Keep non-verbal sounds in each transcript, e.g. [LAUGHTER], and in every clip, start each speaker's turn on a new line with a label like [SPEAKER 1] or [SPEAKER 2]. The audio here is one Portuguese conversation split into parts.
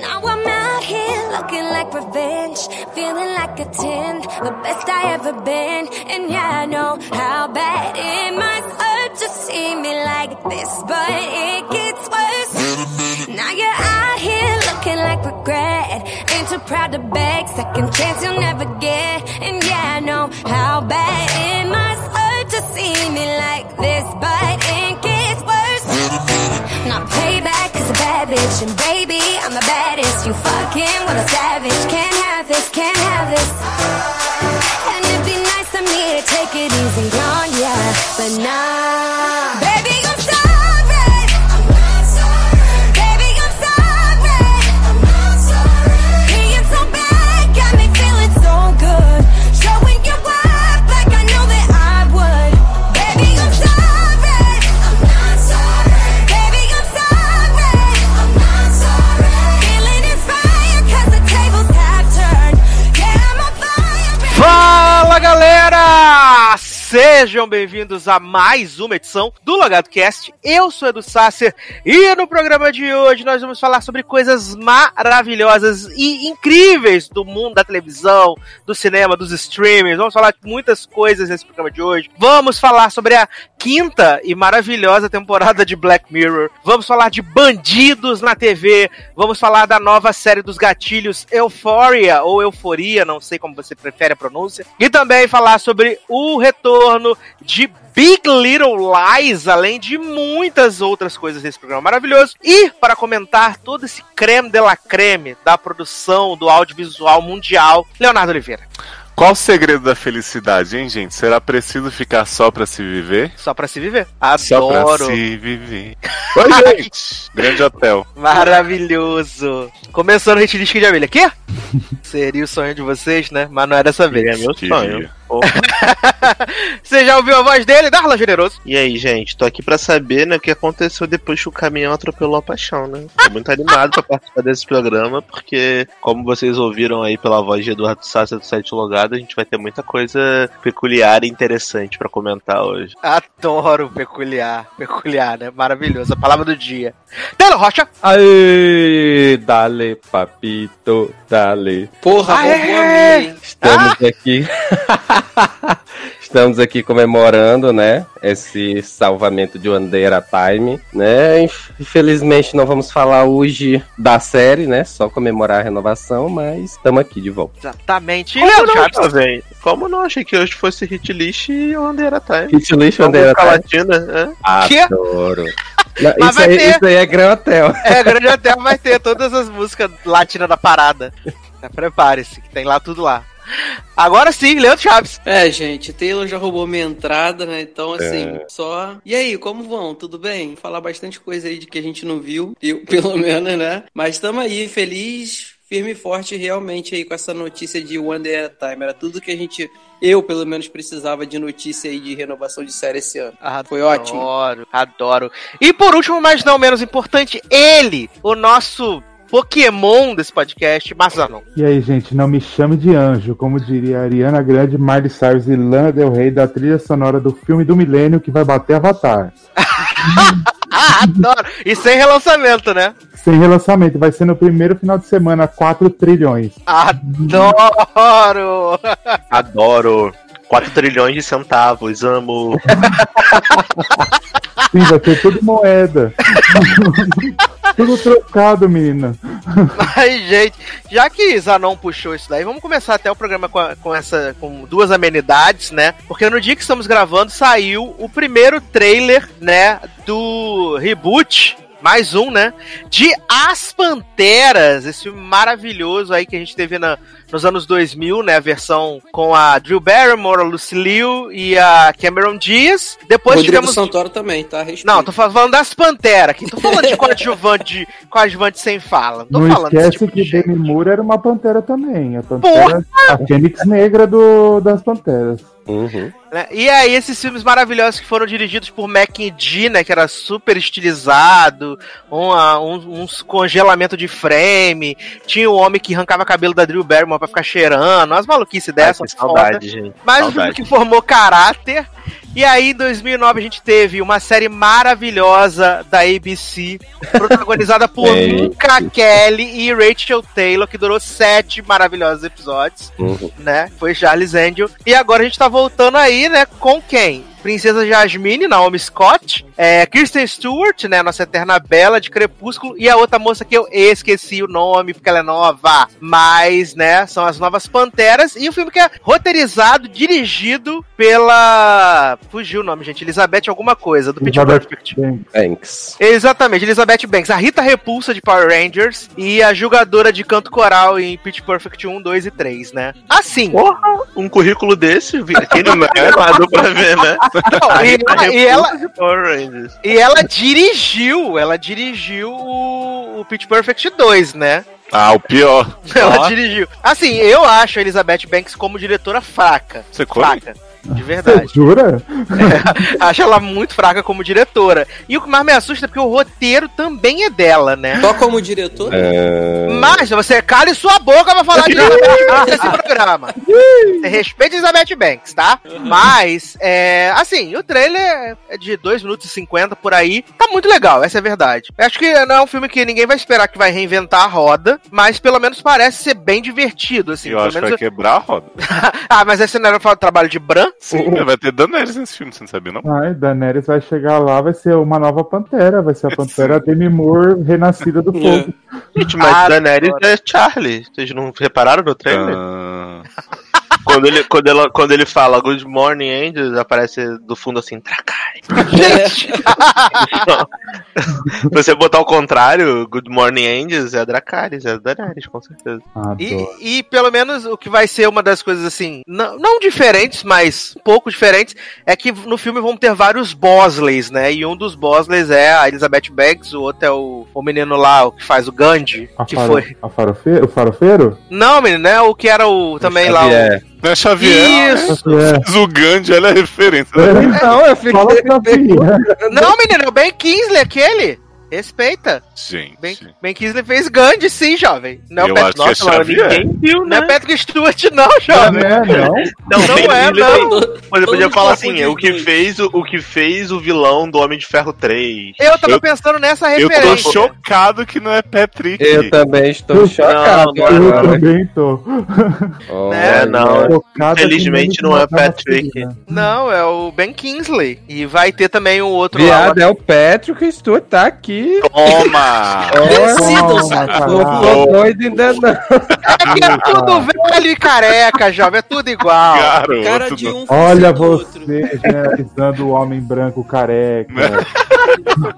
[SPEAKER 1] Now I'm out here looking like revenge, feeling like a 10, the best I ever been. And yeah, I know how bad it must hurt to see me like this, but it gets worse. Now you're out here looking like regret, ain't too proud to beg, second chance you'll never get. And yeah, I know how bad it must hurt to see me like this, but it gets worse. Now payback is a bad bitch, and baby, I'm the baddest. You fucking with a savage. Can't have this, can't have this. And it'd be nice of me to take it easy on ya, but nah.
[SPEAKER 2] Sejam bem-vindos a mais uma edição do Logado Cast. Eu sou Edu Sasser e no programa de hoje nós vamos falar sobre coisas maravilhosas e incríveis do mundo da televisão, do cinema, dos streamers. Vamos falar de muitas coisas nesse programa de hoje. Vamos falar sobre a quinta e maravilhosa temporada de Black Mirror. Vamos falar de bandidos na TV. Vamos falar da nova série dos gatilhos Euphoria ou Euforia, não sei como você prefere a pronúncia. E também falar sobre o retorno de Big Little Lies, além de muitas outras coisas nesse programa maravilhoso. E para comentar todo esse creme de la creme da produção do audiovisual mundial, Leonardo Oliveira.
[SPEAKER 3] Qual o segredo da felicidade, hein, gente? Será preciso ficar só pra se viver?
[SPEAKER 2] Só pra se viver.
[SPEAKER 3] Só pra
[SPEAKER 2] Adoro.
[SPEAKER 3] se viver. Oi, gente! [LAUGHS] Grande hotel.
[SPEAKER 2] Maravilhoso. Começando hit disco de abelha. Quê? [LAUGHS] Seria o sonho de vocês, né? Mas não é dessa vez.
[SPEAKER 4] É meu
[SPEAKER 3] Queria.
[SPEAKER 4] sonho. [LAUGHS]
[SPEAKER 2] Você já ouviu a voz dele? Darla Generoso.
[SPEAKER 4] E aí, gente, tô aqui pra saber né, o que aconteceu depois que o caminhão atropelou a paixão, né? Tô muito animado pra participar desse programa, porque, como vocês ouviram aí pela voz de Eduardo Sassi do Sete Logado, a gente vai ter muita coisa peculiar e interessante pra comentar hoje.
[SPEAKER 2] Adoro peculiar. Peculiar, né? Maravilhoso. A palavra do dia. Taylor Rocha.
[SPEAKER 5] Aê, dale, papito, dale.
[SPEAKER 6] Porra,
[SPEAKER 2] Aê!
[SPEAKER 5] Estamos aqui. [LAUGHS] Estamos aqui comemorando, né? Esse salvamento de One Day at a Time, né? Inf- Infelizmente não vamos falar hoje da série, né? Só comemorar a renovação, mas estamos aqui de volta.
[SPEAKER 2] Exatamente. E
[SPEAKER 4] Como
[SPEAKER 2] Leandro
[SPEAKER 4] não, jovem? Como não achei que hoje fosse hit list e One Day at a Time?
[SPEAKER 5] Hit list One Day at
[SPEAKER 4] Música
[SPEAKER 5] a Time.
[SPEAKER 4] latina,
[SPEAKER 2] Quê?
[SPEAKER 5] Adoro. Não, isso, aí,
[SPEAKER 2] ter.
[SPEAKER 5] isso aí é Gran Hotel.
[SPEAKER 2] É, Grande Hotel vai ter todas as músicas latinas da parada. [LAUGHS] Tá, Prepare-se, que tem lá tudo lá. Agora sim, Leandro Chaves.
[SPEAKER 6] É, gente, Taylor já roubou minha entrada, né? Então, assim,
[SPEAKER 5] É.
[SPEAKER 6] só. E aí, como vão? Tudo bem? Vou falar bastante coisa aí de que a gente não viu, eu, [LAUGHS] pelo menos, né? Mas estamos aí, feliz, firme e forte, realmente, aí com essa notícia de One Day at a Time. Era tudo que a gente. Eu, pelo menos, precisava de notícia aí de renovação de série esse ano. Foi ótimo.
[SPEAKER 2] Adoro, adoro. E por último, mas não menos importante, ele, o nosso Pokémon desse podcast, Mazanon.
[SPEAKER 7] E aí, gente, não me chame de anjo, como diria Ariana Grande, Miley Cyrus e Lana Del Rey da trilha sonora do filme do milênio que vai bater Avatar.
[SPEAKER 2] Ah, [LAUGHS] adoro! E sem relançamento, né?
[SPEAKER 7] Sem relançamento, vai ser no primeiro final de semana, 4 trilhões.
[SPEAKER 2] Adoro!
[SPEAKER 4] Adoro. 4 trilhões de centavos, amo. [LAUGHS]
[SPEAKER 7] Sim, vai ter tudo moeda. [LAUGHS] tudo trocado, menina.
[SPEAKER 2] Mas, gente, já que Zanon puxou isso daí, vamos começar até o programa com, a- com essa com duas amenidades, né? Porque no dia que estamos gravando saiu o primeiro trailer, né, do reboot mais um, né? De As Panteras, esse filme maravilhoso aí que a gente teve na, nos anos 2000, né? A versão com a Drew Barrymore, a Lucy Liu e a Cameron Diaz. Depois
[SPEAKER 6] Rodrigo
[SPEAKER 2] tivemos.
[SPEAKER 6] Santoro também, tá? Respeito.
[SPEAKER 2] Não, tô falando das Panteras aqui. Tô falando de coadjuvante, [LAUGHS] coadjuvante sem fala. Tô
[SPEAKER 7] não
[SPEAKER 2] falando desse
[SPEAKER 7] esquece
[SPEAKER 2] tipo de
[SPEAKER 7] que
[SPEAKER 2] gente.
[SPEAKER 7] Demi Moore era uma pantera também. A pantera, a fênix negra do, das panteras.
[SPEAKER 5] Uhum.
[SPEAKER 2] Né? E aí, esses filmes maravilhosos que foram dirigidos por Mac D, né? Que era super estilizado, uma- um, uns congelamento de frame. Tinha o homem que arrancava cabelo da Drew Barrymore pra ficar cheirando. Umas maluquices
[SPEAKER 4] Ai,
[SPEAKER 2] dessas.
[SPEAKER 4] que
[SPEAKER 2] foda.
[SPEAKER 4] saudade, gente.
[SPEAKER 2] Mas um filme
[SPEAKER 4] saudade.
[SPEAKER 2] que formou caráter. E aí, em 2009, a gente teve uma série maravilhosa da ABC, protagonizada por. [LAUGHS] Minka Kelly e Rachel Taylor, que durou sete maravilhosos episódios,
[SPEAKER 5] Uhum.
[SPEAKER 2] né? Foi Charles Angel. E agora a gente tá voltando aí, né? Com quem? Princesa Jasmine, Naomi Scott, é, Kristen Stewart, né, nossa eterna bela de Crepúsculo, e a outra moça que eu esqueci o nome porque ela é nova, mas, né, são as novas Panteras, e o filme que é roteirizado, dirigido pela... fugiu o nome, gente, Elizabeth alguma coisa, do Pitch
[SPEAKER 7] Elizabeth
[SPEAKER 2] Perfect.
[SPEAKER 7] Banks.
[SPEAKER 2] Exatamente, Elizabeth Banks, a Rita Repulsa de Power Rangers e a julgadora de canto coral em Pitch Perfect 1, 2 e 3, né? Assim,
[SPEAKER 4] Porra, um currículo desse, vi- quem não é pra ver, né? [LAUGHS]
[SPEAKER 2] Não, [LAUGHS] e, ela, e, ela, e ela dirigiu, ela dirigiu o, o Pitch Perfect 2, né?
[SPEAKER 3] Ah, o pior.
[SPEAKER 2] Ela
[SPEAKER 4] Ó.
[SPEAKER 2] dirigiu. Assim, eu acho a Elizabeth Banks como diretora fraca.
[SPEAKER 3] Você come?
[SPEAKER 2] De
[SPEAKER 7] Você
[SPEAKER 2] verdade. [LAUGHS]
[SPEAKER 7] jura? [LAUGHS]
[SPEAKER 2] acho ela muito fraca como diretora. E o que mais me assusta é porque o roteiro também é dela, né?
[SPEAKER 6] Só como diretor?
[SPEAKER 5] É,
[SPEAKER 2] Mas você cale sua boca pra falar de [LAUGHS] Elizabeth Banks nesse programa. Você respeita Elizabeth Banks, tá? Mas, é, assim, o trailer é de 2 minutos e 50 por aí. Tá muito legal, essa é a verdade. Eu acho que não é um filme que ninguém vai esperar que vai reinventar a roda, mas pelo menos parece ser bem divertido, assim.
[SPEAKER 3] eu
[SPEAKER 2] pelo
[SPEAKER 3] acho que
[SPEAKER 2] menos
[SPEAKER 3] vai quebrar a roda.
[SPEAKER 2] ah, mas esse não era o trabalho de Bran?
[SPEAKER 3] Sim, vai ter Daenerys nesse filme, você não sabia, não?
[SPEAKER 7] Ai, Daenerys vai chegar lá, vai ser uma nova Pantera. Vai ser a Pantera Demi Moore renascida do [LAUGHS] fogo.
[SPEAKER 4] Gente, mas
[SPEAKER 2] Ah,
[SPEAKER 4] Daenerys é Charlie. Vocês não repararam no trailer?
[SPEAKER 3] Ah,
[SPEAKER 4] Quando, ele, quando, ela, quando ele fala Good Morning Angels, aparece do fundo assim, Tracai.
[SPEAKER 2] Gente!
[SPEAKER 4] Se você botar o contrário, Good Morning Angels é Dracarys, é Daenerys, com certeza.
[SPEAKER 7] Adoro.
[SPEAKER 2] E, e pelo menos o que vai ser uma das coisas assim, não, não diferentes, mas pouco diferentes, é que no filme vão ter vários Bosleys, né? E um dos Bosleys é a Elizabeth Banks, o outro é o, o menino lá, o que faz o Gandhi,
[SPEAKER 7] A
[SPEAKER 2] que
[SPEAKER 7] faro-
[SPEAKER 2] foi.
[SPEAKER 7] a farofeiro? O farofeiro?
[SPEAKER 2] Não, menino, né? O que era o também lá.
[SPEAKER 5] Xavier.
[SPEAKER 3] Não é Xavier?
[SPEAKER 2] Isso!
[SPEAKER 3] Mas o Gandhi, ela é referência. né?
[SPEAKER 5] Não, eu fiquei.
[SPEAKER 7] Fala pra mim.
[SPEAKER 2] Não, menino, é o Ben Kingsley, aquele. Respeita.
[SPEAKER 3] Gente.
[SPEAKER 2] Ben, ben Kingsley fez Gandhi, sim, jovem. Não,
[SPEAKER 3] Eu
[SPEAKER 2] Pat-
[SPEAKER 3] acho que é
[SPEAKER 4] Nossa, ninguém viu,
[SPEAKER 2] não é
[SPEAKER 4] né?
[SPEAKER 2] Patrick Stewart, não,
[SPEAKER 7] Não
[SPEAKER 2] jovem.
[SPEAKER 7] é, não?
[SPEAKER 4] Não,
[SPEAKER 2] Não
[SPEAKER 4] tem-
[SPEAKER 2] é,
[SPEAKER 4] ele
[SPEAKER 2] não.
[SPEAKER 4] Você podia falar assim, o que, fez, o, o que fez o vilão do Homem de Ferro 3.
[SPEAKER 2] Eu tava
[SPEAKER 3] Eu-
[SPEAKER 2] pensando nessa
[SPEAKER 3] Eu tô
[SPEAKER 2] referência.
[SPEAKER 3] chocado que não é Patrick.
[SPEAKER 5] Eu também estou
[SPEAKER 7] Eu-
[SPEAKER 5] chocado.
[SPEAKER 4] Não,
[SPEAKER 7] Eu
[SPEAKER 5] agora.
[SPEAKER 7] também tô.
[SPEAKER 5] Olha.
[SPEAKER 4] É, não.
[SPEAKER 7] Que
[SPEAKER 4] não é Patrick.
[SPEAKER 7] filha.
[SPEAKER 2] Não, é o Ben Kingsley. E vai ter também o outro
[SPEAKER 5] Viado, é o Patrick Stewart tá aqui.
[SPEAKER 3] Toma!
[SPEAKER 6] Sabe?
[SPEAKER 7] caralho.
[SPEAKER 5] Não tô doido ainda não.
[SPEAKER 2] É que é tudo velho e careca, jovem. É tudo igual.
[SPEAKER 3] Garoto,
[SPEAKER 6] Cara de um
[SPEAKER 7] Olha você generalizando o homem branco careca.
[SPEAKER 3] Né? [LAUGHS]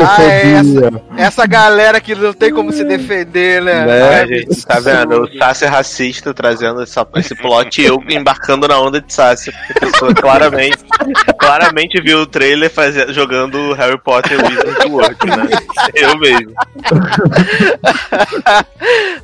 [SPEAKER 2] Ah, é
[SPEAKER 7] Brancofobia.
[SPEAKER 2] Essa galera que não tem como se defender, né?
[SPEAKER 5] Né?
[SPEAKER 4] É, gente, tá vendo? O Sassi é racista trazendo essa, esse plot e eu embarcando na onda de Sassi. porque A pessoa claramente, claramente viu o trailer faze- jogando Harry Potter Wizard World, né? [LAUGHS] Eu mesmo.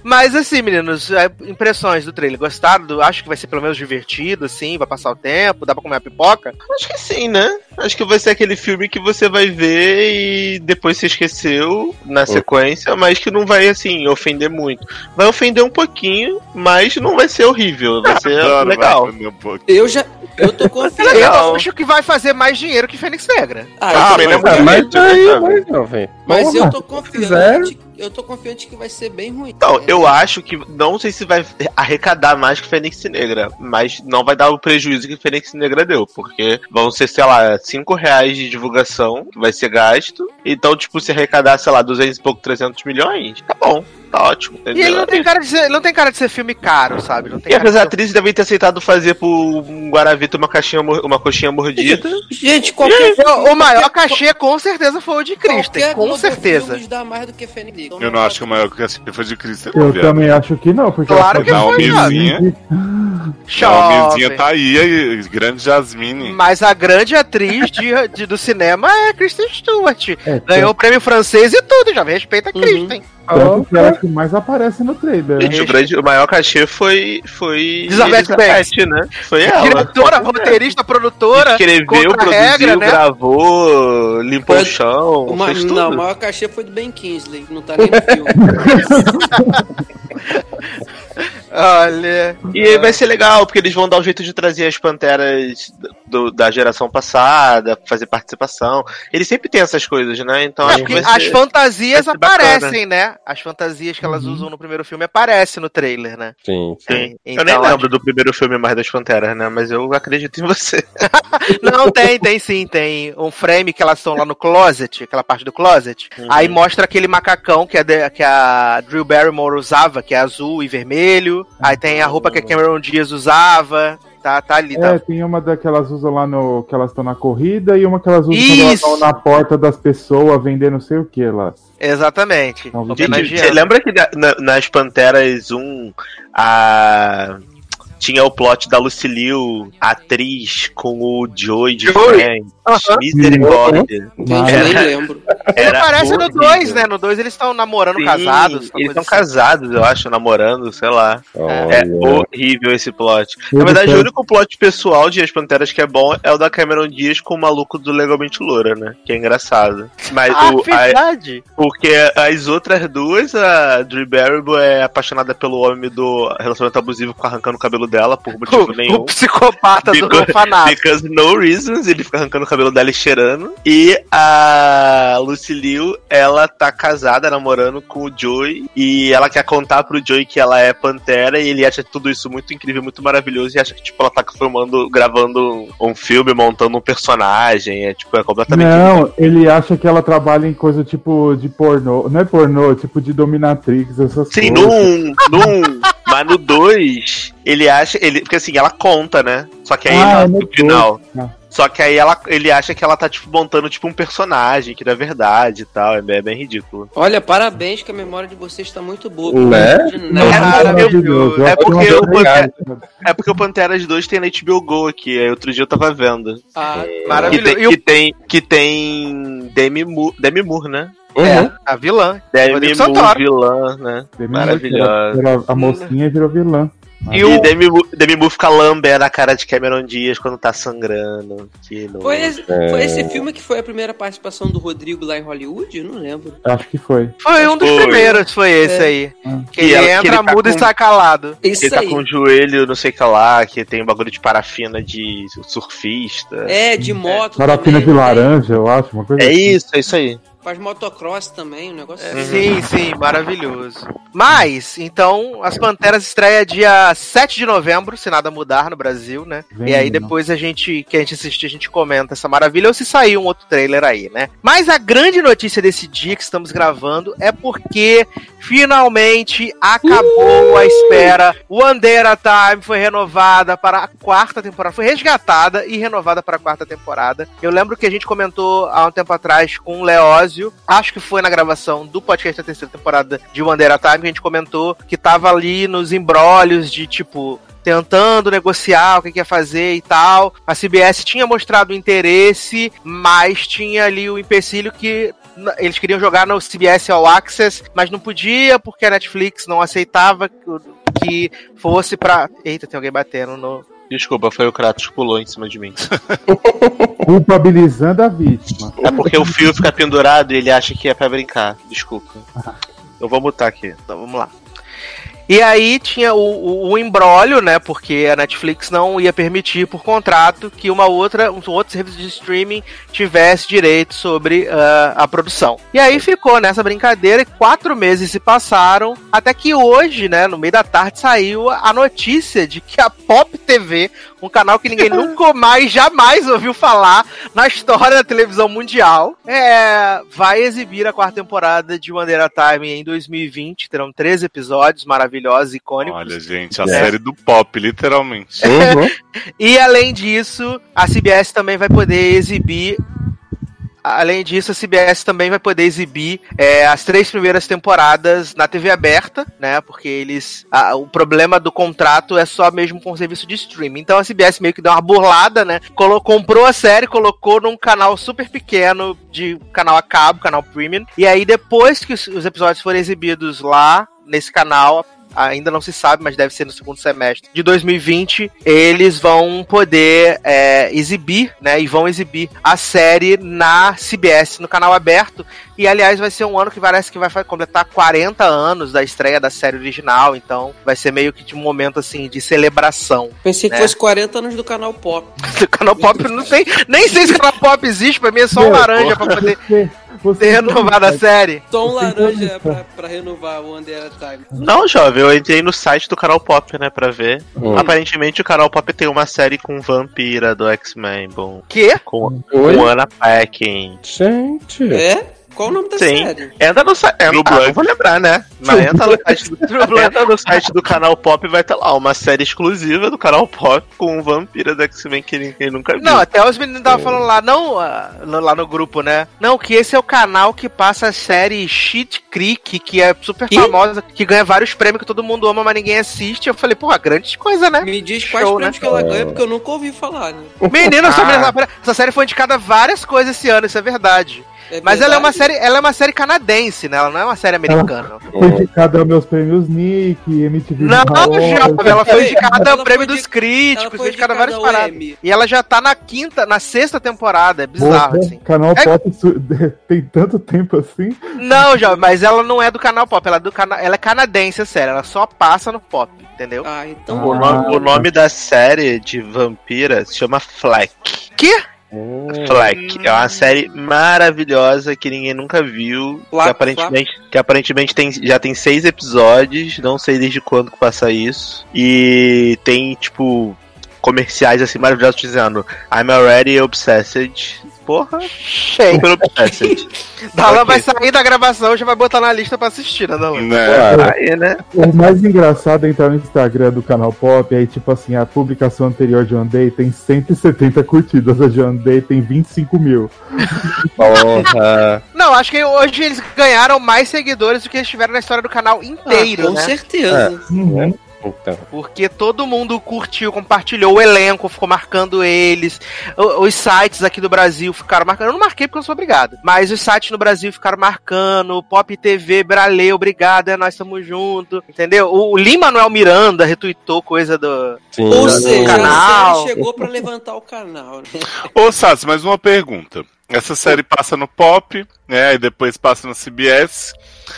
[SPEAKER 2] Mas assim, meninos, é, impressões do trailer. Gostaram? Do, acho que vai ser pelo menos divertido, assim, vai passar o tempo, dá pra comer a pipoca.
[SPEAKER 4] Acho que sim, né? Acho que vai ser aquele filme que você vai ver e depois se esqueceu na sequência, mas que não vai, assim, ofender muito. Vai ofender um pouquinho, mas não vai ser horrível. Vai ser
[SPEAKER 3] Adoro,
[SPEAKER 4] legal.
[SPEAKER 3] vai um.
[SPEAKER 6] Eu já. Eu tô [LAUGHS] confiante.
[SPEAKER 2] Eu acho que vai fazer mais dinheiro que Fênix Negra.
[SPEAKER 6] Ah,
[SPEAKER 4] Ah,
[SPEAKER 6] eu
[SPEAKER 4] ele é
[SPEAKER 5] Ah, mas
[SPEAKER 4] né,
[SPEAKER 5] mas não, velho.
[SPEAKER 6] Mas
[SPEAKER 5] Porra,
[SPEAKER 6] eu tô confiante. Eu tô confiante que vai ser bem ruim.
[SPEAKER 4] Então, eu acho que não sei se vai arrecadar mais que Fênix Negra, mas não vai dar o prejuízo que Fênix Negra deu, porque vão ser, sei lá, 5 reais de divulgação que vai ser gasto. Então, tipo, se arrecadar, sei lá, 200 e pouco, 300 milhões, tá bom, tá ótimo.
[SPEAKER 2] E
[SPEAKER 4] entendeu?
[SPEAKER 2] ele não tem cara de ser, não tem cara de ser filme caro, sabe? Não tem
[SPEAKER 4] E as
[SPEAKER 2] de ser-
[SPEAKER 4] atrizes devem ter aceitado fazer pro um Guaravita uma, caixinha, uma coxinha mordida.
[SPEAKER 6] Gente, qualquer.
[SPEAKER 2] O, o maior cachê com certeza foi o de Kristen,
[SPEAKER 6] qualquer
[SPEAKER 2] com certeza.
[SPEAKER 6] Dá mais do que Fênix.
[SPEAKER 3] Eu não acho que o maior que assim foi de Cristo.
[SPEAKER 7] Eu
[SPEAKER 3] viado.
[SPEAKER 7] também acho que não, porque
[SPEAKER 2] Claro que
[SPEAKER 7] pode-
[SPEAKER 2] foi,
[SPEAKER 3] Naomizinha. Naomizinha tá aí, grande Jasmine.
[SPEAKER 2] Mas a grande atriz de, de- do cinema é Kristen Stewart.
[SPEAKER 7] É,
[SPEAKER 2] Ganhou o prêmio francês e tudo, já respeita a
[SPEAKER 6] Uhum.
[SPEAKER 7] Tanto que ela que mais aparece no trailer. né?
[SPEAKER 4] Gente, o, grande, o maior cachê foi. foi
[SPEAKER 2] Elizabeth Banks.
[SPEAKER 4] né? Foi ela.
[SPEAKER 2] Diretora, roteirista, produtora.
[SPEAKER 4] Escreveu, produziu,
[SPEAKER 2] regra, né?
[SPEAKER 4] gravou, limpou
[SPEAKER 6] Foi-
[SPEAKER 4] o chão,
[SPEAKER 6] Uma,
[SPEAKER 4] fez tudo.
[SPEAKER 6] não, o maior cachê foi do Ben Kingsley, não tá nem no filme. [LAUGHS]
[SPEAKER 2] Olha.
[SPEAKER 4] E vai ser legal, porque eles vão dar um jeito de trazer as panteras do- da geração passada, fazer participação. Ele sempre tem essas coisas, né? Então
[SPEAKER 2] É,
[SPEAKER 4] acho
[SPEAKER 2] as
[SPEAKER 4] ser-
[SPEAKER 2] fantasias aparecem, né? As fantasias que elas
[SPEAKER 7] Uhum.
[SPEAKER 2] usam no primeiro filme aparecem no trailer, né?
[SPEAKER 5] Sim, sim.
[SPEAKER 2] Então,
[SPEAKER 4] eu nem
[SPEAKER 2] acho-
[SPEAKER 4] lembro do primeiro filme mais das Panteras, né? Mas eu acredito em você. [LAUGHS]
[SPEAKER 2] Não, tem, tem sim, tem um frame que elas estão lá no closet, aquela parte do closet.
[SPEAKER 4] Uhum.
[SPEAKER 2] Aí mostra aquele macacão que a, de- que a Drew Barrymore usava, que é azul e vermelho. Aí tem a roupa que a Cameron Diaz usava. Tá, tá ali,
[SPEAKER 7] É,
[SPEAKER 2] tá.
[SPEAKER 7] tem uma daquelas usam lá no. que elas estão na corrida e uma que elas usam quando elas estão na porta das pessoas vendendo não sei o que lá.
[SPEAKER 2] Exatamente.
[SPEAKER 7] Então,
[SPEAKER 4] Gente, você lembra que na- na- nas Panteras 1 a... tinha o plot da Lucille, atriz, com o Joey de
[SPEAKER 2] Joey?
[SPEAKER 4] Friends?
[SPEAKER 2] Aham.
[SPEAKER 4] Misericórdia.
[SPEAKER 6] Gente, eu nem lembro.
[SPEAKER 2] Ele
[SPEAKER 4] Era
[SPEAKER 2] aparece no
[SPEAKER 4] horrível.
[SPEAKER 2] 2, né? No 2 eles estão namorando,
[SPEAKER 4] Sim,
[SPEAKER 2] casados.
[SPEAKER 4] Eles estão
[SPEAKER 2] assim.
[SPEAKER 4] casados, eu acho, namorando, sei lá. É
[SPEAKER 5] Olha.
[SPEAKER 4] horrível esse plot.
[SPEAKER 7] Eu
[SPEAKER 4] Na verdade, o único plot pessoal de As Panteras que é bom é o da Cameron Diaz com o maluco do Legalmente Loura, né? Que é engraçado. Mas
[SPEAKER 2] Ah,
[SPEAKER 4] o, a-
[SPEAKER 2] verdade.
[SPEAKER 4] porque as outras duas, a Drew Barrymore é apaixonada pelo homem do relacionamento abusivo fica arrancando o cabelo dela por motivo
[SPEAKER 2] O,
[SPEAKER 4] nenhum.
[SPEAKER 2] o psicopata do
[SPEAKER 4] Because-
[SPEAKER 2] orfanato.
[SPEAKER 4] Because no reasons, ele fica arrancando o cabelo dela e cheirando. E a Lucy Liu, ela tá casada, namorando com o Joey. E ela quer contar pro Joey que ela é pantera. E ele acha tudo isso muito incrível, muito maravilhoso. E acha que, tipo, ela tá filmando, gravando um filme, montando um personagem. É, tipo, é completamente.
[SPEAKER 7] Não, ele acha que ela trabalha em coisa tipo de pornô. Não é pornô, tipo de dominatrix, essas
[SPEAKER 4] Sim,
[SPEAKER 7] coisas.
[SPEAKER 4] num. num mas no 2, ele acha. Ele, porque assim, ela conta, né? Só que aí
[SPEAKER 7] Ah, é
[SPEAKER 4] no
[SPEAKER 7] no
[SPEAKER 4] final.
[SPEAKER 7] dois, tá.
[SPEAKER 4] Só que aí ela, ele acha que ela tá, tipo, montando tipo um personagem, que não é verdade e tal. É bem, é bem ridículo.
[SPEAKER 6] Olha, parabéns que a memória de vocês está muito boa.
[SPEAKER 5] Né?
[SPEAKER 6] De
[SPEAKER 7] É
[SPEAKER 4] É porque
[SPEAKER 7] uma
[SPEAKER 4] eu-
[SPEAKER 7] coisa legal.
[SPEAKER 4] É porque o Panteras 2 tem na HBO Go aqui. Aí outro dia eu tava vendo.
[SPEAKER 6] Ah,
[SPEAKER 4] Que
[SPEAKER 2] Maravilhoso.
[SPEAKER 4] tem,
[SPEAKER 2] E o-
[SPEAKER 4] que tem, que tem Demi Moore, Demi Moore né?
[SPEAKER 5] Uhum.
[SPEAKER 2] É, a vilã.
[SPEAKER 4] Demi Moore, vilã, né?
[SPEAKER 7] Demi
[SPEAKER 4] Maravilhosa.
[SPEAKER 7] Era- era a mocinha virou vilã.
[SPEAKER 2] E
[SPEAKER 4] E,
[SPEAKER 2] o-
[SPEAKER 4] Demi, Moore- Demi Moore fica lambendo na cara de Cameron Diaz quando tá sangrando.
[SPEAKER 6] Foi, esse,
[SPEAKER 5] É.
[SPEAKER 6] foi esse filme que foi a primeira participação do Rodrigo lá em Hollywood? Eu não lembro.
[SPEAKER 7] Acho que foi.
[SPEAKER 2] Foi um dos
[SPEAKER 4] Foi.
[SPEAKER 2] primeiros, foi esse
[SPEAKER 6] É.
[SPEAKER 2] aí.
[SPEAKER 7] Hum.
[SPEAKER 2] Que
[SPEAKER 4] E
[SPEAKER 2] ele
[SPEAKER 4] ela- que
[SPEAKER 2] entra,
[SPEAKER 4] ele tá
[SPEAKER 2] muda e
[SPEAKER 4] com-
[SPEAKER 2] sai calado.
[SPEAKER 6] Isso
[SPEAKER 4] Ele tá
[SPEAKER 6] aí.
[SPEAKER 4] com o joelho, não sei o que lá, que tem um bagulho de parafina de surfista.
[SPEAKER 6] É, de moto.
[SPEAKER 7] Parafina
[SPEAKER 6] também,
[SPEAKER 7] de
[SPEAKER 6] né?
[SPEAKER 7] laranja, eu acho, uma coisa
[SPEAKER 4] É
[SPEAKER 7] assim.
[SPEAKER 4] isso, é isso aí.
[SPEAKER 6] Faz motocross também, um negócio assim.
[SPEAKER 2] Sim, sim, maravilhoso. Mas, então, as Panteras estreia dia 7 de novembro, se nada mudar no Brasil, né?
[SPEAKER 7] Vem,
[SPEAKER 2] e aí depois a gente, que a gente assistir, a gente comenta essa maravilha, ou se sair um outro trailer aí, né? Mas a grande notícia desse dia que estamos gravando é porque finalmente acabou a espera. O Andera Time foi renovada para a quarta temporada, foi resgatada e renovada para a quarta temporada. Eu lembro que a gente comentou há um tempo atrás com o Leózio, acho que foi na gravação do podcast da terceira temporada de Wanderer Time, que a gente comentou que tava ali nos embrólios de tipo tentando negociar o que ia fazer e tal. A CBS tinha mostrado interesse, mas tinha ali o empecilho que eles queriam jogar no CBS All Access, mas não podia porque a Netflix não aceitava que fosse pra. Eita, tem alguém batendo no.
[SPEAKER 4] Desculpa, foi o Kratos que pulou em cima de mim. [LAUGHS]
[SPEAKER 7] Culpabilizando a vítima.
[SPEAKER 4] É porque o fio fica pendurado e ele acha que é pra brincar. Desculpa. Eu vou mutar aqui.
[SPEAKER 2] Então vamos lá. E aí tinha o, o, o embrólio, né? Porque a Netflix não ia permitir por contrato que uma outra, um outro serviço de streaming tivesse direito sobre ah, a produção. E aí ficou nessa brincadeira e quatro meses se passaram, até que hoje, né, no meio da tarde, saiu a notícia de que a Pop TV, um canal que ninguém nunca mais, jamais ouviu falar na história da televisão mundial, é, vai exibir a quarta temporada de Wanderer Time em 2020. Terão 13 episódios maravilhosos, icônicos.
[SPEAKER 3] Olha, gente, a
[SPEAKER 5] É.
[SPEAKER 3] série do pop, literalmente.
[SPEAKER 5] Uhum. [LAUGHS]
[SPEAKER 2] E além disso, a CBS também vai poder exibir. Além disso, a CBS também vai poder exibir é, as três primeiras temporadas na TV aberta, né? Porque eles. a- o problema do contrato é só mesmo com o serviço de streaming. Então a CBS meio que deu uma burlada, né? Colo- comprou a série, colocou num canal super pequeno de canal a cabo, canal premium. E aí, depois que os, os episódios forem exibidos lá, nesse canal, ainda não se sabe, mas deve ser no segundo semestre de 2020, eles vão poder é, exibir, né? E vão exibir a série na CBS, no canal aberto. E aliás, vai ser um ano que parece que vai completar 40 anos da estreia da série original, então vai ser meio que de um momento assim de celebração.
[SPEAKER 6] Pensei que
[SPEAKER 2] né?
[SPEAKER 6] fosse 40 anos do canal Pop. [LAUGHS]
[SPEAKER 2] O canal Pop não sei, nem sei se o canal Pop existe, pra mim é só um
[SPEAKER 7] Meu,
[SPEAKER 2] laranja pra poder [LAUGHS]
[SPEAKER 7] Você, você
[SPEAKER 2] ter renovado a série.
[SPEAKER 6] Tom
[SPEAKER 7] Você
[SPEAKER 6] Laranja
[SPEAKER 7] então-
[SPEAKER 6] pra, pra renovar o a Time.
[SPEAKER 4] Não, jovem, eu entrei no site do canal Pop, né, pra ver.
[SPEAKER 5] Hum.
[SPEAKER 4] Aparentemente o canal Pop tem uma série com vampira do X-Men, bom.
[SPEAKER 2] Que?
[SPEAKER 4] Com,
[SPEAKER 5] Oi?
[SPEAKER 4] com Anna Paquin.
[SPEAKER 5] Gente.
[SPEAKER 6] É? Qual o nome da
[SPEAKER 4] Sim.
[SPEAKER 6] série?
[SPEAKER 4] Entra no site.
[SPEAKER 3] True
[SPEAKER 4] Ah, vou lembrar, né? [LAUGHS] Mas entra no, site do, entra no site do canal Pop e vai ter lá uma série exclusiva do canal Pop com um vampira do X-Men que ninguém nunca viu.
[SPEAKER 2] Não, até os meninos estavam falando lá, não, ah, no- lá no grupo, né? Não, que esse é o canal que passa a série Shit Creek, que é super
[SPEAKER 6] Que?
[SPEAKER 2] famosa, que ganha vários prêmios que todo mundo ama, mas ninguém assiste. Eu falei, porra, grande coisa, né?
[SPEAKER 6] Me diz quais
[SPEAKER 2] Show,
[SPEAKER 6] prêmios
[SPEAKER 2] né?
[SPEAKER 6] que ela ganha, porque eu nunca ouvi falar, né?
[SPEAKER 2] Menino, essa,
[SPEAKER 4] Ah.
[SPEAKER 2] menina- essa série foi indicada várias coisas esse ano, isso é verdade.
[SPEAKER 6] É
[SPEAKER 2] Mas ela é uma série, ela é uma série canadense, né? Ela não é uma série americana.
[SPEAKER 7] Foi indicado aos meus prêmios Nick, MTV.
[SPEAKER 2] Não, jovem, ela foi
[SPEAKER 6] Ela
[SPEAKER 2] indicada ao prêmio dos críticos,
[SPEAKER 6] Ela
[SPEAKER 2] foi indicada a
[SPEAKER 6] indicada
[SPEAKER 2] várias paradas. E ela já tá na quinta, na sexta temporada, é bizarro,
[SPEAKER 7] Porra,
[SPEAKER 2] assim.
[SPEAKER 7] Canal
[SPEAKER 2] É-
[SPEAKER 7] Pop [LAUGHS] tem tanto tempo assim.
[SPEAKER 2] Não, jovem, mas ela não é do canal pop, ela é, do cana ela é canadense, a série, ela só passa no pop, entendeu?
[SPEAKER 6] Ah, então.
[SPEAKER 4] O nome, o nome da série de vampira se chama Fleck.
[SPEAKER 2] Que?
[SPEAKER 5] Hum.
[SPEAKER 4] Fleck. É uma série maravilhosa que ninguém nunca viu. Que aparentemente, que aparentemente tem, já tem seis episódios. Não sei desde quando que passa isso. E tem, tipo, comerciais assim maravilhosos dizendo I'm already obsessed. Porra,
[SPEAKER 2] Cheio.
[SPEAKER 4] obsessed.
[SPEAKER 2] Dalan
[SPEAKER 4] Ok.
[SPEAKER 2] vai sair da gravação e já vai botar na lista pra assistir, né, Dalan?
[SPEAKER 3] Né?
[SPEAKER 5] Claro.
[SPEAKER 4] Aí, né?
[SPEAKER 7] O mais engraçado é entrar no Instagram do canal Pop, aí tipo assim, a publicação anterior de One Day tem 170 curtidas, a de One Day tem 25 mil.
[SPEAKER 5] Porra.
[SPEAKER 2] Não, acho que hoje eles ganharam mais seguidores do que eles tiveram na história do canal inteiro,
[SPEAKER 6] Ah, com
[SPEAKER 2] né?
[SPEAKER 6] certeza.
[SPEAKER 7] Uhum.
[SPEAKER 5] Então.
[SPEAKER 2] Porque todo mundo curtiu, compartilhou o elenco, ficou marcando eles. O- Os sites aqui do Brasil ficaram marcando. Eu não marquei porque eu sou obrigado. Mas os sites no Brasil ficaram marcando. Pop TV, Bralê, obrigado, é nós estamos juntos. Entendeu? O Lima Manuel Miranda retuitou coisa do.
[SPEAKER 5] Sim.
[SPEAKER 6] Ou seja,
[SPEAKER 2] canal.
[SPEAKER 6] série chegou pra levantar o canal, né?
[SPEAKER 3] Ô, Sassi, mais uma pergunta. Essa série passa no Pop, né? E depois passa no CBS.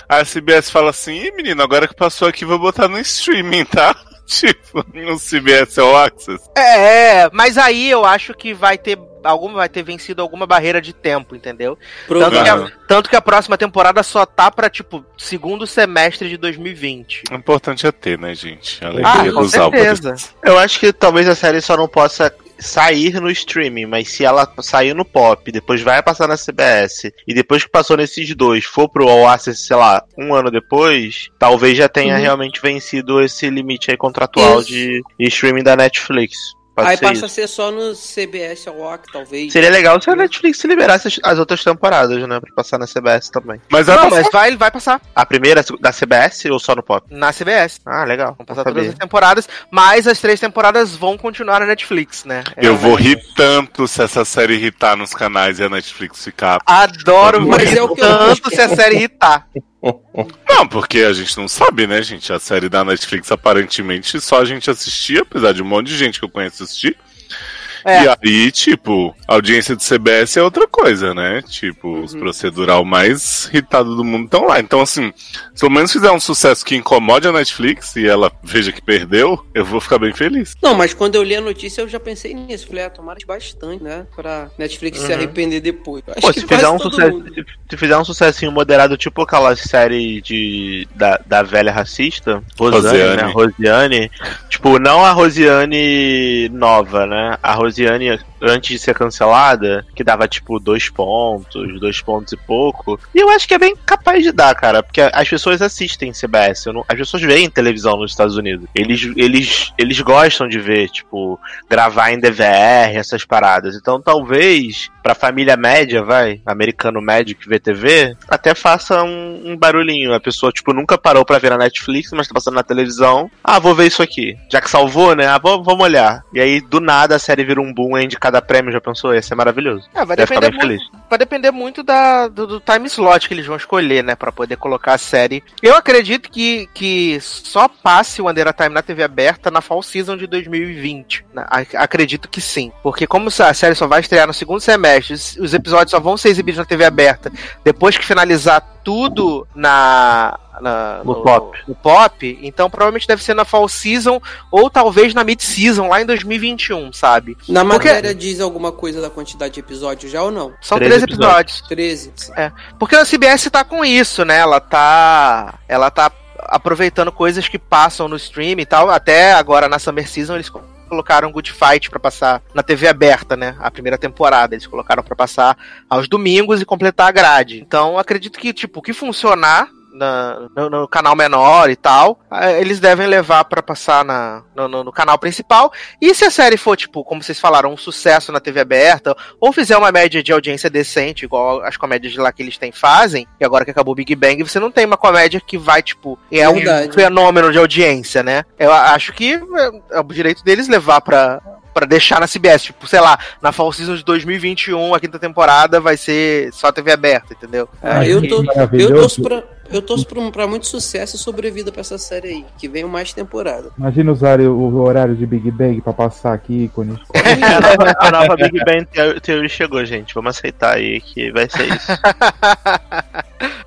[SPEAKER 3] A CBS fala assim, Ih, menino, agora que passou aqui, vou botar no streaming, tá? [LAUGHS] Tipo, no CBS All Access.
[SPEAKER 2] É, mas aí eu acho que vai ter. Alguma vai ter vencido alguma barreira de tempo, entendeu? Tanto que, a, tanto que a próxima temporada só tá pra, tipo, segundo semestre de 2020.
[SPEAKER 3] O importante é ter, né, gente? A
[SPEAKER 2] Ah,
[SPEAKER 3] alegria
[SPEAKER 2] com
[SPEAKER 3] dos
[SPEAKER 2] certeza.
[SPEAKER 3] álbuns.
[SPEAKER 4] Eu acho que talvez a série só não possa sair no streaming, mas se ela sair no Pop, depois vai passar na CBS, e depois que passou nesses dois, for pro All Access, sei lá, um ano depois, talvez já tenha
[SPEAKER 6] Uhum.
[SPEAKER 4] realmente vencido esse limite aí contratual
[SPEAKER 6] Isso.
[SPEAKER 4] de streaming da Netflix. Pode
[SPEAKER 6] Aí passa
[SPEAKER 4] isso.
[SPEAKER 6] a ser só no CBS Walk, talvez.
[SPEAKER 4] Seria legal se a Netflix liberasse as- as outras temporadas, né? Pra passar na CBS também.
[SPEAKER 3] Mas vai
[SPEAKER 2] Não,
[SPEAKER 3] passar.
[SPEAKER 2] mas vai, vai passar
[SPEAKER 4] A primeira da CBS ou só no Pop?
[SPEAKER 2] na CBS.
[SPEAKER 4] Ah, legal.
[SPEAKER 2] Vão passar todas as temporadas, mas as três temporadas vão continuar na Netflix, né?
[SPEAKER 3] Eu
[SPEAKER 2] É,
[SPEAKER 3] vou rir tanto se essa série irritar nos canais e a Netflix ficar.
[SPEAKER 2] Adoro
[SPEAKER 6] Mas
[SPEAKER 2] rir
[SPEAKER 6] é o que eu
[SPEAKER 2] tanto se a série irritar. [LAUGHS]
[SPEAKER 3] Não, porque a gente não sabe, né, gente? A série da Netflix aparentemente só a gente assistia, apesar de um monte de gente que eu conheço assistir.
[SPEAKER 2] É.
[SPEAKER 3] E aí, tipo, a audiência do CBS é outra coisa, né? Tipo, os procedural mais irritados do mundo estão lá. Então, assim, se pelo menos fizer um sucesso que incomode a Netflix e ela veja que perdeu, eu vou ficar bem feliz.
[SPEAKER 6] Não, mas quando eu li a notícia eu já pensei nisso. Falei, ah, tomara bastante, né? Pra Netflix se
[SPEAKER 4] Uhum.
[SPEAKER 6] arrepender depois. Acho
[SPEAKER 4] Pô,
[SPEAKER 6] que
[SPEAKER 4] se fizer, um sucesso, se- se fizer um sucessinho moderado, tipo aquela série de, da, da velha racista, Rosiane,
[SPEAKER 3] Rosiane.
[SPEAKER 4] né? Rosiane. Tipo, não a Rosiane nova, né? A Rosiane antes de ser cancelada, que dava tipo dois pontos, dois pontos e pouco. E eu acho que é bem capaz de dar, cara, porque as pessoas assistem CBS. não- as pessoas veem televisão nos Estados Unidos. Eles, eles, eles gostam de ver, tipo, gravar em DVR, essas paradas. Então talvez, pra família média, vai, americano médio que vê TV, até faça um, um barulhinho. A pessoa, tipo, nunca parou pra ver na Netflix, mas tá passando na televisão. Ah, vou ver isso aqui. Já que salvou, né? Ah, vamos, vamos olhar. E aí, do nada, a série vira um boom, é indicada a prêmio, já pensou? Ia ser maravilhoso.
[SPEAKER 2] É, vai depender, muito,
[SPEAKER 4] feliz.
[SPEAKER 2] vai depender muito da, do, do time slot que eles vão escolher, né? Pra poder colocar a série. Eu acredito que, que só passe o Under a Time na TV aberta na Fall Season de 2020. né? Ac- Acredito que sim. Porque como a série só vai estrear no segundo semestre, os, os episódios só vão ser exibidos na TV aberta depois que finalizar tudo na. na-
[SPEAKER 4] No pop.
[SPEAKER 2] no pop, então provavelmente deve ser na Fall Season ou talvez na Mid Season lá em 2021, sabe?
[SPEAKER 6] Na
[SPEAKER 2] Porque-
[SPEAKER 6] matéria diz alguma coisa da quantidade de episódios já ou não?
[SPEAKER 2] São
[SPEAKER 4] Treze
[SPEAKER 2] três episódios.
[SPEAKER 6] 13.
[SPEAKER 2] Porque a CBS tá com isso, né? Ela tá. Ela tá aproveitando coisas que passam no stream e tal. Até agora na Summer Season eles colocaram Good Fight pra passar na TV aberta, né? A primeira temporada. Eles colocaram pra passar aos domingos e completar a grade. Então acredito que, tipo, o que funcionar. Na- no, no canal menor e tal, eh, eles devem levar pra passar na, no, no- no canal principal. E se a série for, tipo, como vocês falaram, um sucesso na TV aberta, ou fizer uma média de audiência decente, igual as comédias de lá que eles têm fazem, e agora que acabou o Big Bang, você não tem uma comédia que vai, tipo, é
[SPEAKER 6] Verdade.
[SPEAKER 2] um fenômeno de audiência, né? Eu acho que é, é o direito deles levar pra. Pra deixar na CBS, tipo, sei lá, na Fall Season de 2021, a quinta temporada vai ser só TV aberta, entendeu?
[SPEAKER 6] Ah, eu, tô, eu torço pra. Eu torço pra, pra muito sucesso e sobrevida pra essa série aí, que venham mais temporada.
[SPEAKER 7] Imagina usar o, o horário de Big Bang pra passar aqui, ícones.
[SPEAKER 4] A nova, a nova Big Bang Theo- Theory chegou, gente. Vamos aceitar aí que vai ser isso. [LAUGHS]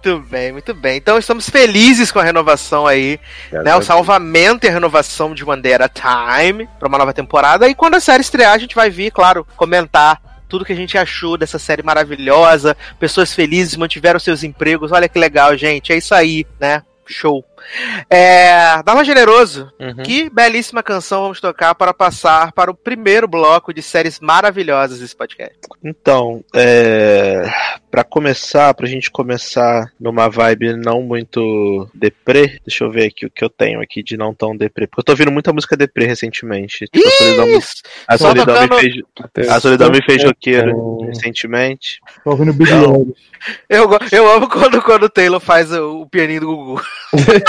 [SPEAKER 2] Muito bem, muito bem. Então estamos felizes com a renovação aí, né? O salvamento e a renovação de One Day at a Time pra uma nova temporada. E quando a série estrear, a gente vai vir, claro, comentar tudo que a gente achou dessa série maravilhosa. Pessoas felizes mantiveram seus empregos. Olha que legal, gente. É isso aí, né? Show. É, Darla Generoso,
[SPEAKER 4] Uhum.
[SPEAKER 2] que belíssima canção vamos tocar para passar para o primeiro bloco de séries maravilhosas desse podcast.
[SPEAKER 4] Então, é... para começar, pra gente começar numa vibe não muito deprê, deixa eu ver aqui o que eu tenho aqui de não tão deprê. Porque eu tô ouvindo muita música deprê recentemente. Tipo, a solidão, me- a solidão me
[SPEAKER 2] tocando-
[SPEAKER 4] fez, a solidão me fez roqueiro recentemente.
[SPEAKER 7] Tô ouvindo Big. Love.
[SPEAKER 2] Eu, eu amo quando, quando o Taylor faz o, o pianinho do Gugu. [LAUGHS]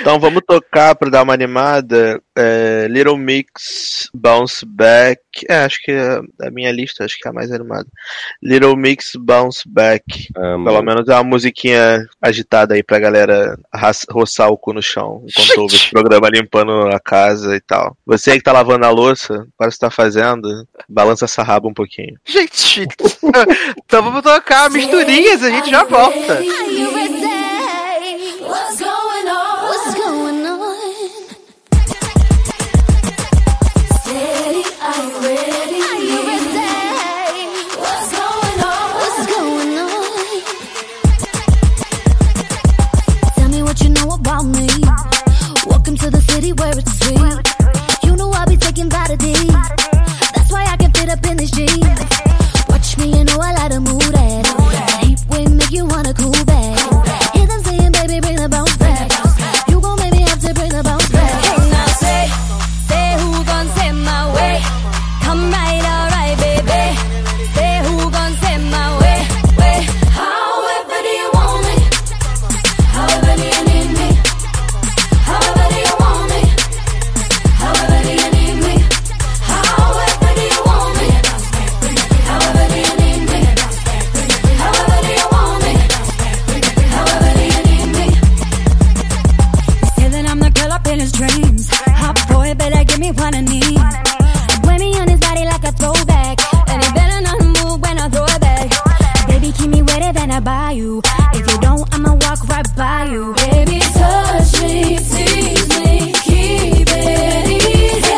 [SPEAKER 4] Então vamos tocar pra dar uma animada. é, Little Mix Bounce Back. É, acho que é a minha lista, acho que é a mais animada. Little Mix Bounce Back.
[SPEAKER 5] Amo.
[SPEAKER 4] Pelo menos é uma musiquinha agitada aí pra galera roçar o cu no chão enquanto ouve esse programa limpando a casa e tal. Você aí que tá lavando a louça, para o que você tá fazendo, balança essa raba um pouquinho.
[SPEAKER 2] Gente, [LAUGHS] então vamos tocar misturinhas, a gente já volta.
[SPEAKER 1] Are you ready? About me. Welcome to the city where it's sweet. You know I'll be taking Vitamin. That's why I can fit up in these jeans. Watch me, you know I like to move that. Heat wave make you wanna cool back.
[SPEAKER 8] Dreams. Hot boy, better give me what I need.
[SPEAKER 1] Wear me on his body like a throwback.
[SPEAKER 8] And he better not move when I throw it back.
[SPEAKER 1] Baby, keep me wetter than I buy you. If you don't, I'ma walk right by you. Baby, touch me, tease me, keep it easy.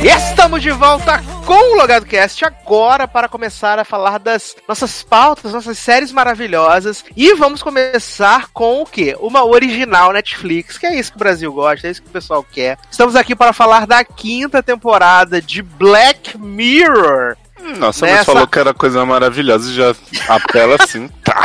[SPEAKER 2] E estamos de volta com o Logado Cast agora para começar a falar das nossas pautas, nossas séries maravilhosas. E vamos começar com o quê? Uma original Netflix, que é isso que o Brasil gosta, é isso que o pessoal quer. Estamos aqui para falar da quinta temporada de Black Mirror.
[SPEAKER 3] Nossa,
[SPEAKER 2] Nessa-
[SPEAKER 3] mas falou que era coisa maravilhosa e já apela assim, tá.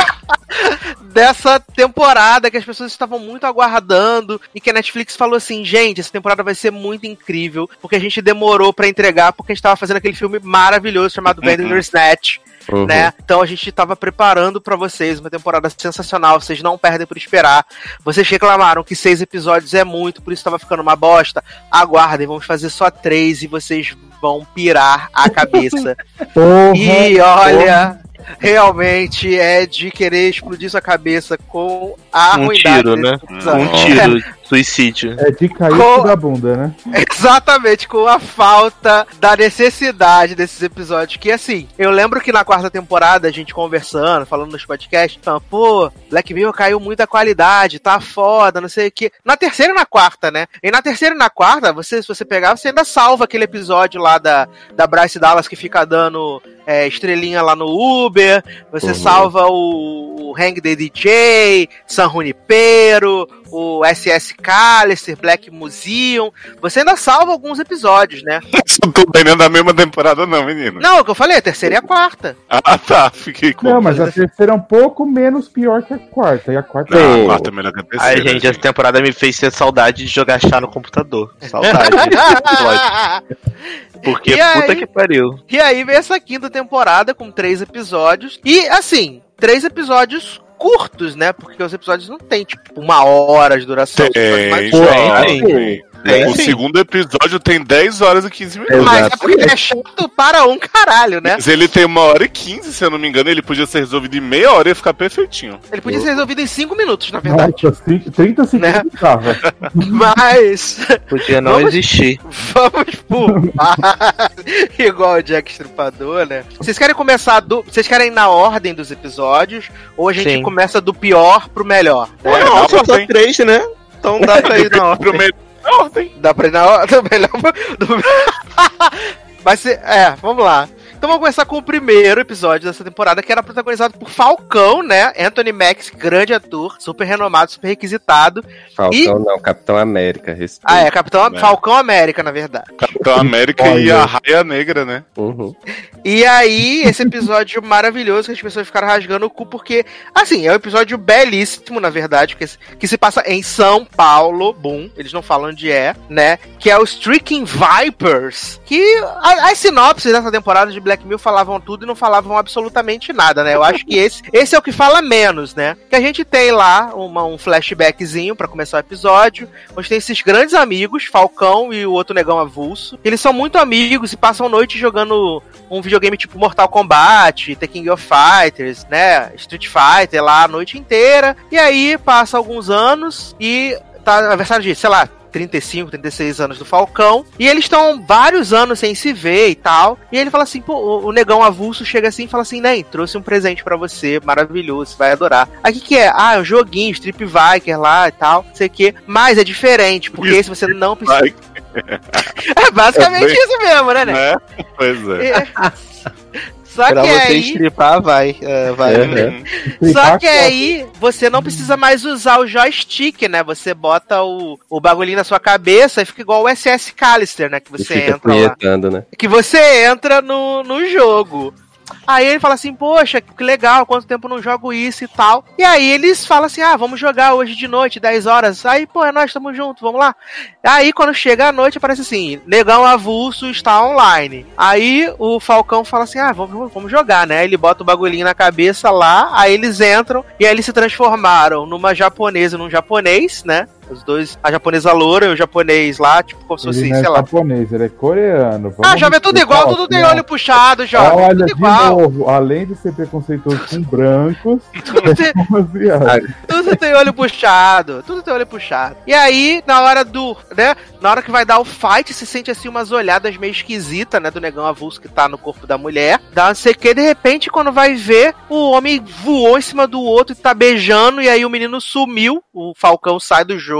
[SPEAKER 2] Dessa temporada que as pessoas estavam muito aguardando e que a Netflix falou assim, gente, essa temporada vai ser muito incrível, porque a gente demorou pra entregar porque a gente tava fazendo aquele filme maravilhoso chamado
[SPEAKER 3] Uhum.
[SPEAKER 2] Bandersnatch.
[SPEAKER 5] Uhum.
[SPEAKER 2] né? Então a gente tava preparando pra vocês uma temporada sensacional, vocês não perdem por esperar. Vocês reclamaram que seis episódios é muito, por isso tava ficando uma bosta. Aguardem, vamos fazer só três e vocês vão pirar a cabeça. [LAUGHS]
[SPEAKER 7] Porra,
[SPEAKER 2] e olha, realmente é de querer explodir sua cabeça com a
[SPEAKER 4] Um
[SPEAKER 2] ruindade
[SPEAKER 4] tiro, né?
[SPEAKER 2] episódio.
[SPEAKER 4] Um tiro, suicídio.
[SPEAKER 7] é de cair
[SPEAKER 2] Co-
[SPEAKER 7] da bunda, né? [LAUGHS]
[SPEAKER 2] Exatamente, com a falta da necessidade desses episódios. Que assim, eu lembro que na quarta temporada, a gente conversando, falando nos podcasts, falando, pô, Black Mirror caiu muita qualidade, tá foda, não sei o que. Na terceira e na quarta, né? E na terceira e na quarta, você, se você pegar, você ainda salva aquele episódio lá da, da Bryce Dallas que fica dando é, estrelinha lá no Uber, você
[SPEAKER 5] Uhum.
[SPEAKER 2] salva o, o Hang the DJ, San Junipero, o SS Callister, Black Museum. Você ainda salva alguns episódios, né?
[SPEAKER 3] Isso tudo não é da mesma temporada, não, menino.
[SPEAKER 2] Não, o que eu falei, a terceira e a quarta.
[SPEAKER 3] Ah, tá. Fiquei com.
[SPEAKER 7] Não, mas a terceira é um pouco menos pior que a quarta. E a quarta
[SPEAKER 3] Não,
[SPEAKER 5] Sim.
[SPEAKER 3] a quarta é melhor que a terceira.
[SPEAKER 4] Ai, gente, essa temporada me fez ter saudade de jogar chá no computador. Saudade. [LAUGHS] Porque
[SPEAKER 2] E
[SPEAKER 4] puta
[SPEAKER 2] aí?
[SPEAKER 4] que pariu.
[SPEAKER 2] e aí vem essa quinta temporada com três episódios. E assim, três episódios curtos, né? Porque os episódios não tem, tipo, uma hora de duração.
[SPEAKER 3] Tem,
[SPEAKER 4] tem.
[SPEAKER 3] tem.
[SPEAKER 4] Tem,
[SPEAKER 3] O
[SPEAKER 4] sim.
[SPEAKER 3] segundo episódio tem 10 horas e 15 minutos.
[SPEAKER 2] Mas é porque é chato para um caralho, né?
[SPEAKER 3] Mas ele tem uma hora e 15, se eu não me engano. Ele podia ser resolvido em meia hora e ia ficar perfeitinho.
[SPEAKER 2] Ele podia ser resolvido em cinco minutos, na verdade.
[SPEAKER 7] Nossa, cin- 30 segundos
[SPEAKER 2] Né?
[SPEAKER 7] tava. [LAUGHS]
[SPEAKER 2] Mas
[SPEAKER 4] Podia não
[SPEAKER 2] Vamos-
[SPEAKER 4] existir.
[SPEAKER 2] vamos por partes. [LAUGHS] Igual o Jack Stripador, né? Vocês querem começar do. Vocês querem ir na ordem dos episódios? Ou a gente
[SPEAKER 4] Sim.
[SPEAKER 2] começa do pior pro melhor?
[SPEAKER 3] Ué,
[SPEAKER 4] não,
[SPEAKER 3] não,
[SPEAKER 4] só três, né? Então dá pra ir na [LAUGHS]
[SPEAKER 3] Pro
[SPEAKER 4] ordem.
[SPEAKER 3] meio da ordem.
[SPEAKER 2] Dá pra ir na ordem [LAUGHS] do melhor. Do... [LAUGHS] Ser. É, vamos lá. Então vamos começar com o primeiro episódio dessa temporada, que era protagonizado por Falcão, né? Anthony Max, grande ator, super renomado, super requisitado.
[SPEAKER 5] Falcão não, Capitão América, respeito.
[SPEAKER 2] Ah, é, Capitão
[SPEAKER 3] É.
[SPEAKER 2] Falcão América, na verdade.
[SPEAKER 3] Capitão América e a Raia Negra, né?
[SPEAKER 5] Uhum.
[SPEAKER 2] E aí, esse episódio [LAUGHS] maravilhoso que as pessoas ficaram rasgando o cu, porque, assim, é um episódio belíssimo, na verdade, que, que se passa em São Paulo, boom, eles não falam onde é, né? Que é o Streaking Vipers, que a- as sinopses dessa temporada de Black Mirror falavam tudo e não falavam absolutamente nada, né? Eu acho que esse, [LAUGHS] esse é o que fala menos, né? Que a gente tem lá uma- um flashbackzinho pra começar o episódio, onde tem esses grandes amigos, Falcão e o outro negão avulso. Eles são muito amigos e passam noite jogando um videogame tipo Mortal Kombat, The King of Fighters, né? Street Fighter lá a noite inteira. E aí passa alguns anos e tá aniversário de, sei lá, 35, 36 anos do Falcão. E eles estão vários anos sem se ver e tal. E ele fala assim, pô, o- negão avulso chega assim e fala assim, né, trouxe um presente pra você, maravilhoso, você vai adorar. Aí o que, que é? Ah, é um joguinho, Strip Viker lá e tal, não sei o que. Mas é diferente, porque esse você não precisa. [LAUGHS] É basicamente
[SPEAKER 3] É bem-
[SPEAKER 2] isso mesmo, né, né?
[SPEAKER 3] né? Pois é.
[SPEAKER 2] É. [LAUGHS] Só
[SPEAKER 4] Pra
[SPEAKER 2] que
[SPEAKER 4] você
[SPEAKER 2] aí.
[SPEAKER 4] estripar, vai. é, vai.
[SPEAKER 5] Uhum.
[SPEAKER 2] Só que aí você não precisa mais usar o joystick, né? Você bota o, o bagulhinho na sua cabeça e fica igual o SS Callister, né? Que você entra lá.
[SPEAKER 5] né?
[SPEAKER 2] Que você entra no, no jogo. Aí ele fala assim, poxa, que legal, quanto tempo não jogo isso e tal. E aí eles falam assim, ah, vamos jogar hoje de noite, 10 horas. Aí, pô, é nós estamos juntos, vamos lá. Aí quando chega a noite, aparece assim, negão avulso está online. Aí o Falcão fala assim, ah, vamos, vamos jogar, né? Ele bota o bagulhinho na cabeça lá, aí eles entram, e aí eles se transformaram numa japonesa num japonês, né? Os dois, a japonesa loura e o japonês lá, tipo, como se fosse,
[SPEAKER 7] é
[SPEAKER 2] sei lá.
[SPEAKER 7] japonês, ele é coreano.
[SPEAKER 2] Ah,
[SPEAKER 7] Vamos
[SPEAKER 2] jovem, é tudo igual, tudo tem olho puxado, jovem.
[SPEAKER 7] Olha,
[SPEAKER 2] tudo
[SPEAKER 7] de
[SPEAKER 2] igual.
[SPEAKER 7] novo, além de ser preconceituoso com [LAUGHS] brancos, [LAUGHS]
[SPEAKER 2] Tudo tem, [LAUGHS] tudo tem olho puxado. Tudo tem olho puxado. E aí, na hora do. né? Na hora que vai dar o fight, se sente assim umas olhadas meio esquisitas, né? Do negão avulso que tá no corpo da mulher. Dá não sei o que, de repente, quando vai ver, o homem voou em cima do outro e tá beijando. E aí o menino sumiu. O Falcão sai do jogo.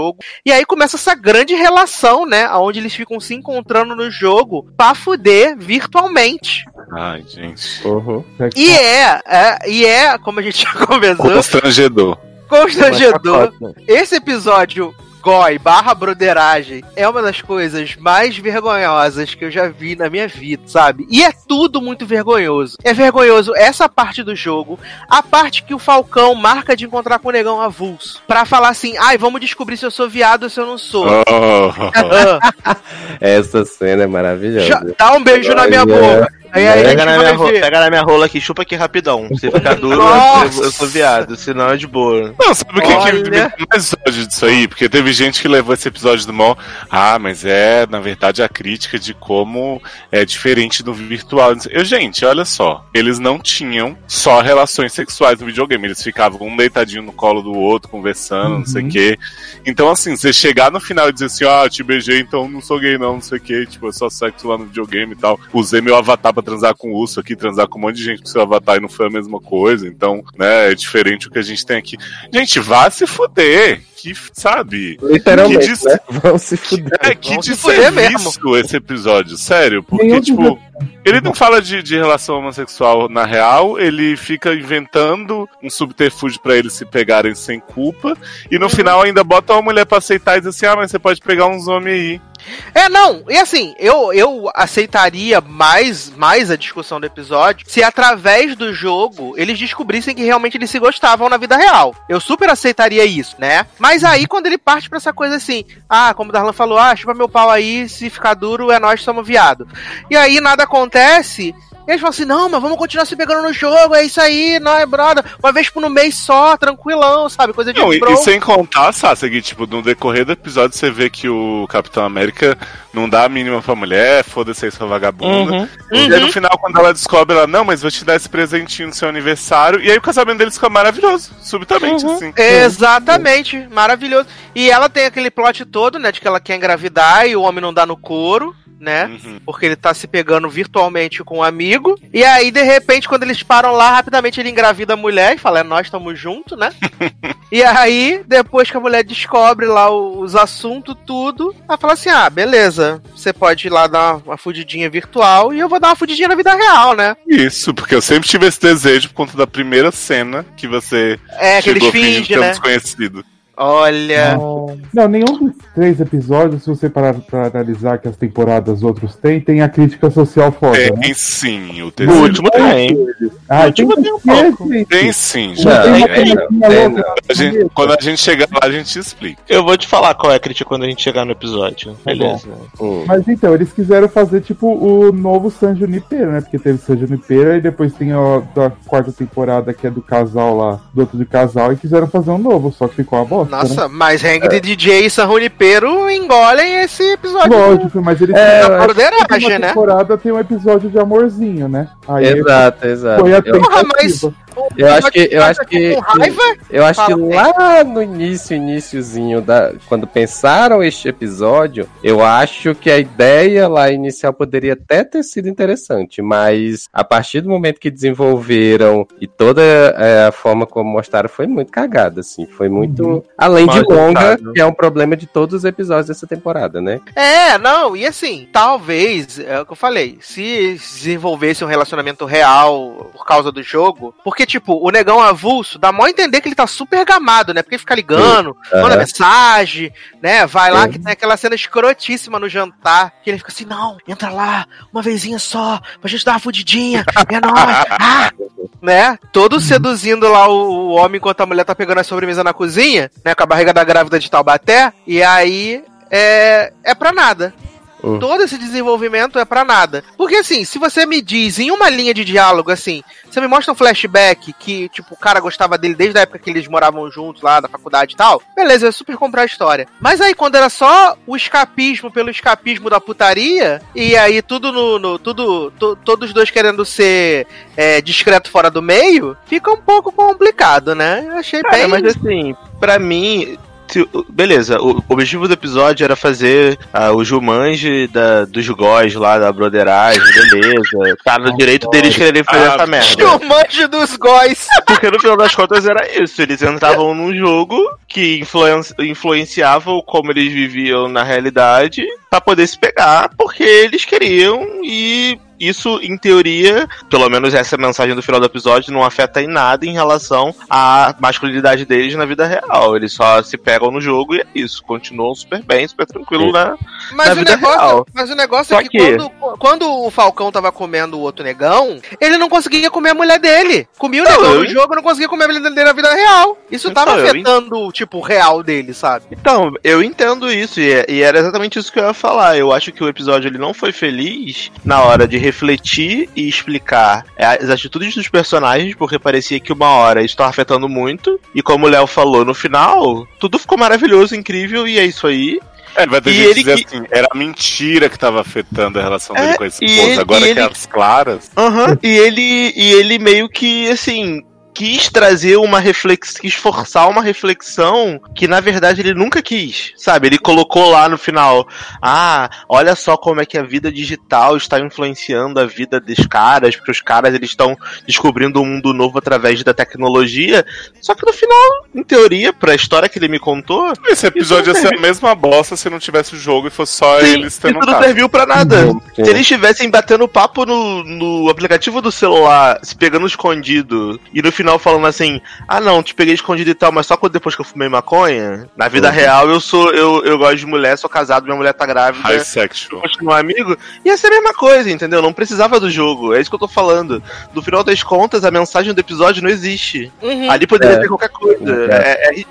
[SPEAKER 2] E aí começa essa grande relação, né? Onde eles ficam se encontrando no jogo pra fuder virtualmente.
[SPEAKER 3] Ai, gente.
[SPEAKER 5] Uhum.
[SPEAKER 2] E é, é, e é, como a gente já [LAUGHS] conversou,
[SPEAKER 3] Constrangedor.
[SPEAKER 2] constrangedor. Esse episódio Goi barra broderagem é uma das coisas mais vergonhosas que eu já vi na minha vida, sabe? E é tudo muito vergonhoso. É vergonhoso essa parte do jogo, a parte que o Falcão marca de encontrar com o negão avulso. Pra falar assim, ai, vamos descobrir se eu sou viado ou se eu não sou.
[SPEAKER 3] Oh. [LAUGHS]
[SPEAKER 2] Ah,
[SPEAKER 5] Essa cena é maravilhosa.
[SPEAKER 2] já- dá um beijo na minha
[SPEAKER 5] Olha.
[SPEAKER 2] boca. Aí, aí,
[SPEAKER 4] Pega na, minha ro-
[SPEAKER 2] ver.
[SPEAKER 4] pega na minha rola aqui, chupa aqui rapidão. Se ficar [LAUGHS] duro, eu, eu sou viado, senão é de boa.
[SPEAKER 3] Não, sabe o que, que
[SPEAKER 2] Olha.
[SPEAKER 3] deu mais ódio disso aí? Porque teve gente que levou esse episódio do mó. Ah, mas é, na verdade, a crítica de como é diferente do virtual. Eu, gente, olha só. Eles não tinham só relações sexuais no videogame. Eles ficavam um deitadinho no colo do outro, conversando, não sei o
[SPEAKER 7] Uhum.
[SPEAKER 3] quê. Então, assim, você chegar no final e dizer assim, ah, te beijei, então não sou gay, não, não sei o quê. Tipo, é só sexo lá no videogame e tal. Usei meu avatar pra transar com o urso aqui, transar com um monte de gente com seu avatar e não foi a mesma coisa. Então, né, é diferente o que a gente tem aqui. Gente, vá se fuder. Que, sabe?
[SPEAKER 5] Literalmente,
[SPEAKER 3] Que dis-
[SPEAKER 5] né? Vão se fuder.
[SPEAKER 3] É, que
[SPEAKER 2] Vamos se
[SPEAKER 3] de
[SPEAKER 2] fuder
[SPEAKER 3] serviço esse episódio, sério. Porque,
[SPEAKER 7] Nenhum
[SPEAKER 3] tipo, ele não fala de, de relação homossexual na real, ele fica inventando um subterfúgio pra eles se pegarem sem culpa, e no final ainda bota uma mulher pra aceitar e diz assim: ah, mas você pode pegar uns homens aí.
[SPEAKER 2] É, não, e assim, eu, eu aceitaria mais, mais a discussão do episódio se através do jogo eles descobrissem que realmente eles se gostavam na vida real. Eu super aceitaria isso, né? Mas aí quando ele parte pra essa coisa assim, ah, como o Darlan falou, ah, chupa meu pau aí, se ficar duro é nós somos viado. E aí nada acontece. E eles falam assim, não, mas vamos continuar se pegando no jogo, é isso aí, não é, brother. Uma vez por no mês só, tranquilão, sabe? Coisa de
[SPEAKER 3] Não, e, e sem contar, Sassa, que, tipo, no decorrer do episódio você vê que o Capitão América não dá a mínima pra mulher, foda-se aí sua vagabunda.
[SPEAKER 4] Uhum.
[SPEAKER 3] E aí no final, quando ela descobre, ela, não, mas vou te dar esse presentinho no seu aniversário. E aí o casamento deles fica maravilhoso, subitamente, assim.
[SPEAKER 2] Exatamente, maravilhoso. E ela tem aquele plot todo, né, de que ela quer engravidar e o homem não dá no couro, né?
[SPEAKER 3] Uhum.
[SPEAKER 2] Porque ele tá se pegando virtualmente com um amigo. E aí, de repente, quando eles param lá, rapidamente ele engravida a mulher e fala: é, nós estamos juntos, né? [LAUGHS] e aí, depois que a mulher descobre lá os assuntos, tudo, ela fala assim: ah, beleza, você pode ir lá dar uma, fudidinha virtual e eu vou dar uma fudidinha na vida real, né?
[SPEAKER 3] Isso, porque eu sempre tive esse desejo por conta da primeira cena que você
[SPEAKER 2] É, que eles
[SPEAKER 3] chegou fingindo
[SPEAKER 2] fingem,
[SPEAKER 3] é
[SPEAKER 2] né?
[SPEAKER 3] desconhecido.
[SPEAKER 2] Olha.
[SPEAKER 7] Não, nenhum dos três episódios, se você parar pra analisar que as temporadas outros têm, tem a crítica social foda, né?
[SPEAKER 3] Tem sim, o
[SPEAKER 4] O
[SPEAKER 3] terceiro.
[SPEAKER 4] último tem.
[SPEAKER 7] Ah,
[SPEAKER 4] o último tem um pouco.
[SPEAKER 3] Tem sim,
[SPEAKER 5] Não,
[SPEAKER 3] já.
[SPEAKER 7] tem uma
[SPEAKER 5] é, não,
[SPEAKER 7] pegadinha
[SPEAKER 5] é,
[SPEAKER 7] louca.
[SPEAKER 5] não.
[SPEAKER 3] A gente- quando a gente chegar lá, a gente explica.
[SPEAKER 4] Eu vou te falar qual é a crítica quando a gente chegar no episódio. Beleza.
[SPEAKER 5] Hum.
[SPEAKER 7] Mas então, eles quiseram fazer tipo o novo San Junipero, né? Porque teve San Junipero e depois tem a da quarta temporada que é do casal lá, do outro do casal, e quiseram fazer um novo, só que ficou uma bosta. Né?
[SPEAKER 2] Nossa, mas Hanged DJ e San Junipero engolem esse episódio.
[SPEAKER 7] Lógico, mas eles
[SPEAKER 5] É,
[SPEAKER 7] na
[SPEAKER 2] broderagem,
[SPEAKER 7] última
[SPEAKER 2] né?
[SPEAKER 7] temporada tem um episódio de amorzinho, né? Aí
[SPEAKER 5] Exato, exato.
[SPEAKER 7] foi a
[SPEAKER 5] Eu,
[SPEAKER 2] Porra,
[SPEAKER 7] tentativa.
[SPEAKER 2] mas-
[SPEAKER 5] eu acho que, eu acho que, eu acho que lá no início, iniciozinho da, quando pensaram este episódio, eu acho que a ideia lá inicial poderia até ter sido interessante, mas a partir do momento que desenvolveram e toda é, a forma como mostraram foi muito cagada, assim, foi muito
[SPEAKER 7] Uhum.
[SPEAKER 5] além de longa, que é um problema de todos os episódios dessa temporada, né?
[SPEAKER 2] É, não, e assim, talvez, é o que eu falei, se desenvolvesse um relacionamento real por causa do jogo, porque, tipo, o negão avulso dá mó a entender que ele tá super gamado, né? Porque fica ligando, manda
[SPEAKER 5] Aham.
[SPEAKER 2] mensagem, né? Vai lá
[SPEAKER 5] Sim.
[SPEAKER 2] que tem aquela cena escrotíssima no jantar, que ele fica assim, não, entra lá, uma vezinha só, pra gente dar uma fudidinha, é nóis, [LAUGHS] ah! Né? Todo seduzindo lá o, o homem enquanto a mulher tá pegando a sobremesa na cozinha, né? Com a barriga da grávida de Taubaté, e aí é, é pra nada. Todo esse desenvolvimento é pra nada. Porque assim, se você me diz em uma linha de diálogo assim, você me mostra um flashback que, tipo, o cara gostava dele desde a época que eles moravam juntos lá da faculdade e tal, beleza, eu super comprar a história. Mas aí quando era só o escapismo pelo escapismo da putaria, e aí tudo no. no- tudo. to- todos os dois querendo ser é, discreto fora do meio, fica um pouco complicado, né? Eu achei
[SPEAKER 4] Cara,
[SPEAKER 2] bem.
[SPEAKER 4] mas assim, pra mim. Se- Beleza, o objetivo do episódio era fazer ah, o Jumanji da, dos góis lá, da broderagem, beleza. Tá no direito deles quererem fazer
[SPEAKER 3] Ah,
[SPEAKER 4] essa merda.
[SPEAKER 2] O manjo dos góis. [LAUGHS]
[SPEAKER 4] Porque no final das contas era isso. Eles entravam num jogo que influen- influenciava o como eles viviam na realidade pra poder se pegar, porque eles queriam e isso, em teoria, pelo menos essa é mensagem do final do episódio, não afeta em nada em relação à masculinidade deles na vida real. Eles só se pegam no jogo e é isso. Continuam super bem, super tranquilo na,
[SPEAKER 2] Mas
[SPEAKER 4] na
[SPEAKER 2] o,
[SPEAKER 4] vida
[SPEAKER 2] negócio,
[SPEAKER 4] real.
[SPEAKER 2] mas o negócio
[SPEAKER 4] Só
[SPEAKER 2] é que,
[SPEAKER 4] que-
[SPEAKER 2] Quando, quando o Falcão tava comendo o outro negão, ele não conseguia comer a mulher dele. Comia o negão
[SPEAKER 4] eu-
[SPEAKER 2] no jogo não conseguia comer a mulher dele na vida real. Isso
[SPEAKER 4] Então,
[SPEAKER 2] tava
[SPEAKER 4] eu-
[SPEAKER 2] afetando, tipo, o real dele, sabe?
[SPEAKER 4] Então, eu entendo isso, e, e era exatamente isso que eu ia falar. Eu acho que o episódio ele não foi feliz na hora de refletir e explicar as atitudes dos personagens, porque parecia que uma hora isso estava afetando muito. E como o Léo falou no final, tudo ficou maravilhoso, incrível, e é isso aí.
[SPEAKER 3] É, vai ter
[SPEAKER 4] E
[SPEAKER 3] gente
[SPEAKER 4] ele
[SPEAKER 3] dizer assim, era mentira que tava afetando a relação dele
[SPEAKER 4] É,
[SPEAKER 3] com a
[SPEAKER 4] e
[SPEAKER 3] esposa.
[SPEAKER 4] ele-
[SPEAKER 3] Agora
[SPEAKER 4] e
[SPEAKER 3] que
[SPEAKER 4] ele-
[SPEAKER 3] é as claras.
[SPEAKER 4] Aham. e ele e ele meio que assim quis trazer uma reflexão, quis forçar uma reflexão que na verdade ele nunca quis, sabe? Ele colocou lá no final, ah, olha só como é que a vida digital está influenciando a vida dos caras, porque os caras eles estão descobrindo um mundo novo através da tecnologia. Só que no final, em teoria, pra história que ele me contou,
[SPEAKER 3] Esse episódio ia ser a mesma bosta se não tivesse o jogo e fosse só
[SPEAKER 4] sim,
[SPEAKER 3] eles tendo
[SPEAKER 4] não serviu pra nada.
[SPEAKER 5] Sim.
[SPEAKER 4] Se eles estivessem batendo papo no, no aplicativo do celular, se pegando escondido, e no final falando assim, ah não, te peguei escondido e tal, mas só quando depois que eu fumei maconha, na vida
[SPEAKER 3] Uhum.
[SPEAKER 4] real eu sou, eu, eu gosto de mulher, sou casado, minha mulher tá grávida,
[SPEAKER 3] High sexual.
[SPEAKER 4] continuar amigo, ia ser a mesma coisa, entendeu? Não precisava do jogo, é isso que eu tô falando. No final das contas, a mensagem do episódio não existe.
[SPEAKER 2] Uhum.
[SPEAKER 4] Ali poderia
[SPEAKER 5] É.
[SPEAKER 4] ter qualquer coisa. É, é ri-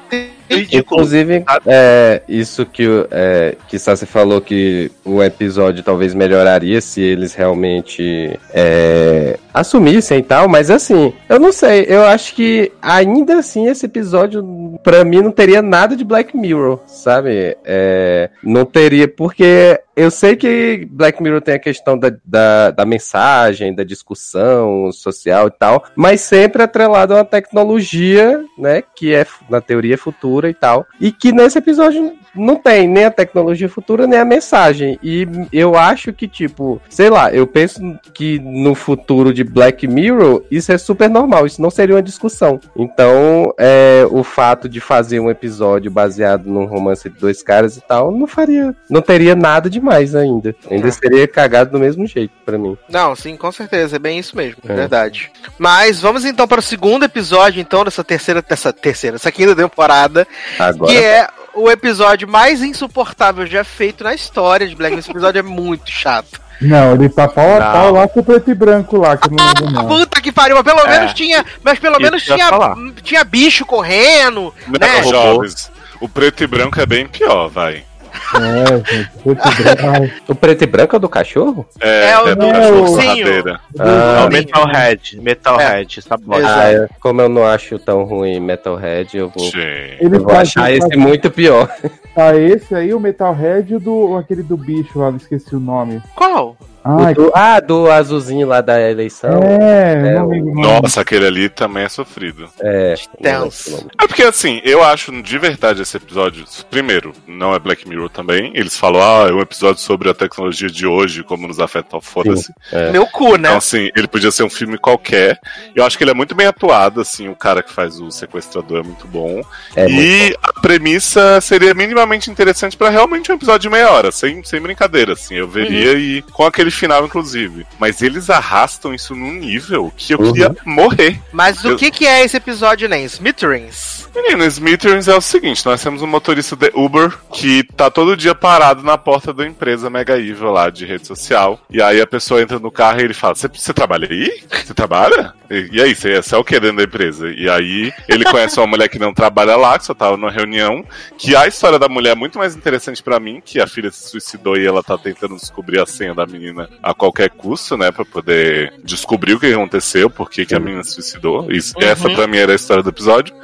[SPEAKER 4] ridículo.
[SPEAKER 5] Inclusive, é, isso que, é, que Sassi falou que o episódio talvez melhoraria se eles realmente é, assumissem e tal, mas assim, eu não sei, eu acho que ainda assim esse episódio, pra mim, não teria nada de Black Mirror, sabe? É, não teria, porque eu sei que Black Mirror tem a questão da, da, da mensagem, da discussão social e tal, mas sempre atrelado a uma tecnologia, né, que é, na teoria, futura e tal, e que nesse episódio não tem nem a tecnologia futura, nem a mensagem, e eu acho que, tipo, sei lá, eu penso que no futuro de Black Mirror, isso é super normal, isso não seria uma discussão. Então, é, o fato de fazer um episódio baseado num romance de dois caras e tal, não faria, não teria nada demais ainda. Ainda seria cagado do mesmo jeito pra mim.
[SPEAKER 2] Não, sim, com certeza, é bem isso mesmo,
[SPEAKER 5] É.
[SPEAKER 2] verdade. Mas vamos então para o segundo episódio, então, dessa terceira, dessa terceira, essa quinta temporada,
[SPEAKER 5] Agora,
[SPEAKER 2] que é o episódio mais insuportável já feito na história de Black Mirror. Esse episódio é muito chato.
[SPEAKER 7] Não, ele tá pau a pau lá com o preto e branco lá, que eu não lembro [LAUGHS] não.
[SPEAKER 2] Puta que pariu, mas pelo
[SPEAKER 4] É.
[SPEAKER 2] menos tinha, mas pelo
[SPEAKER 4] Isso
[SPEAKER 2] menos tinha,
[SPEAKER 4] falar.
[SPEAKER 2] tinha bicho correndo,
[SPEAKER 3] Não,
[SPEAKER 2] né?
[SPEAKER 3] jovens. O preto e branco é bem pior, vai.
[SPEAKER 7] É, gente, preto e branco. Ai, [LAUGHS]
[SPEAKER 5] o preto e branco é o do cachorro?
[SPEAKER 3] É,
[SPEAKER 2] É o
[SPEAKER 3] é do cachorro.
[SPEAKER 5] Ah,
[SPEAKER 4] Não, Metalhead, Metalhead, essa bosta.
[SPEAKER 5] Ah, eu- como eu não acho tão ruim Metalhead, eu vou.
[SPEAKER 7] Ele
[SPEAKER 5] eu vou
[SPEAKER 7] tá,
[SPEAKER 5] achar
[SPEAKER 7] tá,
[SPEAKER 5] esse muito pior.
[SPEAKER 7] tá esse aí, o Metalhead o do, aquele do bicho lá, esqueci o nome.
[SPEAKER 2] Qual?
[SPEAKER 7] Ai,
[SPEAKER 5] do- ah, do azulzinho lá da eleição.
[SPEAKER 7] é,
[SPEAKER 5] é, o-.
[SPEAKER 3] Nossa, aquele ali também é sofrido.
[SPEAKER 5] É,
[SPEAKER 2] Tenso.
[SPEAKER 3] É porque assim, eu acho de verdade esse episódio. Primeiro, não é Black Mirror também. Eles falam, ah, é um episódio sobre a tecnologia de hoje, como nos afeta, foda-se.
[SPEAKER 5] É.
[SPEAKER 2] Meu cu, né?
[SPEAKER 3] Então, assim, ele podia ser um filme qualquer. Eu acho que ele é muito bem atuado, assim, o cara que faz o sequestrador é muito bom.
[SPEAKER 5] É
[SPEAKER 3] e a premissa seria minimamente interessante pra realmente um episódio de meia hora, sem, sem brincadeira, assim. Eu veria e com aquele final, inclusive. Mas eles arrastam isso num nível que eu
[SPEAKER 5] Uhum.
[SPEAKER 3] queria morrer.
[SPEAKER 2] Mas o
[SPEAKER 3] Eu-
[SPEAKER 2] que que é esse episódio, nem? Smithereens?
[SPEAKER 3] Menino, Smithereens é o seguinte: nós temos um motorista de Uber que tá todo dia parado na porta da empresa Mega Evil lá de rede social. E aí a pessoa entra no carro e ele fala: Você trabalha aí? Você trabalha? E, e aí, você você é o que dentro da empresa? E aí ele conhece uma mulher que não trabalha lá, que só tava numa reunião. Que a história da mulher é muito mais interessante pra mim, que a filha se suicidou e ela tá tentando descobrir a senha da menina a qualquer custo, né? Pra poder descobrir o que aconteceu, por que que a menina se suicidou. Isso, Essa pra mim era a história do episódio.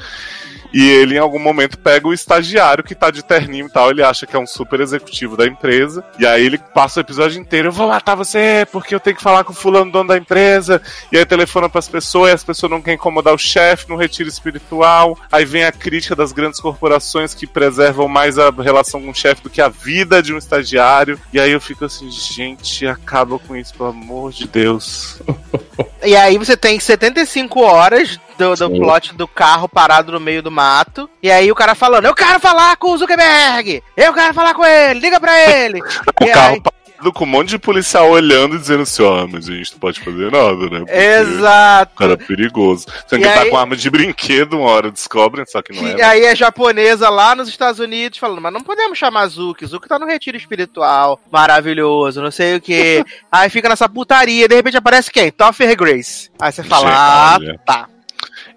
[SPEAKER 3] E ele, em algum momento, pega o estagiário que tá de terninho e tal. Ele acha que é um super executivo da empresa. E aí ele passa o episódio inteiro: Eu vou matar você porque eu tenho que falar com o fulano, dono da empresa. E aí telefona pras pessoas e as pessoas não querem incomodar o chefe no retiro espiritual. Aí vem a crítica das grandes corporações que preservam mais a relação com o chefe do que a vida de um estagiário. E aí eu fico assim: Gente, acaba com isso, pelo amor de Deus. [LAUGHS]
[SPEAKER 2] E aí você tem 75 horas do, do plot do carro parado no meio do mato. E aí o cara falando, eu quero falar com o Zuckerberg! Eu quero falar com ele, liga pra ele! [LAUGHS]
[SPEAKER 3] O
[SPEAKER 2] E
[SPEAKER 3] carro
[SPEAKER 2] aí-
[SPEAKER 3] com um monte de policial olhando e dizendo assim: Ó, mas a gente não pode fazer nada, né? Porque
[SPEAKER 2] Exato.
[SPEAKER 3] O cara é perigoso.
[SPEAKER 2] E
[SPEAKER 3] que tá
[SPEAKER 2] aí-
[SPEAKER 3] com arma de brinquedo, uma hora descobrem, só que não é.
[SPEAKER 2] E
[SPEAKER 3] né?
[SPEAKER 2] aí é japonesa lá nos Estados Unidos falando, mas não podemos chamar Zuki, Zuki tá no retiro espiritual, maravilhoso, não sei o que. [LAUGHS] aí fica nessa putaria, de repente aparece quem? Toffer Grace. Aí você fala,
[SPEAKER 3] Gente,
[SPEAKER 2] ah, tá.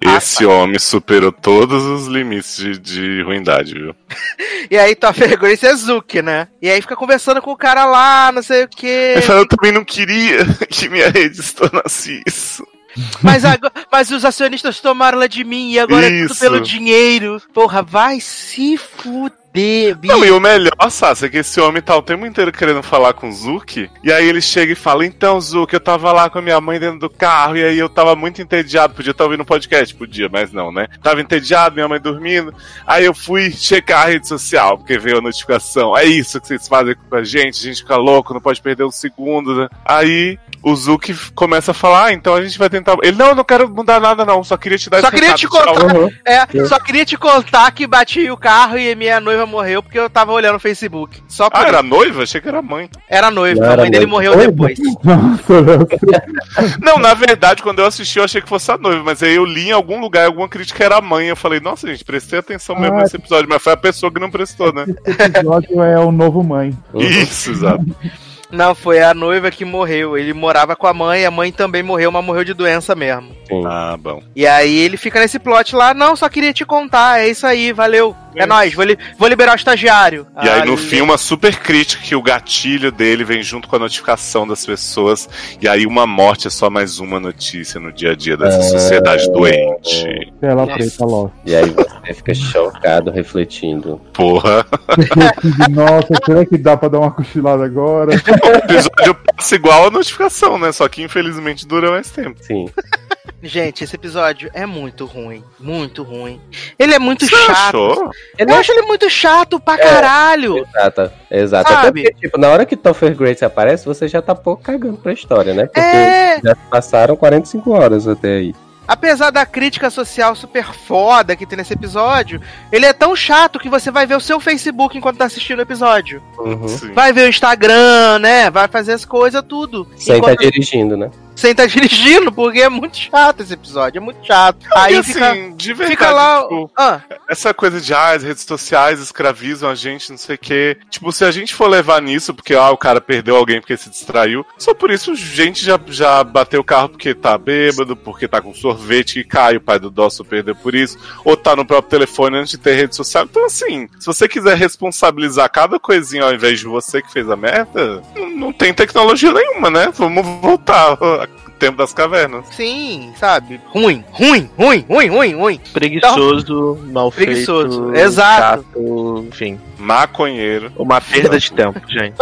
[SPEAKER 3] Esse homem superou todos os limites de, de ruindade, viu? [LAUGHS]
[SPEAKER 2] E aí Topher Grace é Zuki, né? E aí fica conversando com o cara lá, não sei o quê.
[SPEAKER 3] Ele fala, eu também não queria [LAUGHS] que minha rede se tornasse isso.
[SPEAKER 2] Mas, agora, mas os acionistas tomaram ela de mim e agora é tudo
[SPEAKER 3] Isso.
[SPEAKER 2] pelo dinheiro. Porra, vai se fuder, bicho.
[SPEAKER 3] Não, e o melhor, Sassi, é que esse homem tá o tempo inteiro querendo falar com o Zuki. E aí ele chega e fala: Então, Zuki, eu tava lá com a minha mãe dentro do carro. E aí eu tava muito entediado. Podia estar ouvindo um podcast, podia, mas não, né? Tava entediado, minha mãe dormindo. Aí eu fui checar a rede social, porque veio a notificação. É isso que vocês fazem com a gente, a gente fica louco, não pode perder um segundo, né? Aí. O Zuki começa a falar, ah, então a gente vai tentar. Ele, não, eu não quero mudar nada, não. Só queria te dar
[SPEAKER 2] Só
[SPEAKER 3] esse
[SPEAKER 2] queria
[SPEAKER 3] recado,
[SPEAKER 2] te
[SPEAKER 3] tchau."
[SPEAKER 2] contar. É, só queria te contar que bati o carro e minha noiva morreu porque eu tava olhando o Facebook. Só
[SPEAKER 3] Ah,
[SPEAKER 2] isso.
[SPEAKER 3] era noiva? Achei que era mãe.
[SPEAKER 2] Era noiva,
[SPEAKER 5] Não
[SPEAKER 2] a mãe dele morreu
[SPEAKER 7] Oi,
[SPEAKER 2] depois. [LAUGHS]
[SPEAKER 3] Não, na verdade, quando eu assisti, eu achei que fosse a noiva, mas aí eu li em algum lugar, alguma crítica era a mãe. Eu falei, nossa, gente, prestei atenção mesmo
[SPEAKER 7] Ah.
[SPEAKER 3] nesse episódio, mas foi a pessoa que não prestou, né?
[SPEAKER 7] Esse episódio é o novo mãe.
[SPEAKER 3] Isso, exato.
[SPEAKER 2] Não, foi a noiva que morreu. Ele morava com a mãe, a mãe também morreu, mas morreu de doença mesmo.
[SPEAKER 3] Ah, bom.
[SPEAKER 2] E aí ele fica nesse plot lá, não, só queria te contar, é isso aí, valeu. É nóis, vou, li- vou liberar o estagiário.
[SPEAKER 3] E aí, no
[SPEAKER 2] Ah,
[SPEAKER 3] fim, uma super crítica que o gatilho dele vem junto com a notificação das pessoas. E aí, uma morte é só mais uma notícia no dia a dia dessa
[SPEAKER 5] Ah.
[SPEAKER 3] sociedade doente.
[SPEAKER 2] Nossa.
[SPEAKER 7] preta, Lost.
[SPEAKER 5] E aí você fica chocado, refletindo.
[SPEAKER 3] Porra. [LAUGHS]
[SPEAKER 7] Nossa, será que dá pra dar uma cochilada agora? [LAUGHS]
[SPEAKER 3] O episódio passa igual a notificação, né? Só que infelizmente dura mais tempo.
[SPEAKER 5] Sim.
[SPEAKER 2] Gente, esse episódio é muito ruim. Muito ruim. Ele é muito
[SPEAKER 3] Você
[SPEAKER 2] chato.
[SPEAKER 3] achou?
[SPEAKER 2] Eu acho ele muito chato pra caralho.
[SPEAKER 5] Exato, exato.
[SPEAKER 2] Sabe?
[SPEAKER 5] Até porque, tipo, na hora que Topher Grace aparece, você já tá pouco cagando pra história, né? Porque
[SPEAKER 2] É.
[SPEAKER 5] já passaram 45 horas até aí.
[SPEAKER 2] Apesar da crítica social super foda que tem nesse episódio, ele é tão chato que você vai ver o seu Facebook enquanto tá assistindo o episódio.
[SPEAKER 5] Uhum.
[SPEAKER 2] Vai ver o Instagram, né? Vai fazer as coisas, tudo.
[SPEAKER 5] Sem
[SPEAKER 2] Enquanto-
[SPEAKER 5] tá dirigindo, né?
[SPEAKER 2] Sem tá [LAUGHS] dirigindo, porque é muito chato esse episódio, é muito chato. Aí
[SPEAKER 3] assim,
[SPEAKER 2] fica,
[SPEAKER 3] de verdade,
[SPEAKER 2] fica lá.
[SPEAKER 3] tipo,
[SPEAKER 2] Ah,
[SPEAKER 3] essa coisa de ah, as redes sociais escravizam a gente, não sei o quê. Tipo, se a gente for levar nisso, porque ah, o cara perdeu alguém porque se distraiu, só por isso gente já, já bateu o carro porque tá bêbado, porque tá com sorvete e cai, o pai do Dawson perdeu por isso, ou tá no próprio telefone antes de ter rede social. Então, assim, se você quiser responsabilizar cada coisinha ao invés de você que fez a merda, não, não tem tecnologia nenhuma, né? Vamos voltar ao tempo das cavernas.
[SPEAKER 2] sim, sabe? Ruim, ruim, ruim, ruim, ruim, ruim.
[SPEAKER 4] Preguiçoso, mal
[SPEAKER 2] Preguiçoso,
[SPEAKER 4] feito.
[SPEAKER 2] exato.
[SPEAKER 4] chato, enfim.
[SPEAKER 3] Maconheiro.
[SPEAKER 4] Uma perda de tempo, [LAUGHS] gente.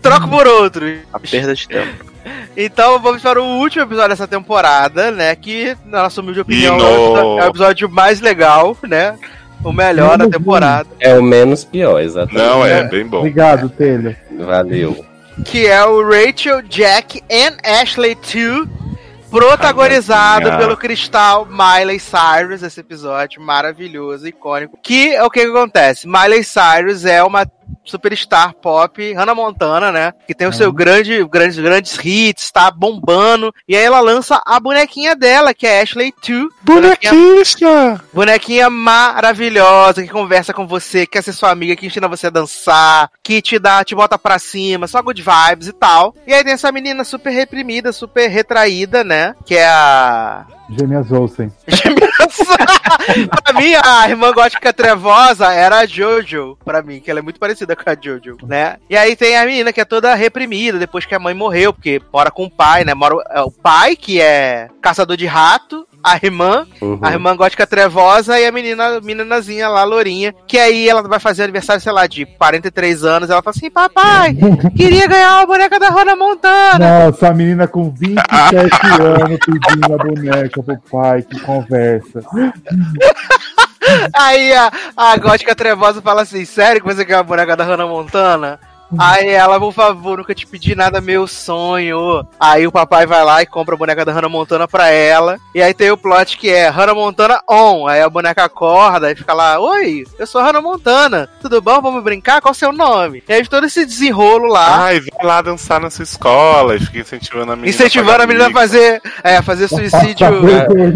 [SPEAKER 2] Troca por outro.
[SPEAKER 4] Uma perda de tempo.
[SPEAKER 2] Então vamos para o último episódio dessa temporada, né? Que, na nossa humilde opinião, é o episódio- é o episódio mais legal, né? O melhor da temporada.
[SPEAKER 5] É o menos pior, exatamente.
[SPEAKER 3] Não, é,
[SPEAKER 2] É.
[SPEAKER 3] bem bom.
[SPEAKER 7] Obrigado, Telha.
[SPEAKER 5] Valeu.
[SPEAKER 2] Que é o Rachel, Jack and Ashley 2. Protagonizado pelo cristal Miley Cyrus, esse episódio maravilhoso, icônico. Que é o que acontece? Miley Cyrus é uma superstar pop, Hannah Montana, né? Que tem o seu grande, grandes, grandes hits, tá bombando. E aí ela lança a bonequinha dela, que é Ashley 2.
[SPEAKER 3] Bonequinha!
[SPEAKER 2] Bonequinha maravilhosa que conversa com você, que quer ser sua amiga, que ensina você a dançar, que te dá, te bota pra cima, só good vibes e tal. E aí tem essa menina super reprimida, super retraída, né? Que é a.
[SPEAKER 7] Gêmeas Olsen. [LAUGHS]
[SPEAKER 2] pra mim, a irmã gótica trevosa era a Jojo, pra mim, que ela é muito parecida com a Jojo, né? E aí tem a menina que é toda reprimida depois que a mãe morreu, porque mora com o pai, né? Mora é o pai, que é caçador de rato, a irmã,
[SPEAKER 5] Uhum.
[SPEAKER 2] a irmã gótica trevosa e a menina, meninazinha lá, lourinha, que aí ela vai fazer aniversário, sei lá, de 43 anos, ela fala assim, papai, queria ganhar a boneca da Hannah Montana.
[SPEAKER 7] Nossa, a menina com 27 [LAUGHS] anos pedindo a boneca pro pai, que conversa. [LAUGHS]
[SPEAKER 2] Aí a, a gótica trevosa fala assim: Sério que você quer a boneca da Hannah Montana? Aí ela, por favor, nunca te pedi nada, meu sonho. Aí o papai vai lá e compra a boneca da Hannah Montana pra ela. E aí tem o plot que é Hannah Montana on. Aí a boneca acorda e fica lá: Oi, eu sou a Hannah Montana. Tudo bom? Vamos brincar? Qual o seu nome? E aí todo esse desenrolo lá.
[SPEAKER 3] Ai, vai lá dançar na sua escola e fica incentivando a menina.
[SPEAKER 2] Incentivando a menina a fazer, é, a fazer [LAUGHS] suicídio.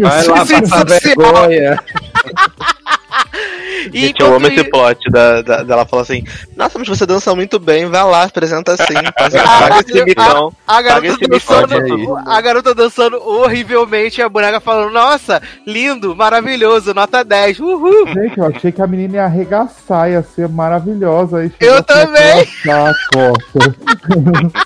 [SPEAKER 5] Vai lá
[SPEAKER 2] Suicídio
[SPEAKER 5] passar
[SPEAKER 2] social.
[SPEAKER 5] vergonha. [LAUGHS] [LAUGHS]
[SPEAKER 2] E
[SPEAKER 4] Gente, eu amo esse plot da, da- dela falar assim: Nossa, mas você dança muito bem, vai lá, apresenta assim. [LAUGHS] Paga,
[SPEAKER 2] Ah,
[SPEAKER 4] paga esse micão.
[SPEAKER 2] A garota,
[SPEAKER 4] Paga esse
[SPEAKER 2] dançando, a garota dançando horrivelmente e a boneca falando, nossa, lindo, maravilhoso, nota 10, uhul.
[SPEAKER 7] Gente, eu achei que a menina ia arregaçar, ia ser maravilhosa. Aí
[SPEAKER 2] Eu também. [LAUGHS]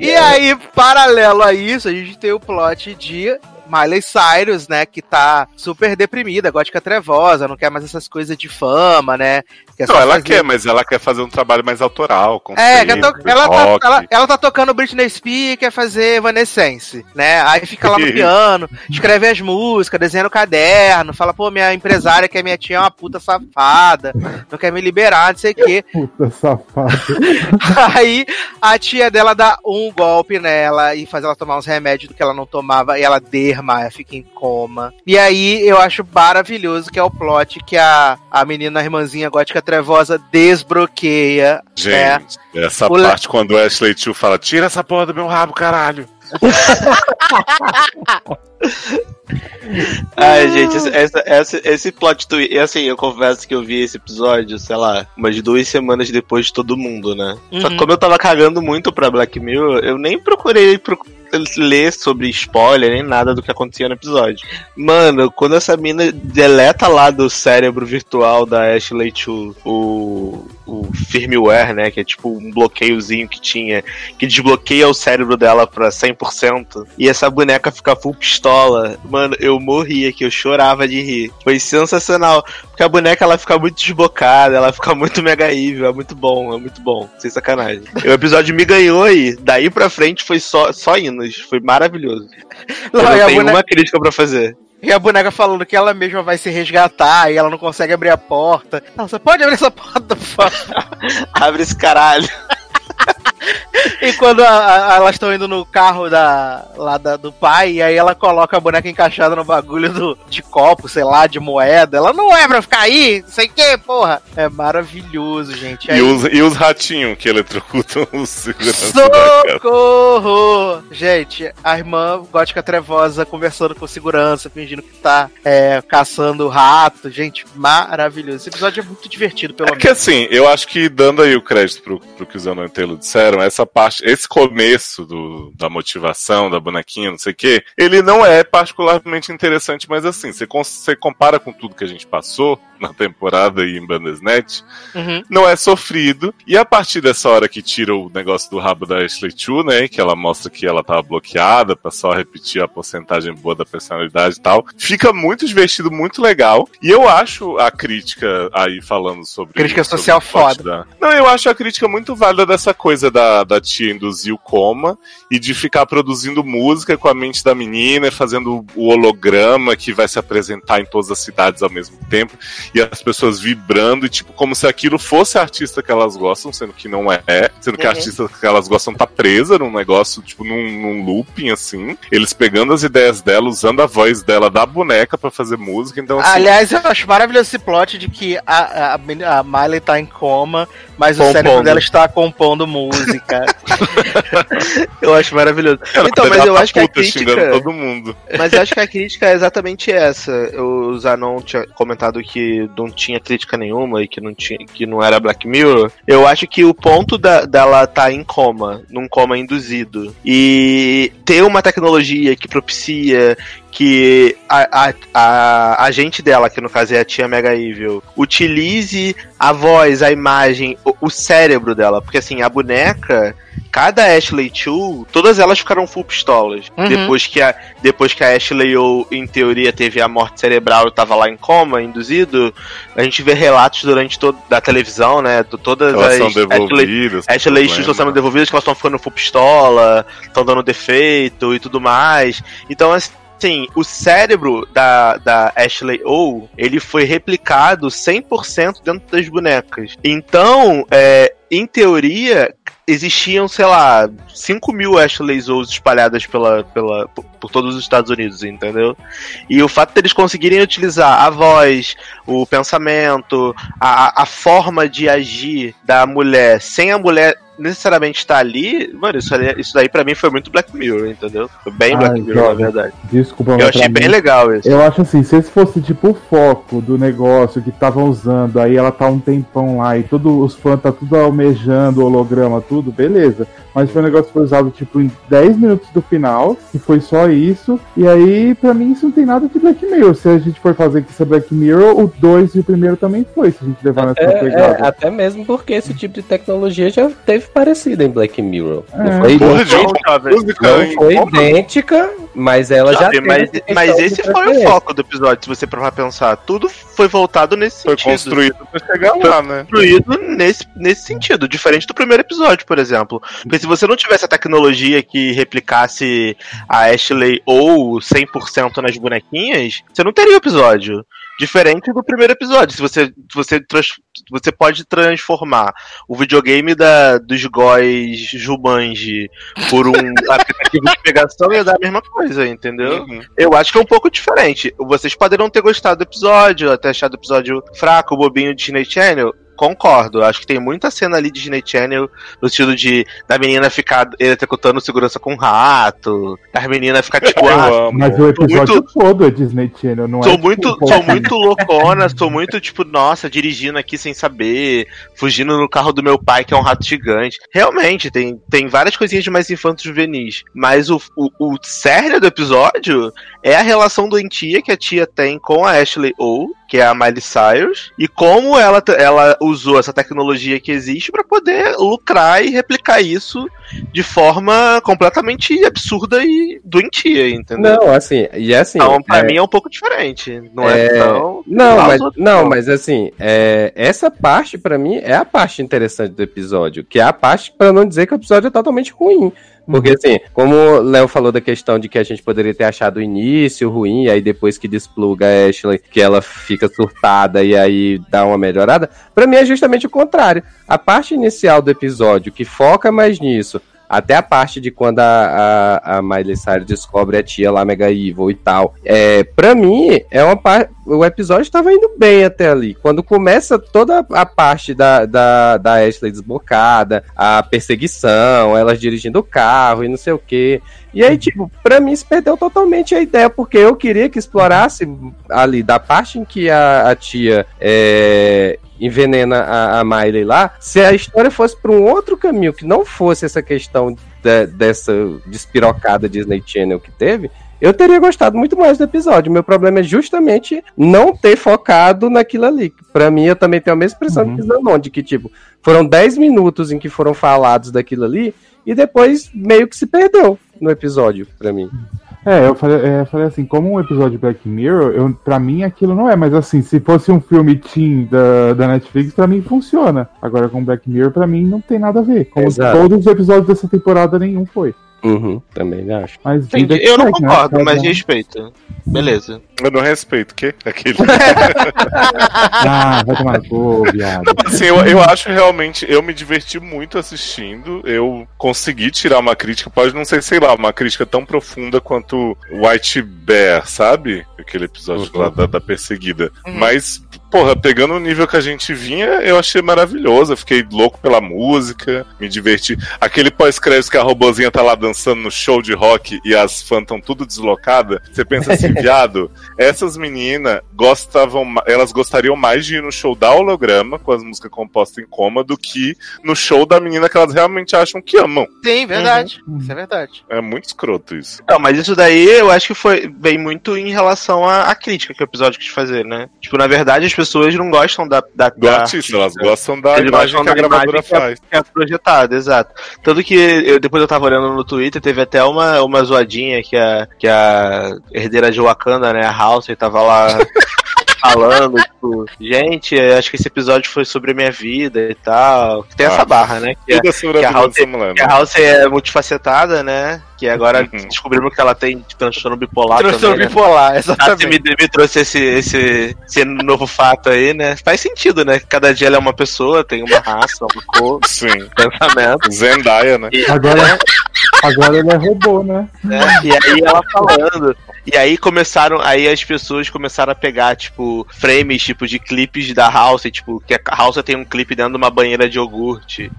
[SPEAKER 2] E aí, paralelo a isso, a gente tem o plot de Miley Cyrus, né, que tá super deprimida, gótica trevosa, não quer mais essas coisas de fama, né? Quer
[SPEAKER 3] Não, ela
[SPEAKER 2] fazer-
[SPEAKER 3] quer, mas ela quer fazer um trabalho mais autoral. Com
[SPEAKER 2] É, to- ela, tá,
[SPEAKER 3] rock.
[SPEAKER 2] ela, ela tá tocando Britney Spears e quer fazer Evanescence, né? Aí fica lá no [LAUGHS] piano, escreve as músicas, desenha no caderno, fala, pô, minha empresária que é minha tia é uma puta safada, não quer me liberar, não sei o quê. [LAUGHS]
[SPEAKER 7] Puta safada. [LAUGHS]
[SPEAKER 2] Aí a tia dela dá um golpe nela e faz ela tomar uns remédios do que ela não tomava e ela fica em coma. E aí eu acho maravilhoso que é o plot que a, a menina, a irmãzinha gótica trevosa desbloqueia. né?
[SPEAKER 3] Gente, essa
[SPEAKER 2] O le-
[SPEAKER 3] parte quando o Ashley Tio fala: Tira essa porra do meu rabo, caralho. [LAUGHS]
[SPEAKER 4] Ai, gente, esse, essa, essa- esse plot twist. E assim, eu confesso que eu vi esse episódio, sei lá, umas duas semanas depois de todo mundo, né? Só que
[SPEAKER 2] Uhum.
[SPEAKER 4] como eu tava cagando muito pra Black Mirror, eu nem procurei pro- ler sobre spoiler, nem nada do que acontecia no episódio. Mano, quando essa mina deleta lá do cérebro virtual da Ashley Chu o, o firmware, né? Que é tipo um bloqueiozinho que tinha, que desbloqueia o cérebro dela pra 100%, e essa boneca fica full pistola. Mano, eu morria que eu chorava de rir. Foi sensacional. Porque a boneca ela fica muito desbocada, ela fica muito mega evil, é muito bom, é muito bom, sem sacanagem. [LAUGHS] O episódio me ganhou aí, daí pra frente foi só, só hinos, foi maravilhoso. Eu
[SPEAKER 2] Não, e
[SPEAKER 4] não tenho
[SPEAKER 2] boneca-
[SPEAKER 4] uma crítica pra fazer.
[SPEAKER 2] E a boneca falando que ela mesma vai se resgatar e ela não consegue abrir a porta. Não, você pode abrir essa porta, por favor. [LAUGHS]
[SPEAKER 4] Abre esse caralho. [LAUGHS]
[SPEAKER 2] E quando a- a- elas estão indo no carro da, lá da- do pai, e aí ela coloca a boneca encaixada no bagulho do, de copo, sei lá, de moeda. Ela não é pra ficar aí, não sei o que, porra. É maravilhoso, gente.
[SPEAKER 3] E
[SPEAKER 2] Aí-
[SPEAKER 3] os, e os ratinhos que eletrocutam [LAUGHS] os seguranças.
[SPEAKER 2] Socorro! Gente, a irmã gótica trevosa conversando com segurança, fingindo que tá é, caçando rato. Gente, maravilhoso. Esse episódio é muito divertido, pelo
[SPEAKER 3] É que
[SPEAKER 2] menos.
[SPEAKER 3] assim, eu acho que dando aí o crédito pro, pro que os Anões e Disseram, essa parte, esse começo do, da motivação, da bonequinha, não sei o quê, ele não é particularmente interessante, mas assim, você, você compara com tudo que a gente passou [LAUGHS] na temporada e em Bandersnet,
[SPEAKER 2] Uhum.
[SPEAKER 3] não é sofrido. E a partir dessa hora que tira o negócio do rabo da Ashley Chu, né? Que ela mostra que ela tava bloqueada pra só repetir a porcentagem boa da personalidade e tal. Fica muito divertido, muito legal. E eu acho a crítica aí falando sobre.
[SPEAKER 2] Crítica
[SPEAKER 3] sobre
[SPEAKER 2] social foda.
[SPEAKER 3] da- Não, eu acho a crítica muito válida dessa coisa da, da tia induzir o coma e de ficar produzindo música com a mente da menina, fazendo o holograma que vai se apresentar em todas as cidades ao mesmo tempo e as pessoas vibrando, e tipo, como se aquilo fosse a artista que elas gostam, sendo que não é, sendo que a
[SPEAKER 2] Uhum.
[SPEAKER 3] artista que elas gostam tá presa num negócio, tipo, num, num looping, assim, eles pegando as ideias dela, usando a voz dela da boneca pra fazer música, então assim,
[SPEAKER 2] Aliás, eu acho maravilhoso esse plot de que a, a, a Miley tá em coma, mas o
[SPEAKER 4] Compondo.
[SPEAKER 2] cérebro dela está compondo música. [LAUGHS]
[SPEAKER 4] Eu acho maravilhoso.
[SPEAKER 3] ela
[SPEAKER 4] Então, mas eu acho que a crítica.
[SPEAKER 3] todo mundo.
[SPEAKER 4] Mas eu acho que a crítica é exatamente essa. O Zanon tinha comentado que não tinha crítica nenhuma e que não, tinha, que não era Black Mirror. Eu acho que o ponto da, dela tá em coma, num coma induzido, e ter uma tecnologia que propicia que a, a, a agente dela, que no caso é a tia Mega Evil, utilize a voz, a imagem, o, o cérebro dela. Porque assim, a boneca, cada Ashley Chu, todas elas ficaram full pistolas.
[SPEAKER 2] Uhum.
[SPEAKER 4] Depois, que a, depois que a Ashley O, em teoria, teve a morte cerebral e tava lá em coma, induzido, a gente vê relatos durante toda da televisão, né? de Todas
[SPEAKER 3] Elas
[SPEAKER 4] as
[SPEAKER 3] são
[SPEAKER 4] Ashley,
[SPEAKER 3] devolvidas. com
[SPEAKER 4] Ashley
[SPEAKER 3] problema.
[SPEAKER 4] estão sendo devolvidas, que elas estão ficando full pistola, estão dando defeito e tudo mais. Então, assim, o cérebro da, da Ashley O, ele foi replicado 100% dentro das bonecas. Então, é, em teoria, existiam, sei lá, 5 mil Ashley O's espalhadas pela, pela, por, por todos os Estados Unidos, entendeu? E o fato deles conseguirem utilizar a voz, o pensamento, a, a forma de agir da mulher, sem a mulher necessariamente tá ali, mano, isso, ali- isso daí pra mim foi muito Black Mirror, entendeu? Foi bem
[SPEAKER 7] Ai,
[SPEAKER 4] Black Mirror, na verdade.
[SPEAKER 7] Desculpa,
[SPEAKER 4] Eu achei bem
[SPEAKER 7] mim-
[SPEAKER 4] legal isso.
[SPEAKER 7] Eu acho assim, se esse fosse tipo o foco do negócio que estavam usando, aí ela tá um tempão lá e todos os fãs tá tudo almejando o holograma, tudo, beleza. Mas foi um negócio que foi usado tipo em 10 minutos do final, que foi só isso. E aí, pra mim, isso não tem nada de Black Mirror. Se a gente for fazer que isso é Black Mirror, o 2 e o primeiro também foi, se a gente levar nessa
[SPEAKER 5] É, é,
[SPEAKER 7] pegada.
[SPEAKER 5] até mesmo porque esse tipo de tecnologia já teve parecido em Black Mirror.
[SPEAKER 7] É.
[SPEAKER 5] Não foi,
[SPEAKER 3] de
[SPEAKER 5] foi,
[SPEAKER 3] música
[SPEAKER 5] não foi idêntica, mas ela já
[SPEAKER 4] Sabe,
[SPEAKER 5] teve
[SPEAKER 4] mas, mas esse foi o foco do episódio, se você parar pensar. Tudo foi voltado nesse
[SPEAKER 3] Foi
[SPEAKER 4] sentido.
[SPEAKER 3] construído pra chegar lá, né?
[SPEAKER 4] construído nesse, nesse sentido, diferente do primeiro episódio, por exemplo. Porque se você não tivesse a tecnologia que replicasse a Ashley ou 100% nas bonequinhas, você não teria o episódio. Diferente do primeiro episódio. Se você, se você, trans- você pode transformar o videogame da, dos góis Jumanji por um [LAUGHS] aplicativo de pegação ia dar a mesma coisa, entendeu?
[SPEAKER 3] Uhum.
[SPEAKER 4] Eu acho que é um pouco diferente. Vocês poderiam ter gostado do episódio, até achado o episódio fraco, bobinho de Disney Channel. Concordo, acho que tem muita cena ali de Disney Channel no estilo de da menina ficar executando segurança com um rato, da menina ficar tipo, ah.
[SPEAKER 7] Mas o episódio
[SPEAKER 4] muito-
[SPEAKER 7] todo é Disney Channel, não é?
[SPEAKER 4] Sou
[SPEAKER 7] tipo,
[SPEAKER 4] muito,
[SPEAKER 7] um
[SPEAKER 4] sou muito [LAUGHS] loucona, sou muito, tipo, nossa, dirigindo aqui sem saber, fugindo no carro do meu pai, que é um rato gigante. Realmente, tem, tem várias coisinhas de mais infantos juvenis. Mas o, o, o cerne do episódio é a relação doentia que a tia tem com a Ashley O, que é a Miley Cyrus, e como ela, ela usou essa tecnologia que existe pra poder lucrar e replicar isso de forma completamente absurda e doentia, entendeu?
[SPEAKER 5] Não, assim, e assim.
[SPEAKER 4] Então, pra
[SPEAKER 5] é-
[SPEAKER 4] mim é um pouco diferente. Não é,
[SPEAKER 5] É,
[SPEAKER 4] tão.
[SPEAKER 5] Não, mas, não, mas assim, é, essa parte pra mim é a parte interessante do episódio, que é a parte pra não dizer que o episódio é totalmente ruim. Porque assim, como o Léo falou da questão de que a gente poderia ter achado o início ruim, e aí depois que despluga a Ashley, que ela fica surtada e aí dá uma melhorada, pra mim é justamente o contrário. A parte inicial do episódio, que foca mais nisso, até a parte de quando a, a, a Miley Cyrus descobre a tia lá Mega Evil e tal. É, pra mim, é uma parte. O episódio estava indo bem até ali. Quando começa toda a parte da, da, da Ashley desbocada, a perseguição, elas dirigindo o carro e não sei o que. E aí, tipo, pra mim se perdeu totalmente a ideia, porque eu queria que explorasse ali da parte em que a, a tia é, envenena a, a Miley lá, se a história fosse pra um outro caminho, que não fosse essa questão de- dessa despirocada Disney Channel que teve, eu teria gostado muito mais do episódio. Meu problema é justamente não ter focado naquilo ali. Pra mim, eu também tenho a mesma impressão
[SPEAKER 7] Uhum.
[SPEAKER 5] que Zanon, de que, tipo, foram 10 minutos em que foram falados daquilo ali, e depois meio que se perdeu no episódio, pra mim.
[SPEAKER 7] É, eu falei, é, falei assim, como um episódio de Black Mirror, eu, pra mim aquilo não é, mas assim, se fosse um filme teen da, da Netflix, pra mim funciona. Agora com Black Mirror, pra mim não tem nada a ver. Como
[SPEAKER 5] Exato.
[SPEAKER 7] todos os episódios dessa temporada, nenhum foi.
[SPEAKER 5] Uhum, também acho.
[SPEAKER 7] Mas
[SPEAKER 4] Entendi.
[SPEAKER 7] que
[SPEAKER 4] Eu não
[SPEAKER 7] segue, né?
[SPEAKER 4] concordo,
[SPEAKER 7] Cada
[SPEAKER 4] mas respeito. Beleza.
[SPEAKER 3] Eu não respeito, o quê? Aquele. [LAUGHS]
[SPEAKER 7] Ah, vai tomar no cu, viado.
[SPEAKER 3] Assim, eu, eu acho realmente, eu me diverti muito assistindo. Eu consegui tirar uma crítica, pode não ser, sei lá, uma crítica tão profunda quanto White Bear, sabe? Aquele episódio lá da, da perseguida. Mas, porra, pegando o nível que a gente vinha, eu achei maravilhoso. Eu fiquei louco pela música, me diverti. Aquele pós-crédito que a robozinha tá lá dançando no show de rock e as fãs estão tudo deslocadas. Você pensa assim, [LAUGHS] viado, essas meninas gostavam, elas gostariam mais de ir no show da holograma com as músicas compostas em coma do que no show da menina que elas realmente acham que amam.
[SPEAKER 2] Sim, verdade.
[SPEAKER 7] Uhum.
[SPEAKER 2] Isso é verdade.
[SPEAKER 3] É muito escroto isso.
[SPEAKER 4] Não, mas isso daí eu acho que foi bem muito em relação à, à crítica que o episódio quis fazer, né? Tipo, na verdade, as pessoas não gostam da. da,
[SPEAKER 3] Do
[SPEAKER 4] da
[SPEAKER 3] artista, elas gostam da
[SPEAKER 4] Eles
[SPEAKER 3] imagem
[SPEAKER 4] gostam
[SPEAKER 3] que a
[SPEAKER 4] da
[SPEAKER 3] gravadora
[SPEAKER 4] que
[SPEAKER 3] faz.
[SPEAKER 4] que é projetada, exato. Tanto que eu, depois eu tava olhando no Twitter, teve até uma, uma zoadinha que a, que a herdeira de Wakanda, né, a House, tava lá [LAUGHS] falando, tipo, gente, acho que esse episódio foi sobre a minha vida e tal. Tem essa
[SPEAKER 3] Ah,
[SPEAKER 4] barra, né? Que, é-
[SPEAKER 3] sobre
[SPEAKER 4] que
[SPEAKER 3] a
[SPEAKER 4] a House-
[SPEAKER 3] mulher.
[SPEAKER 4] que a
[SPEAKER 3] né?
[SPEAKER 4] House é multifacetada, né? Que agora
[SPEAKER 3] Uhum.
[SPEAKER 4] descobrimos que ela tem transtorno bipolar
[SPEAKER 2] Transtorno
[SPEAKER 4] também, né?
[SPEAKER 2] bipolar,
[SPEAKER 4] você
[SPEAKER 2] exatamente.
[SPEAKER 4] me, me trouxe esse, esse, esse novo fato aí, né? Faz sentido, né? Cada dia ela é uma pessoa, tem uma raça, uma cor, [LAUGHS]
[SPEAKER 3] Sim.
[SPEAKER 4] pensamento.
[SPEAKER 3] Zendaya, né?
[SPEAKER 7] Agora, agora ele é robô, né?
[SPEAKER 4] né? E aí ela falando. E aí começaram, aí as pessoas começaram a pegar, tipo, frames, tipo, de clipes da House, tipo, que a House tem um clipe dentro de uma banheira de iogurte.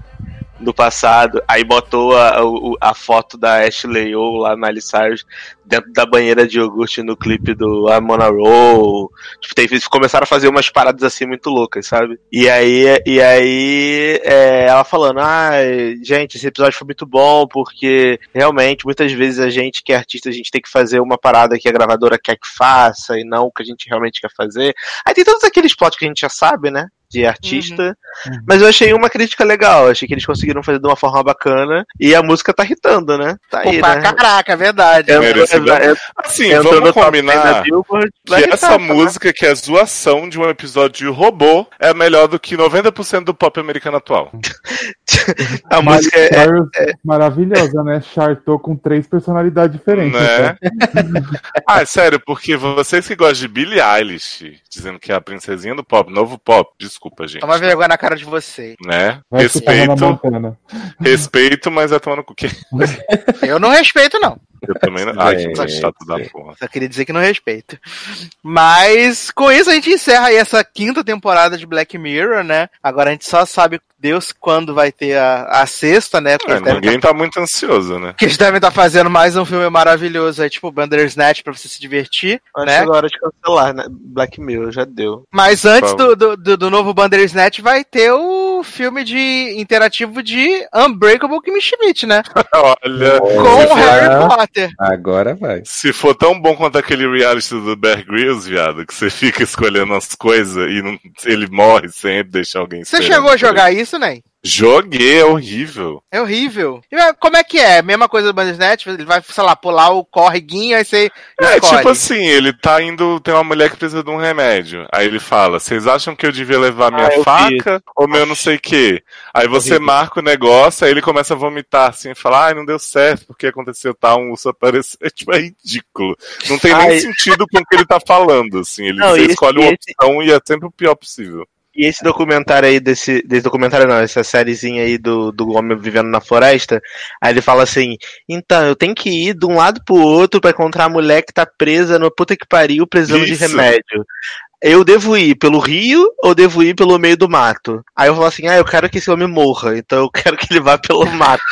[SPEAKER 4] No passado, aí botou a, o- a foto da Ashley ou lá na Cyrus dentro da banheira de iogurte no clipe do I'm on a Roll. Tipo, teve, começaram a fazer umas paradas assim muito loucas, sabe? E aí, e aí é, ela falando, ah, gente, esse episódio foi muito bom, porque realmente, muitas vezes a gente que é artista, a gente tem que fazer uma parada que a gravadora quer que faça e não o que a gente realmente quer fazer. Aí tem todos aqueles plots que a gente já sabe, né? De artista. Mas eu achei uma crítica legal. Achei que eles conseguiram fazer de uma forma bacana. E a música tá irritando, né? Tá aí,
[SPEAKER 2] Pô,
[SPEAKER 4] né?
[SPEAKER 2] caraca, é verdade.
[SPEAKER 4] Entrou-
[SPEAKER 3] Merecedor.
[SPEAKER 4] entrou-
[SPEAKER 3] Assim, vamos
[SPEAKER 4] no top 10 da
[SPEAKER 3] combinar
[SPEAKER 4] Billboard,
[SPEAKER 3] que essa
[SPEAKER 4] tá?
[SPEAKER 3] música, que é a zoação de um episódio de robô, é melhor do que 90% do pop americano atual. [LAUGHS]
[SPEAKER 4] A música é,
[SPEAKER 7] Cyrus, maravilhosa, né? Chartou com três personalidades diferentes.
[SPEAKER 3] Né?
[SPEAKER 7] então.
[SPEAKER 3] ah, é sério, porque vocês que gostam de Billie Eilish, dizendo que é a princesinha do pop, novo pop, desculpa, gente.
[SPEAKER 2] Toma vergonha na cara de vocês.
[SPEAKER 3] Né?
[SPEAKER 7] Vai
[SPEAKER 3] Respeito, respeito, mas é tomando cu. Que- [LAUGHS] [LAUGHS]
[SPEAKER 2] Eu não respeito, não.
[SPEAKER 3] Eu também não. Ai, que
[SPEAKER 5] Gente.
[SPEAKER 3] coisa chata da porra.
[SPEAKER 2] Só queria dizer que não respeito. Mas com isso a gente encerra aí essa quinta temporada de Black Mirror, né? Agora a gente só sabe Deus quando vai ter a, a sexta, né? Porque
[SPEAKER 3] É, ninguém tá muito ansioso, né?
[SPEAKER 2] que eles devem estar fazendo mais um filme maravilhoso aí, tipo Bandersnatch, pra você se divertir,
[SPEAKER 4] Antes
[SPEAKER 2] né?
[SPEAKER 4] agora de cancelar, né? Black Mirror já deu.
[SPEAKER 2] Mas antes do, do, do, novo Bandersnatch vai ter o filme de interativo de Unbreakable Kimmy Schmidt, né? [LAUGHS]
[SPEAKER 3] Olha,
[SPEAKER 2] Com
[SPEAKER 3] for,
[SPEAKER 2] Harry Potter.
[SPEAKER 5] Agora vai.
[SPEAKER 3] se for tão bom quanto aquele reality do Bear Grylls, viado, que você fica escolhendo as coisas e não, ele morre sempre, deixa alguém
[SPEAKER 2] Você chegou a jogar isso, né?
[SPEAKER 3] Joguei, é horrível.
[SPEAKER 2] É horrível. E, mas como é que é? Mesma coisa do Bandersnatch? Ele vai, sei lá, pular o correguinho, aí você
[SPEAKER 3] É,
[SPEAKER 2] escolhe.
[SPEAKER 3] tipo assim, ele tá indo. Tem uma mulher que precisa de um remédio. Aí ele fala: Vocês acham que eu devia levar minha
[SPEAKER 4] Ah, eu vi
[SPEAKER 3] faca ou meu não sei o quê? Aí você
[SPEAKER 4] Horrível.
[SPEAKER 3] marca o negócio, aí ele começa a vomitar assim e fala: Ai, não deu certo, porque aconteceu tal, um urso apareceu. É, [LAUGHS] tipo, é ridículo. Não tem nem
[SPEAKER 4] Ai.
[SPEAKER 3] sentido com o que ele tá falando, assim. Ele
[SPEAKER 4] Não,
[SPEAKER 3] você
[SPEAKER 4] esse-
[SPEAKER 3] escolhe uma
[SPEAKER 4] esse-
[SPEAKER 3] opção e é sempre o pior possível.
[SPEAKER 4] E esse documentário aí, desse, desse documentário não, essa sériezinha aí do, do homem vivendo na floresta, aí ele fala assim, então, eu tenho que ir de um lado pro outro pra encontrar a mulher que tá presa no puta que pariu, precisando de
[SPEAKER 3] Isso.
[SPEAKER 4] remédio. Eu devo ir pelo rio ou devo ir pelo meio do mato? Aí eu falo assim, ah, eu quero que esse homem morra, então eu quero que ele vá pelo [LAUGHS] mato.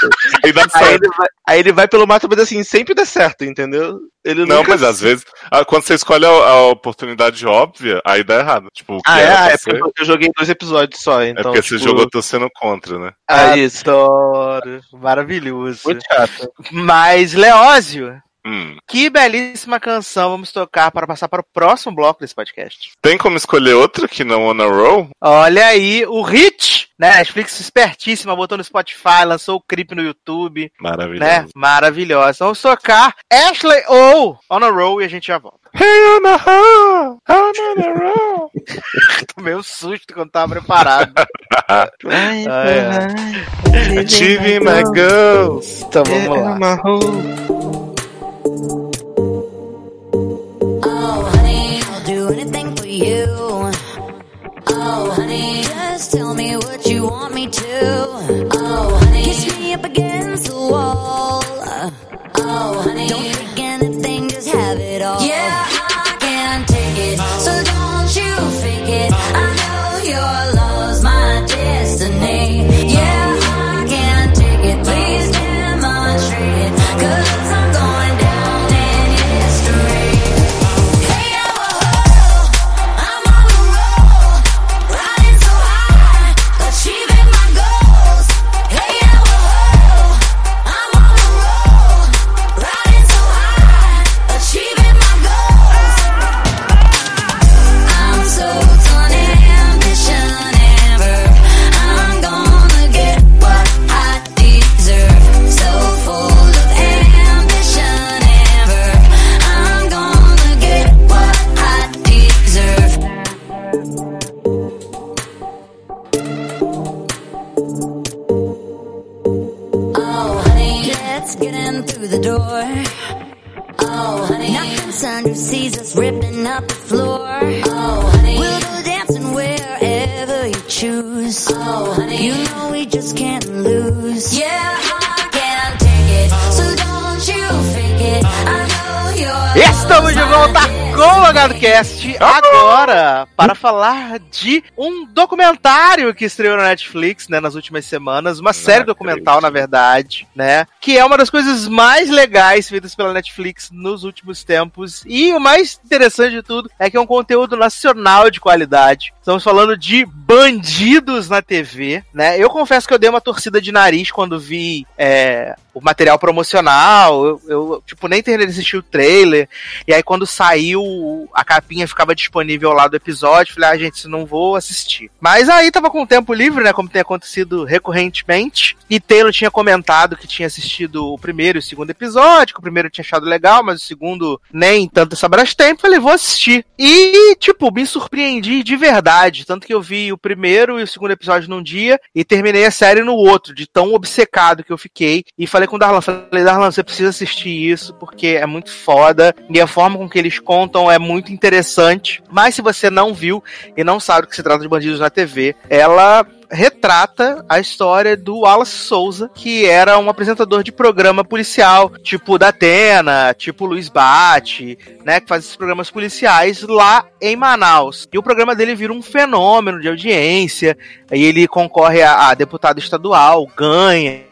[SPEAKER 3] Aí dá
[SPEAKER 4] aí, ele vai, aí ele vai pelo mato, mas assim, sempre dá certo, entendeu? Ele
[SPEAKER 3] Não,
[SPEAKER 4] nunca...
[SPEAKER 3] mas às vezes, ah, quando você escolhe a, a oportunidade óbvia, aí dá errado. Tipo, o que
[SPEAKER 4] Ah, é,
[SPEAKER 3] pra
[SPEAKER 4] é
[SPEAKER 3] ser,
[SPEAKER 4] porque eu joguei dois episódios só,
[SPEAKER 3] é
[SPEAKER 4] então.
[SPEAKER 3] porque você
[SPEAKER 4] tipo,
[SPEAKER 3] jogou torcendo contra, né?
[SPEAKER 4] É isso.
[SPEAKER 2] Adoro. Maravilhoso.
[SPEAKER 4] Muito chato.
[SPEAKER 2] Mas, Leózio,
[SPEAKER 3] Hum.
[SPEAKER 2] que belíssima canção vamos tocar para passar para o próximo bloco desse podcast.
[SPEAKER 3] Tem como escolher outra que não On a Roll?
[SPEAKER 2] Olha aí, o Hit, né? Netflix espertíssima, botou no Spotify, lançou o clipe no YouTube,
[SPEAKER 3] Maravilhoso.
[SPEAKER 2] né? Maravilhosa. Vamos tocar Ashley ou On a Roll e a gente já volta.
[SPEAKER 3] Hey, on a roll! On a roll! [LAUGHS]
[SPEAKER 2] Tomei um susto quando tava preparado. Ai, ai.
[SPEAKER 3] Achieving my goals!
[SPEAKER 2] Então vamos lá.
[SPEAKER 8] Me to. Oh, honey, kiss me up against the wall. Oh, honey, don't think anything, just have it all. Yeah, up the floor. Oh, honey, we'll go dancing wherever you choose. Oh, honey, you know we just can't lose. Yeah, I can't take it, so don't you fake it. I know you're.
[SPEAKER 2] Estamos de volta com o Logado Cast agora para falar de um documentário que estreou na Netflix, né, nas últimas semanas, uma série documental, na verdade, né, que é uma das coisas mais legais feitas pela Netflix nos últimos tempos e o mais interessante de tudo é que é um conteúdo nacional de qualidade. Estamos falando de bandidos na TV, né? Eu confesso que eu dei uma torcida de nariz quando vi é, o material promocional. Eu, eu, tipo, nem terminei de assistir o trailer. E aí, quando saiu, a capinha ficava disponível lá do episódio. Falei, ah, gente, não vou assistir. Mas aí tava com tempo livre, né? Como tem acontecido recorrentemente. E Taylor tinha comentado que tinha assistido o primeiro e o segundo episódio, que o primeiro tinha achado legal, mas o segundo nem tanto essa tempo. Falei, vou assistir. E, tipo, me surpreendi de verdade. Tanto que eu vi o primeiro e o segundo episódio num dia e terminei a série no outro, de tão obcecado que eu fiquei. E falei com o Darlan, falei, Darlan, você precisa assistir isso, porque é muito foda. E a forma com que eles contam é muito interessante. Mas se você não viu e não sabe do que se trata de bandidos na TV, ela retrata a história do Wallace Souza, que era um apresentador de programa policial, tipo da Atena, tipo Luiz Bate, né, que faz esses programas policiais lá em Manaus. E o programa dele vira um fenômeno de audiência, aí ele concorre a, a deputado estadual, ganha,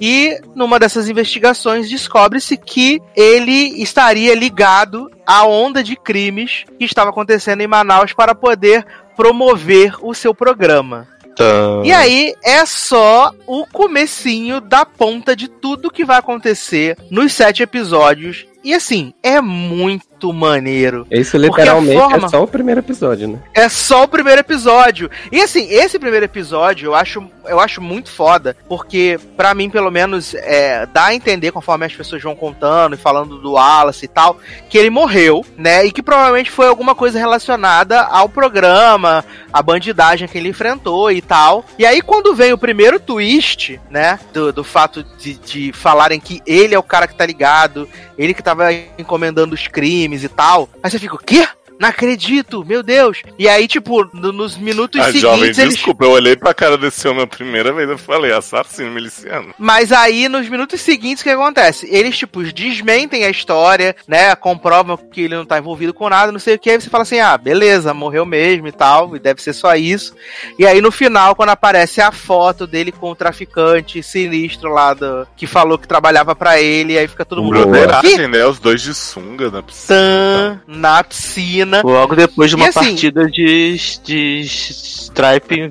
[SPEAKER 2] e numa dessas investigações descobre-se que ele estaria ligado à onda de crimes que estava acontecendo em Manaus para poder promover o seu programa.
[SPEAKER 4] Então,
[SPEAKER 2] E aí é só o comecinho da ponta de tudo que vai acontecer nos sete episódios. E assim, é muito maneiro.
[SPEAKER 5] Esse literalmente
[SPEAKER 2] forma-
[SPEAKER 5] é só o primeiro episódio, né?
[SPEAKER 2] É só o primeiro episódio. E assim, esse primeiro episódio eu acho, eu acho muito foda, porque pra mim, pelo menos, é, dá a entender, conforme as pessoas vão contando e falando do Wallace e tal, que ele morreu, né? E que provavelmente foi alguma coisa relacionada ao programa, a bandidagem que ele enfrentou e tal. E aí, quando vem o primeiro twist, né? Do, do fato de, de falarem que ele é o cara que tá ligado, ele que tava encomendando os crimes e tal. Aí você fica, o quê? Não acredito, meu Deus. E aí, tipo, no- nos minutos
[SPEAKER 3] A
[SPEAKER 2] seguintes
[SPEAKER 3] jovem,
[SPEAKER 2] eles.
[SPEAKER 3] desculpa, eu olhei pra cara desse homem a primeira vez e falei, assassino miliciano.
[SPEAKER 2] Mas aí, nos minutos seguintes, o que acontece? Eles, tipo, desmentem a história, né? Comprovam que ele não tá envolvido com nada, não sei o que. Aí você fala assim: ah, beleza, morreu mesmo e tal, e deve ser só isso. E aí, no final, quando aparece a foto dele com o traficante sinistro lá do, que falou que trabalhava pra ele, aí fica todo mundo.
[SPEAKER 3] Broderagem, né? Os dois de sunga na piscina.
[SPEAKER 2] Tan na piscina.
[SPEAKER 4] Logo depois de uma
[SPEAKER 2] assim-
[SPEAKER 4] partida de, de Stripe.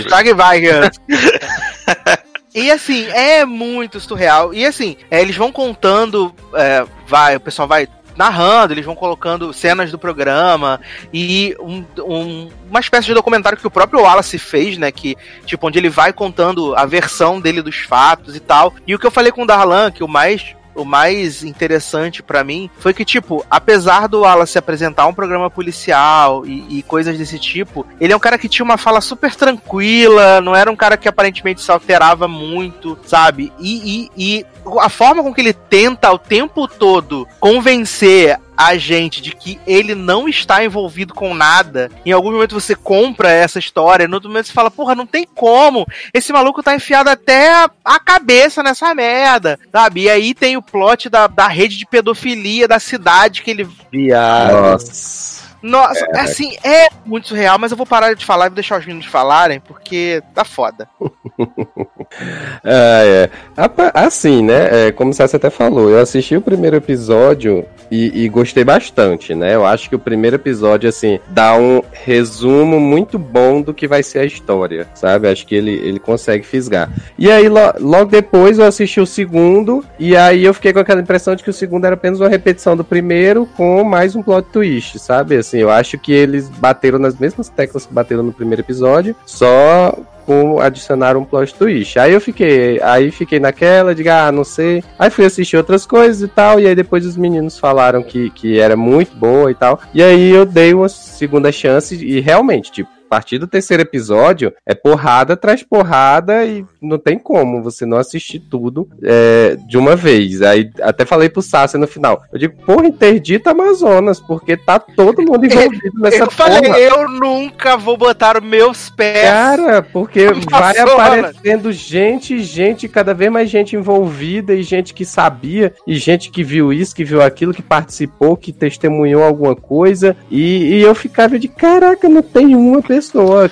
[SPEAKER 2] Strike Vikings. E assim, é muito surreal. E assim, é, eles vão contando, é, vai, o pessoal vai narrando, eles vão colocando cenas do programa e um, um- uma espécie de documentário que o próprio Wallace fez, né? Que, tipo, onde ele vai contando a versão dele dos fatos e tal. E o que eu falei com o Darlan, que o mais o mais interessante pra mim foi que, tipo, apesar do Wallace apresentar um programa policial e, e coisas desse tipo, ele é um cara que tinha uma fala super tranquila, não era um cara que aparentemente se alterava muito, sabe? E, e, e a forma com que ele tenta o tempo todo convencer a gente de que ele não está envolvido com nada. Em algum momento você compra essa história, no outro momento você fala, porra, não tem como. Esse maluco tá enfiado até a, a cabeça nessa merda, sabe? E aí tem o plot da, da rede de pedofilia da cidade que ele.
[SPEAKER 4] Viado.
[SPEAKER 5] Nossa.
[SPEAKER 2] Nossa, assim, é muito surreal, mas eu vou parar de falar e vou deixar os meninos falarem, porque tá foda.
[SPEAKER 5] Ah, [LAUGHS] é. Apa- Assim, né? é, como o Sassi até falou, eu assisti o primeiro episódio e, e gostei bastante, né? Eu acho que o primeiro episódio, assim, dá um resumo muito bom do que vai ser a história, sabe? Acho que ele, ele consegue fisgar. E aí, lo- logo depois, eu assisti o segundo, e aí eu fiquei com aquela impressão de que o segundo era apenas uma repetição do primeiro, com mais um plot twist, sabe? Assim, eu acho que eles bateram nas mesmas teclas que bateram no primeiro episódio, só com adicionar um plot twist. Aí eu fiquei, aí fiquei naquela, de ah, não sei. Aí fui assistir outras coisas e tal, e aí depois os meninos falaram que, que era muito boa e tal. E aí eu dei uma segunda chance e realmente, tipo, partir do terceiro episódio, é porrada atrás porrada e não tem como você não assistir tudo é, de uma vez. Aí até falei pro Sassi no final. Eu digo, porra, interdita Amazonas, porque tá todo mundo envolvido [LAUGHS] nessa
[SPEAKER 2] Eu falei,
[SPEAKER 5] porra.
[SPEAKER 2] eu nunca vou botar os meus pés.
[SPEAKER 5] Cara, porque vai aparecendo gente, gente, cada vez mais gente envolvida e gente que sabia, e gente que viu isso, que viu aquilo, que participou, que testemunhou alguma coisa. E, e eu ficava de caraca, não tem uma pessoa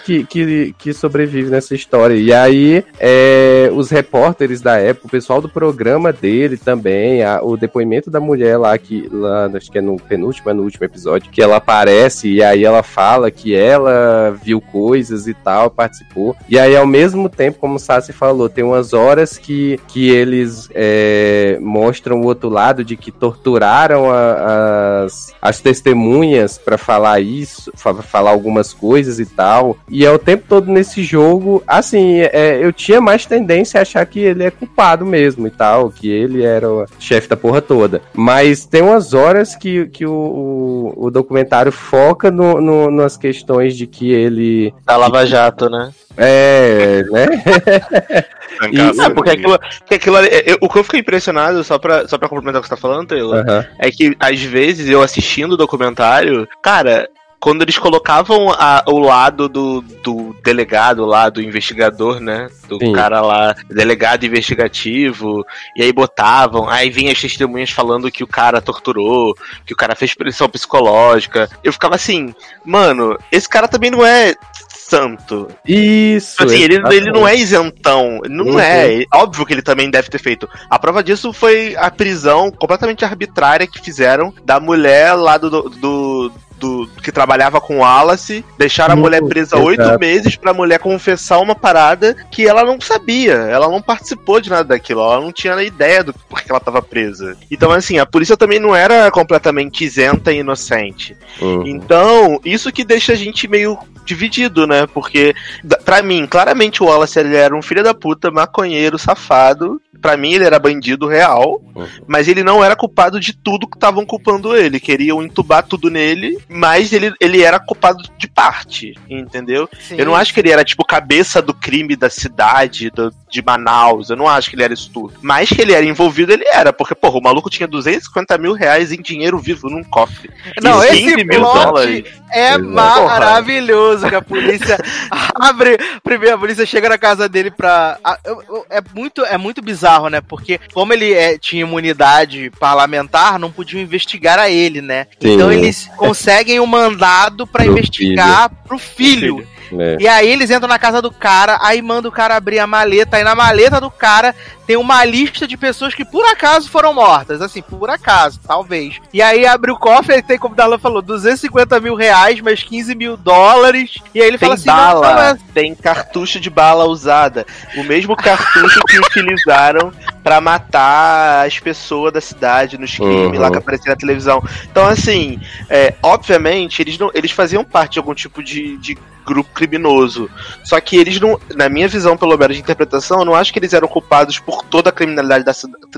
[SPEAKER 5] que, que, que sobrevive nessa história. E aí, é, os repórteres da época, o pessoal do programa dele também, a- o depoimento da mulher lá, que lá, acho que é no penúltimo, é no último episódio, que ela aparece e aí ela fala que ela viu coisas e tal, participou. E aí, ao mesmo tempo, como o Sassi falou, tem umas horas que, que eles é, mostram o outro lado de que torturaram a- as, as testemunhas pra falar isso, fa- falar algumas coisas e tal. E é o tempo todo nesse jogo, assim, é, eu tinha mais tendência a achar que ele é culpado mesmo e tal, que ele era o chefe da porra toda. Mas tem umas horas que, que o, o, o documentário foca no, no- nas questões de que ele.
[SPEAKER 4] Da Lava Jato, né?
[SPEAKER 5] É, né? [LAUGHS] E-
[SPEAKER 4] porque aquilo, porque aquilo ali, eu- o que eu fiquei impressionado, só pra, só pra complementar o que você tá falando, Taylor, é que às vezes eu assistindo o documentário, cara, quando eles colocavam a- o lado do, do delegado lá, do investigador, né? Do
[SPEAKER 5] Sim.
[SPEAKER 4] cara lá, delegado investigativo, e aí botavam, aí vinha as testemunhas falando que o cara torturou, que o cara fez pressão psicológica. Eu ficava assim, mano, esse cara também não é santo.
[SPEAKER 5] Isso.
[SPEAKER 4] Assim, ele, ele não é isentão. Não
[SPEAKER 5] Uhum.
[SPEAKER 4] é. Óbvio que ele também deve ter feito. A prova disso foi a prisão completamente arbitrária que fizeram da mulher lá do. do, do- que trabalhava com o Wallace, deixaram a mulher presa oito meses pra mulher confessar uma parada que ela não sabia, ela não participou de nada daquilo, ela não tinha ideia do porquê ela tava presa. Então, assim, a polícia também não era completamente isenta e inocente.
[SPEAKER 5] Uhum.
[SPEAKER 4] Então, isso que deixa a gente meio dividido, né? Porque, pra mim, claramente o Wallace ele era um filho da puta, maconheiro, safado. Pra mim, ele era bandido real.
[SPEAKER 5] Uhum.
[SPEAKER 4] Mas ele não era culpado de tudo que estavam culpando ele. Queriam entubar tudo nele, mas ele, ele era culpado de parte, entendeu? Eu não acho que ele era, tipo, cabeça do crime da cidade, do- de Manaus. Eu não acho que ele era isso tudo. Mas que ele era envolvido, ele era. Porque, porra, o maluco tinha 250 mil reais em dinheiro vivo num cofre.
[SPEAKER 2] Não, esse
[SPEAKER 4] 15 mil dólares.
[SPEAKER 2] é maravilhoso que a polícia [LAUGHS] abre. Primeiro, a polícia chega na casa dele pra. É muito, é muito bizarro, né? Porque, como ele é, tinha imunidade parlamentar, não podiam investigar a ele, né?
[SPEAKER 5] Sim.
[SPEAKER 2] Então eles conseguem o mandado pra
[SPEAKER 5] Pro
[SPEAKER 2] investigar pro filho.
[SPEAKER 5] É.
[SPEAKER 2] E aí eles entram na casa do cara, aí manda o cara abrir a maleta, aí na maleta do cara tem uma lista de pessoas que por acaso foram mortas, assim, por acaso, talvez. E aí abre o cofre, aí tem, como o Darlan falou, 250 mil reais, mais 15 mil dólares, e aí ele
[SPEAKER 4] Tem
[SPEAKER 2] fala assim,
[SPEAKER 4] bala,
[SPEAKER 2] não, não é...
[SPEAKER 4] tem cartucho de bala usada. O mesmo cartucho que utilizaram pra matar as pessoas da cidade nos crimes
[SPEAKER 5] Uhum.
[SPEAKER 4] lá que apareciam na televisão. Então, assim, é, obviamente, eles, não, eles faziam parte de algum tipo de, de grupo criminoso. Só que eles não, na minha visão, pelo menos de interpretação, eu não acho que eles eram culpados por toda a criminalidade da,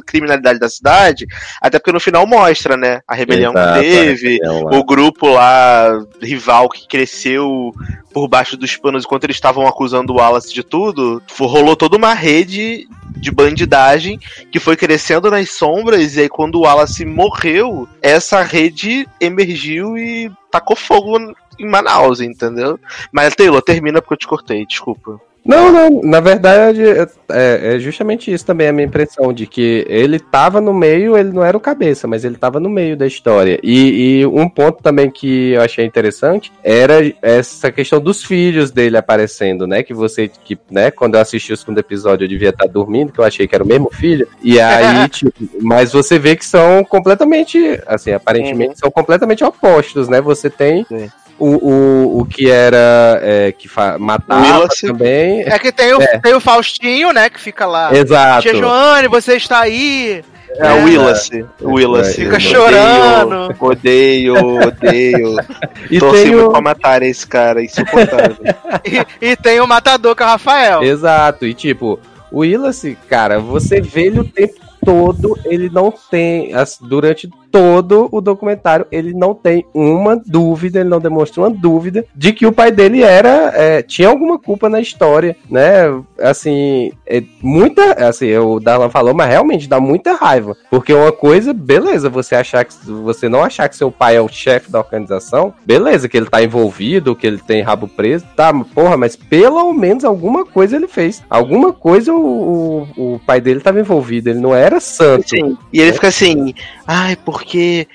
[SPEAKER 4] criminalidade da cidade, até porque no final mostra, né? A rebelião
[SPEAKER 5] Exato,
[SPEAKER 4] que teve,
[SPEAKER 5] rebelião
[SPEAKER 4] o grupo lá, rival, que cresceu por baixo dos panos enquanto eles estavam acusando o Wallace de tudo, rolou toda uma rede de bandidagem que foi crescendo nas sombras, e aí quando o Wallace morreu, essa rede emergiu e tacou fogo em Manaus, entendeu? Mas Taylor, termina porque eu te cortei, desculpa.
[SPEAKER 5] Não, não, na verdade é, é justamente isso também a minha impressão, de que ele tava no meio, ele não era o cabeça, mas ele tava no meio da história. E, e um ponto também que eu achei interessante era essa questão dos filhos dele aparecendo, né? Que você, que, né, quando eu assisti o segundo episódio, eu devia estar dormindo, que eu achei que era o mesmo filho. E aí, [LAUGHS] tipo, mas você vê que são completamente, assim, aparentemente são completamente opostos, né? Você tem.
[SPEAKER 4] Sim.
[SPEAKER 5] O, o, o que era é, que matava também.
[SPEAKER 2] É que tem o,
[SPEAKER 5] É.
[SPEAKER 2] tem o Faustinho, né, que fica lá.
[SPEAKER 5] Exato.
[SPEAKER 2] Tia Joane, você está aí?
[SPEAKER 4] É, o Willace. O Willace.
[SPEAKER 5] Fica
[SPEAKER 2] chorando.
[SPEAKER 4] Odeio, odeio. [LAUGHS]
[SPEAKER 5] E
[SPEAKER 4] Torci
[SPEAKER 5] tem
[SPEAKER 4] muito
[SPEAKER 5] o...
[SPEAKER 4] pra matar esse cara, insuportável. [LAUGHS]
[SPEAKER 2] E, e tem o matador, que é o Rafael.
[SPEAKER 5] Exato. E tipo, o Willace, cara, você vê ele o tempo todo ele não tem, as- durante todo o documentário, ele não tem uma dúvida, ele não demonstra uma dúvida de que o pai dele era, é, tinha alguma culpa na história, né? Assim, é muita, assim, o Darlan falou, mas realmente dá muita raiva, porque uma coisa, beleza, você achar que, você não achar que seu pai é o chefe da organização, beleza, que ele tá envolvido, que ele tem rabo preso, tá, porra, mas pelo menos alguma coisa ele fez, alguma coisa o, o, o pai dele tava envolvido, ele não era santo.
[SPEAKER 4] Sim. E ele fica assim, ai, porque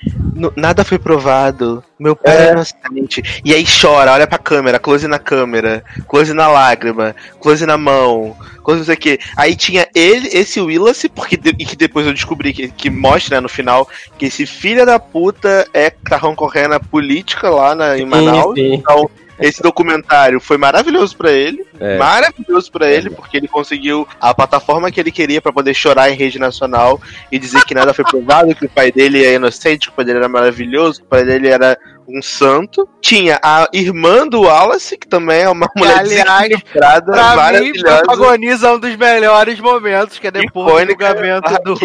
[SPEAKER 4] nada foi provado. Meu pai é. Inocente. E aí chora, olha pra câmera, close na câmera, close na lágrima, close na mão, close não sei o que. Aí tinha ele, esse Willis, porque de- e que depois eu descobri que, que mostra né, no final que esse filho da puta é tá concorrendo a política lá na, em Manaus.
[SPEAKER 5] sim.
[SPEAKER 4] Então, esse documentário foi maravilhoso pra ele.
[SPEAKER 5] É.
[SPEAKER 4] Maravilhoso pra ele, porque ele conseguiu a plataforma que ele queria pra poder chorar em rede nacional e dizer que nada foi provado, que o pai dele é inocente, que o pai dele era maravilhoso, que o pai dele era um santo. Tinha a irmã do Wallace, que também é uma mulher
[SPEAKER 2] aliás,
[SPEAKER 4] desequilibrada, maravilhosa.
[SPEAKER 2] protagoniza um dos melhores momentos, que é depois do julgamento do,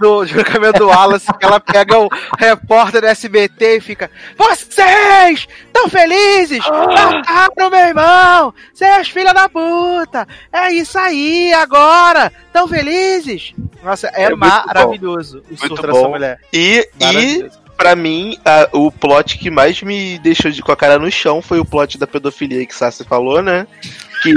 [SPEAKER 2] do julgamento do Wallace, que ela pega o repórter do SBT e fica: Vocês estão felizes? Mataram meu irmão! Vocês filha da puta! É isso aí, agora! Tão felizes? Nossa, é,
[SPEAKER 4] É
[SPEAKER 2] maravilhoso o surto dessa
[SPEAKER 4] bom.
[SPEAKER 2] mulher.
[SPEAKER 4] E, e. pra mim, a- o plot que mais me deixou de, com a cara no chão foi o plot da pedofilia que Sassi falou, né? Que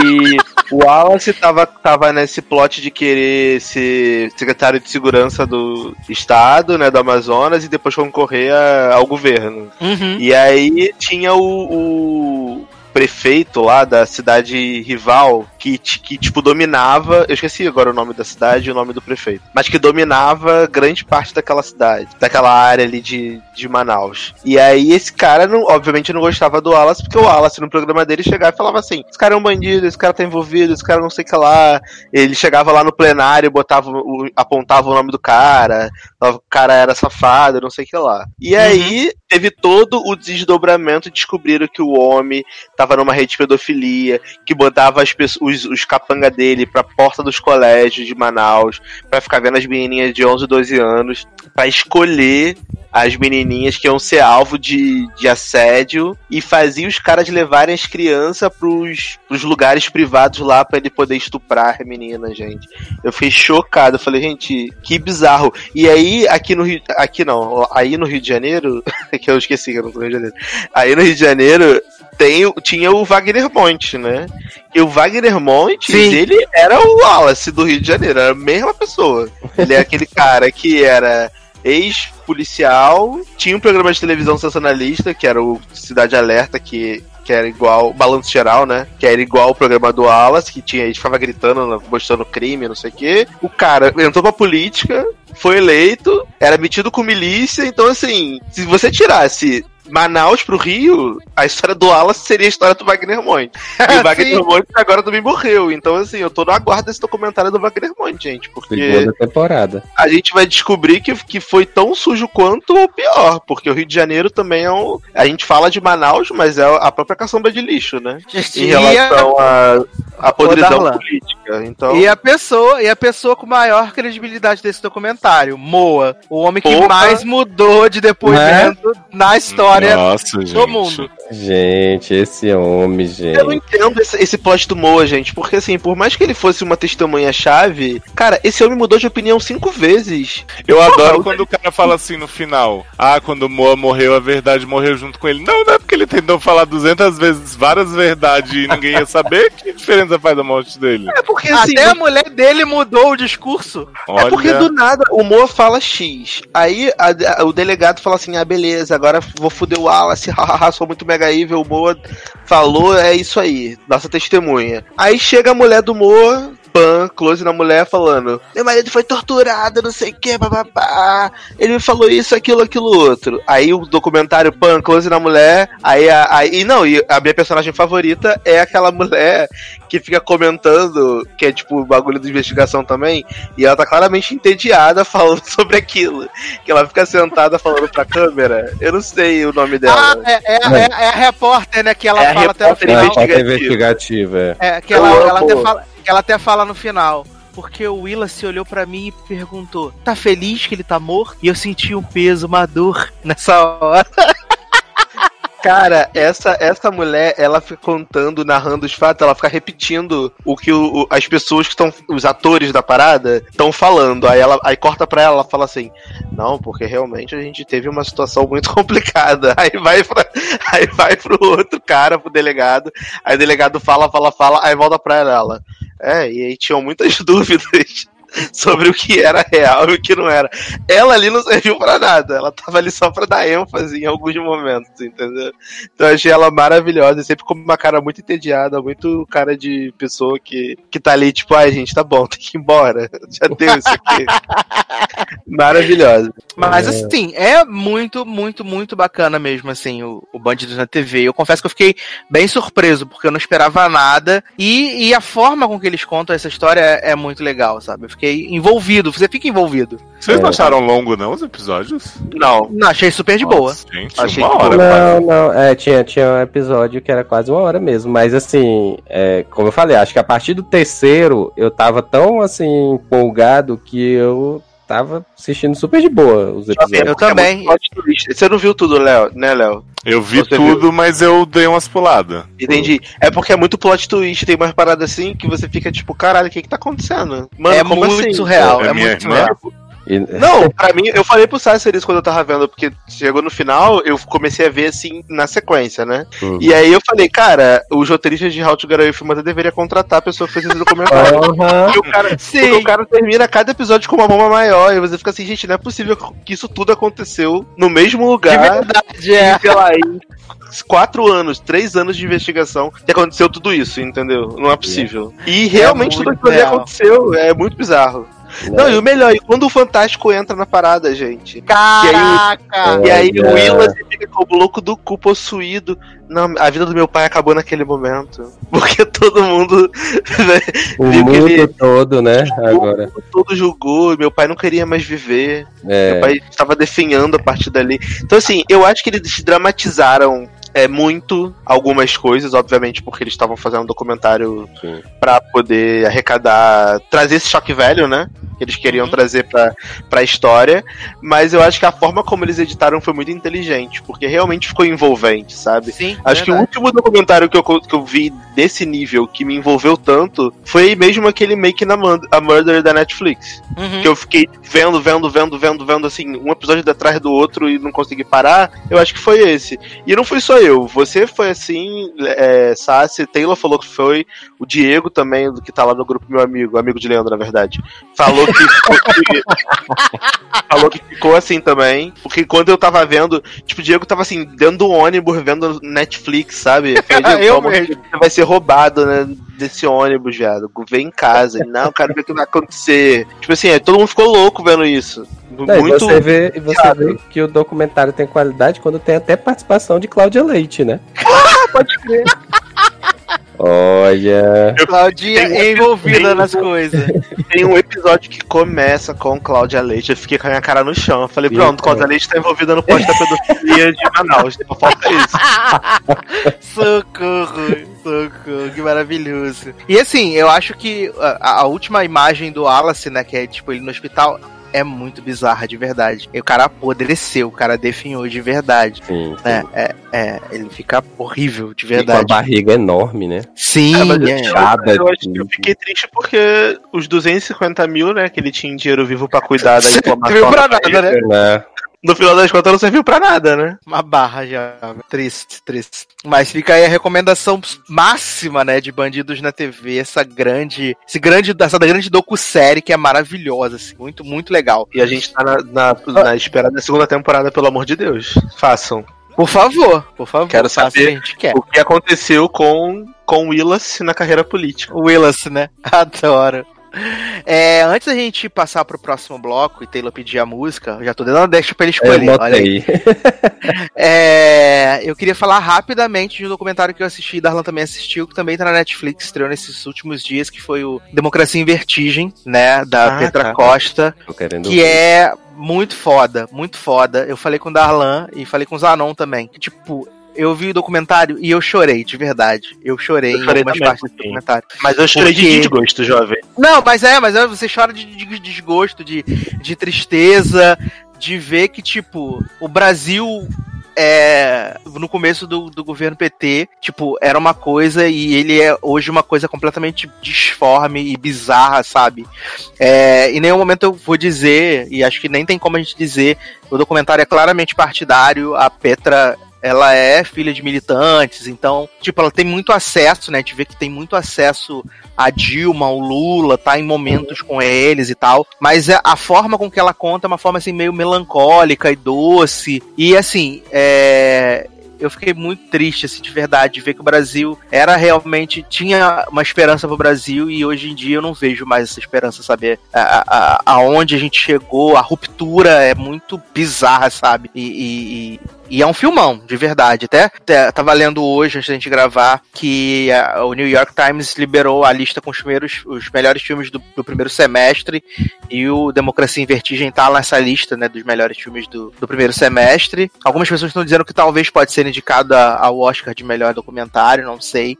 [SPEAKER 4] o Wallace tava, tava nesse plot de querer ser secretário de segurança do Estado, né, do Amazonas, e depois concorrer a- ao governo.
[SPEAKER 2] Uhum.
[SPEAKER 4] E aí tinha o, o prefeito lá da cidade rival que, que, tipo, dominava. Eu esqueci agora o nome da cidade e o nome do prefeito. Mas que dominava grande parte daquela cidade, daquela área ali de, de Manaus. E aí esse cara, não, obviamente, não gostava do Wallace, porque o Wallace no programa dele chegava e falava assim: esse cara é um bandido, esse cara tá envolvido, esse cara não sei o que lá. Ele chegava lá no plenário, botava o- apontava o nome do cara, o cara era safado, não sei o que lá. E aí teve todo o desdobramento e descobriram que o homem tava numa rede de pedofilia, que botava as pessoas, os, os capanga dele pra porta dos colégios de Manaus, pra ficar vendo as menininhas de 11, 12 anos, pra escolher as menininhas que iam ser alvo de, de assédio e fazia os caras levarem as crianças pros, pros lugares privados lá pra ele poder estuprar a menina, gente. Eu fiquei chocado, eu falei, gente, que bizarro. E aí, aqui no Rio, aqui não, aí no Rio de Janeiro, [LAUGHS] que eu esqueci que eu não tô no Rio de Janeiro. Aí no Rio de Janeiro tem, tinha o Wagner Monte, né? E o Wagner Monte,
[SPEAKER 2] Sim.
[SPEAKER 4] ele era o Wallace do Rio de Janeiro, era a mesma pessoa. Ele é aquele cara que era ex-policial, tinha um programa de televisão sensacionalista, que era o Cidade Alerta, que, que era igual, Balanço Geral, né? Que era igual o programa do Wallace, que tinha, ele ficava gritando, mostrando crime, não sei o quê. O cara entrou pra política, foi eleito, era metido com milícia, então assim, se você tirasse Manaus pro Rio, a história do Wallace seria a história do Wagner Monte. E o [LAUGHS] Wagner. Monte agora também morreu. Então, assim, eu tô no aguardo desse documentário do Wagner Monte, gente. Porque
[SPEAKER 5] Segunda temporada.
[SPEAKER 4] a gente vai descobrir que, que foi tão sujo quanto ou pior. Porque o Rio de Janeiro também é um. A gente fala de Manaus, mas é a própria caçamba de lixo, né? Em
[SPEAKER 2] E a-
[SPEAKER 4] relação à a, podridão
[SPEAKER 2] Darlan.
[SPEAKER 4] política. Então.
[SPEAKER 2] E a pessoa, e a pessoa com maior credibilidade desse documentário, Moa, o homem que mais mudou de depoimento na história
[SPEAKER 3] Nossa, gente.
[SPEAKER 2] do mundo.
[SPEAKER 5] Gente, esse homem, gente.
[SPEAKER 4] Eu não entendo esse, esse plot do Moa, gente, porque assim, por mais que ele fosse uma testemunha-chave, cara, esse homem mudou de opinião cinco vezes.
[SPEAKER 3] Eu
[SPEAKER 4] Porra,
[SPEAKER 3] adoro quando o cara fala assim no final: Ah, quando o Moa morreu, a verdade morreu junto com ele. Não, não é porque ele tentou falar 200 vezes várias verdades e ninguém ia saber. que diferença faz a morte dele?
[SPEAKER 4] É porque assim.
[SPEAKER 2] Até a mulher dele mudou o discurso.
[SPEAKER 3] Olha,
[SPEAKER 4] É porque do nada o Moa fala X. Aí a- a- o delegado fala assim: ah, beleza, agora vou foder o Wallace, [LAUGHS] hahaha, sou muito mega evil. O Moa falou, é isso aí, nossa testemunha. Aí chega a mulher do Moa. Pan, close na mulher falando: Meu marido foi torturado, não sei o que, bababá. Ele me falou isso, aquilo, aquilo outro. Aí o documentário Pan, close na mulher. Aí, a- aí não, e a minha personagem favorita é aquela mulher que fica comentando, que é tipo o bagulho de investigação também, e ela tá claramente entediada falando [LAUGHS] sobre aquilo. Que ela fica sentada falando pra câmera. Eu não sei o nome
[SPEAKER 2] Ah,
[SPEAKER 4] dela.
[SPEAKER 2] é, é, é- é a repórter, né? Que ela
[SPEAKER 4] É
[SPEAKER 2] fala até
[SPEAKER 5] Não,
[SPEAKER 2] final.
[SPEAKER 5] a
[SPEAKER 4] investigativa.
[SPEAKER 5] investigativa, é.
[SPEAKER 2] É, que ela, ela, até fala, ela até fala no final. porque o Willa se olhou pra mim e perguntou: tá feliz que ele tá morto? E eu senti um peso, uma dor nessa hora. [LAUGHS]
[SPEAKER 4] Cara, essa, essa mulher, ela fica contando, narrando os fatos, ela fica repetindo o que o- as pessoas que estão, os atores da parada, estão falando. Aí ela aí corta pra ela, ela fala assim: Não, porque realmente a gente teve uma situação muito [LAUGHS] complicada. Aí vai, pra, aí vai pro outro cara, pro delegado. Aí o delegado fala, fala, fala, aí volta pra ela. É, e aí tinham muitas [LAUGHS] dúvidas. [LAUGHS] Sobre o que era real e o que não era. Ela ali não serviu pra nada. Ela tava ali só pra dar ênfase em alguns momentos, entendeu? Então eu achei ela maravilhosa, sempre com uma cara muito entediada, muito cara de pessoa que, que tá ali, tipo, ai gente, tá bom, [LAUGHS] tem que ir embora. Já deu isso aqui. [LAUGHS] maravilhosa.
[SPEAKER 2] Mas assim, é muito, muito, muito bacana mesmo, assim, o, o Bandidos na TV. Eu confesso que eu fiquei bem surpreso, porque eu não esperava nada. E, e a forma com que eles contam essa história é, é muito legal, sabe? Eu fiquei envolvido, você fica envolvido.
[SPEAKER 3] Vocês não
[SPEAKER 5] É.
[SPEAKER 3] acharam longo, não, os episódios?
[SPEAKER 4] Não,
[SPEAKER 2] Não, achei super de boa.
[SPEAKER 3] Nossa, gente,
[SPEAKER 4] Achei
[SPEAKER 3] uma hora.
[SPEAKER 5] Não, não, é, tinha, tinha um episódio que era quase uma hora mesmo, mas assim, é, como eu falei, acho que a partir do terceiro eu tava tão assim, empolgado que eu tava assistindo super de boa os episódios.
[SPEAKER 2] Eu também.
[SPEAKER 4] É. Você não viu tudo, Léo, né, Léo?
[SPEAKER 3] Eu vi
[SPEAKER 4] Você
[SPEAKER 3] tudo, mas eu dei umas puladas.
[SPEAKER 4] Entendi. É porque é muito plot twist, tem umas paradas assim que você fica tipo, caralho, o que que tá acontecendo? Mano,
[SPEAKER 2] é
[SPEAKER 4] como
[SPEAKER 2] muito
[SPEAKER 4] assim?
[SPEAKER 2] surreal,
[SPEAKER 3] É
[SPEAKER 2] é,
[SPEAKER 3] minha
[SPEAKER 2] muito
[SPEAKER 3] irmã?
[SPEAKER 2] surreal.
[SPEAKER 5] E-
[SPEAKER 4] Não, [LAUGHS] pra mim, eu falei pro Sasser isso quando eu tava vendo, porque chegou no final, eu comecei a ver assim na sequência, né?
[SPEAKER 5] Uhum.
[SPEAKER 4] E aí eu falei, cara, os roteiristas de How to Get Away with Murder deveria contratar a pessoa que fez esse documentário.
[SPEAKER 5] Aham.
[SPEAKER 4] Porque o, cara,
[SPEAKER 2] Sim.
[SPEAKER 4] o cara termina cada episódio com uma bomba maior, e você fica assim, gente, não é possível que isso tudo aconteceu no mesmo
[SPEAKER 2] De
[SPEAKER 4] lugar,
[SPEAKER 2] verdade, é.
[SPEAKER 4] e, sei lá, em quatro anos, três anos de investigação, que aconteceu tudo isso, entendeu? Não é possível. E realmente tudo
[SPEAKER 2] muito
[SPEAKER 4] aquilo ali aconteceu, é muito bizarro. Não, e o melhor, e quando o Fantástico entra na parada, gente?
[SPEAKER 2] Caraca!
[SPEAKER 4] E aí o. Willas fica com o louco do cu possuído. Não, a vida do meu pai acabou naquele momento. [LAUGHS] Porque todo mundo. né,
[SPEAKER 5] O
[SPEAKER 4] viu que
[SPEAKER 5] mundo
[SPEAKER 4] ele
[SPEAKER 5] todo, né? Agora.
[SPEAKER 4] todo julgou, e meu pai não queria mais viver. Meu
[SPEAKER 5] É,
[SPEAKER 4] pai estava definhando a partir dali. Então, assim, eu acho que eles dramatizaram é, muito algumas coisas, obviamente, porque eles estavam fazendo um documentário pra poder arrecadar, trazer esse choque velho, né? Que eles queriam
[SPEAKER 2] Uhum.
[SPEAKER 4] trazer pra, pra história. Mas eu acho que a forma como eles editaram foi muito inteligente, porque realmente ficou envolvente, sabe?
[SPEAKER 2] Sim,
[SPEAKER 4] Acho que o
[SPEAKER 2] verdade.
[SPEAKER 4] último documentário que eu, que eu vi desse nível, que me envolveu tanto, foi mesmo aquele Making a, a Murder da Netflix.
[SPEAKER 2] Uhum.
[SPEAKER 4] Que eu fiquei vendo, vendo, vendo, vendo, vendo, assim, um episódio atrás do outro e não consegui parar. Eu acho que foi esse. E não fui só eu. Você foi assim, é, Sassi, Taylor falou que foi, o Diego também, do que tá lá no grupo meu amigo, amigo de Leandro, na verdade. Falou que, ficou- que- falou que ficou assim também. Porque quando eu tava vendo, tipo, o Diego tava assim, dentro do ônibus, vendo Netflix, sabe? [LAUGHS] Falei,
[SPEAKER 2] Eu mesmo.
[SPEAKER 4] Você vai ser roubado, né? Desse ônibus, viado. Vem em casa. Não, cara, o que vai acontecer? Tipo assim, todo mundo ficou louco vendo isso.
[SPEAKER 5] Não, e
[SPEAKER 4] Muito.
[SPEAKER 5] você vê, e você vê que o documentário tem qualidade quando tem até participação de Cláudia Leite, né? [LAUGHS]
[SPEAKER 4] Pode crer.
[SPEAKER 5] Olha.
[SPEAKER 2] Claudinha é envolvida nas coisas.
[SPEAKER 4] Tem um episódio que começa com Cláudia Leite. Eu fiquei com a minha cara no chão. Eu falei, pronto,
[SPEAKER 5] Eita.
[SPEAKER 4] Cláudia Leite tá envolvida no posto da pedofilia de Manaus. Só falta isso. [LAUGHS]
[SPEAKER 2] socorro, socorro, que maravilhoso. E assim, eu acho que a, a última imagem do Wallace, né, que é tipo ele no hospital, é muito bizarra de verdade. E o cara apodreceu, o cara definhou de verdade.
[SPEAKER 5] Sim, sim.
[SPEAKER 2] É, é, é, ele fica horrível de
[SPEAKER 5] E com a
[SPEAKER 2] verdade.
[SPEAKER 5] barriga enorme, né?
[SPEAKER 2] Sim,
[SPEAKER 4] É,
[SPEAKER 2] é.
[SPEAKER 4] Eu, acho que eu fiquei triste porque os 250 mil, né, que ele tinha em dinheiro vivo pra cuidar da [LAUGHS] inflamação.
[SPEAKER 2] Serviu pra
[SPEAKER 4] na
[SPEAKER 2] nada, né?
[SPEAKER 5] Né?
[SPEAKER 4] No final das contas não serviu pra nada, né?
[SPEAKER 2] Uma barra já. Triste, triste. Mas fica aí a recomendação máxima, né, de Bandidos na TV, essa grande, esse grande, essa grande docu-série que é maravilhosa, assim, muito, muito legal.
[SPEAKER 4] E a gente tá na, na, na espera da segunda temporada, pelo amor de Deus. Façam.
[SPEAKER 2] Por favor, por favor.
[SPEAKER 4] Quero
[SPEAKER 2] que
[SPEAKER 4] saber.
[SPEAKER 2] a gente quer.
[SPEAKER 4] O que aconteceu com, com Willis na carreira política.
[SPEAKER 2] Willis, né? [LAUGHS] Adoro. É, antes da gente passar pro próximo bloco e Taylor pedir a música, eu já tô dando uma deixa pra ele
[SPEAKER 5] Eu
[SPEAKER 2] escolher. Olha aí. [LAUGHS] É, eu queria falar rapidamente de um documentário que eu assisti, Darlan também assistiu, que também tá na Netflix, estreou nesses últimos dias, que foi o Democracia em Vertigem, né, da
[SPEAKER 4] Ah,
[SPEAKER 2] Petra
[SPEAKER 4] tá.
[SPEAKER 2] Costa,
[SPEAKER 5] Tô querendo
[SPEAKER 2] que é muito foda, muito foda. Eu falei com o Darlan e falei com o Zanon também. Tipo, eu vi o documentário e eu chorei, de verdade. Eu chorei
[SPEAKER 4] Eu
[SPEAKER 2] em
[SPEAKER 4] chorei
[SPEAKER 2] algumas
[SPEAKER 4] também,
[SPEAKER 2] partes do documentário.
[SPEAKER 4] Mas eu chorei
[SPEAKER 2] Porque-
[SPEAKER 4] de desgosto, jovem.
[SPEAKER 2] Não, mas é, mas é, você chora de, de desgosto, de, de tristeza, de ver que, tipo, o Brasil. É, no começo do, do governo PT, tipo, era uma coisa e ele é hoje uma coisa completamente disforme e bizarra, sabe? É, em nenhum momento eu vou dizer, e acho que nem tem como a gente dizer, o documentário é claramente partidário, a Petra ela é filha de militantes, então, tipo, ela tem muito acesso, né? A gente vê que tem muito acesso a Dilma, o Lula, tá em momentos com eles e tal. Mas a- forma com que ela conta é uma forma assim meio melancólica e doce. E assim, é. Eu fiquei muito triste, assim, de verdade, de ver que o Brasil era realmente. tinha uma esperança pro Brasil e hoje em dia eu não vejo mais essa esperança, saber a, a, aonde a gente chegou, a ruptura é muito bizarra, sabe? E, e- e- é um filmão, de verdade. Até, tava lendo hoje, antes da gente gravar, que a- o New York Times liberou a lista com os, primeiros, os melhores filmes do, do primeiro semestre. E o Democracia em Vertigem tá nessa lista, né, dos melhores filmes do, do primeiro semestre. Algumas pessoas estão dizendo que talvez pode ser indicado ao Oscar de melhor documentário, não sei.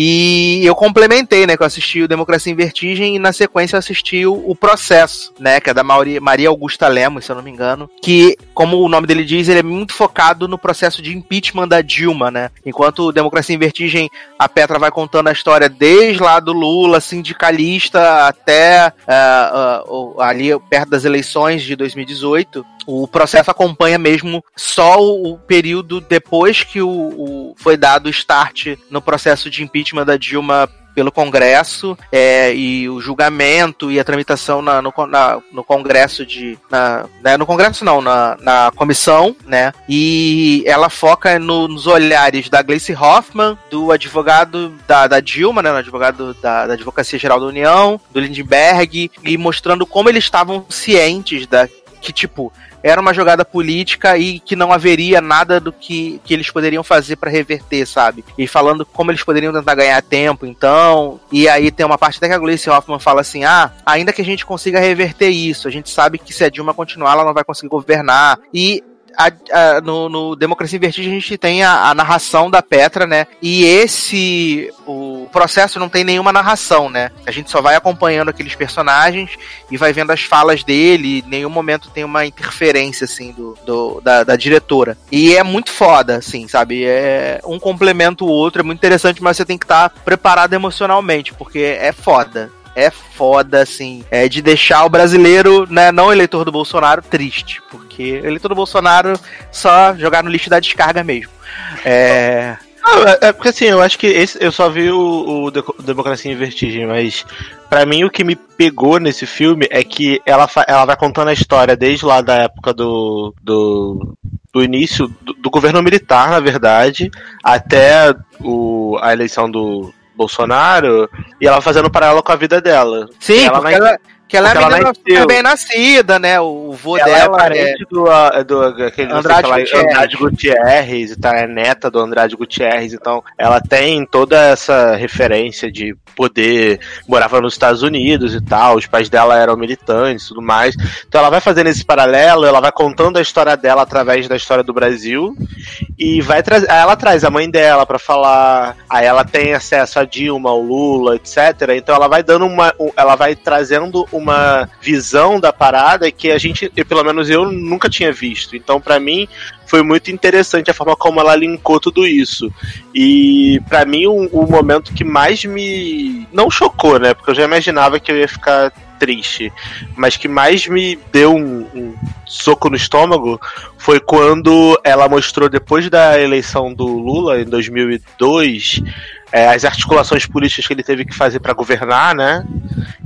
[SPEAKER 2] E eu complementei, né? Que eu assisti o Democracia em Vertigem e na sequência eu assisti o, Processo, né? Que é da Maria Augusta Lemos, se eu não me engano. Que, como o nome dele diz, ele é muito focado no processo de impeachment da Dilma, né? Enquanto Democracia em Vertigem, a Petra vai contando a história desde lá do Lula, sindicalista, até ah, o- ali perto das eleições de 2018. O processo acompanha mesmo só o, período depois que o, o- foi dado o start no processo de impeachment da Dilma pelo Congresso é, e o julgamento e a tramitação na- no, na- no Congresso de na, né, no Congresso não na, na comissão né? E ela foca no- nos olhares da Gleice Hoffmann do advogado da, da Dilma né, advogado da, da Advocacia Geral da União do Lindbergh e mostrando como eles estavam cientes da que tipo era uma jogada política e que não haveria nada do que, que eles poderiam fazer pra reverter, sabe? E falando como eles poderiam tentar ganhar tempo, então. E aí tem uma parte até que a Gleice Hoffmann fala assim: ah, ainda que a gente consiga reverter isso, a gente sabe que se a Dilma continuar, ela não vai conseguir governar. E a- a- no, no Democracia em Vertigem a gente tem a, a narração da Petra, né? E esse o processo não tem nenhuma narração, né? A gente só vai acompanhando aqueles personagens e vai vendo as falas dele. Em nenhum momento tem uma interferência assim do, do- da, da diretora. E é muito foda, assim, sabe? É um complementa o outro, é muito interessante, mas você tem que estar preparado emocionalmente, porque é foda. É foda, assim, é de deixar o brasileiro, né, não eleitor do Bolsonaro, triste. Porque eleitor do Bolsonaro só jogar no lixo da descarga mesmo. É.
[SPEAKER 4] Ah, é é porque assim, eu acho que esse, eu só vi o, o Democracia em Vertigem, mas pra mim o que me pegou nesse filme é que ela, ela vai contando a história desde lá da época do, do, do início do, do governo militar, na verdade, até o, a eleição do Bolsonaro, e ela fazendo paralelo com a vida dela.
[SPEAKER 2] Sim,
[SPEAKER 4] ela vai-
[SPEAKER 2] ela, que ela é
[SPEAKER 4] porque
[SPEAKER 2] menina bem nascida, né? O vô
[SPEAKER 4] Ela é
[SPEAKER 2] dela é,
[SPEAKER 4] parente do, do aquele,
[SPEAKER 2] Andrade Gutierrez.
[SPEAKER 4] Andrade Gutierrez e tal, é neta do Andrade Gutierrez, então ela tem toda essa referência de poder, morava nos Estados Unidos e tal, os pais dela eram militantes e tudo mais, então ela vai fazendo esse paralelo, ela vai contando a história dela através da história do Brasil e vai trazer, aí ela traz a mãe dela pra falar, aí ela tem acesso a Dilma, ao Lula, etc, então ela vai dando uma, um- ela vai trazendo uma visão da parada que a gente, eu, pelo menos eu nunca tinha visto. Então, pra mim, foi muito interessante a forma como ela linkou tudo isso. E pra mim, o, o momento que mais me não chocou, né? Porque eu já imaginava que eu ia ficar triste, mas que mais me deu um, um soco no estômago foi quando ela mostrou depois da eleição do Lula em 2002 é, as articulações políticas que ele teve que fazer pra governar, né?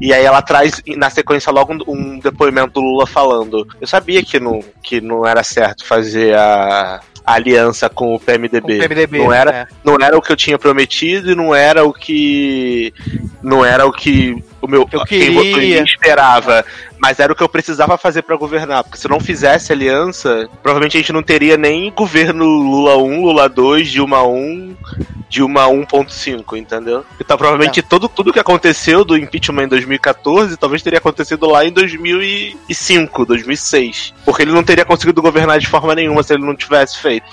[SPEAKER 4] E aí ela traz na sequência logo um, depoimento do Lula falando: eu sabia que não, que não era certo fazer a, a aliança com o PMDB.
[SPEAKER 2] com o PMDB.
[SPEAKER 4] não era
[SPEAKER 2] né?
[SPEAKER 4] não era o que eu tinha prometido e não era o que não era o que o meu
[SPEAKER 2] Eu
[SPEAKER 4] quem
[SPEAKER 2] queria.
[SPEAKER 4] esperava, mas era o que eu precisava fazer pra governar, porque se eu não fizesse aliança, provavelmente a gente não teria nem governo Lula 1, Lula 2, Dilma 1, Dilma 1.5, entendeu? Então provavelmente todo tudo que aconteceu do impeachment em 2014, talvez teria acontecido lá em 2005, 2006, porque ele não teria conseguido governar de forma nenhuma se ele não tivesse feito.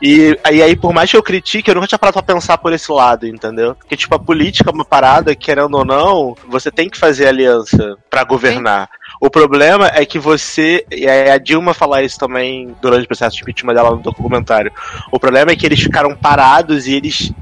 [SPEAKER 4] E, e aí, por mais que eu critique, eu nunca tinha parado pra pensar por esse lado, entendeu? Porque, tipo, a política é uma parada, querendo ou não, você tem que fazer aliança pra governar. O problema é que você. E a Dilma fala isso também durante o processo de impeachment dela no documentário. O problema é que eles ficaram parados e eles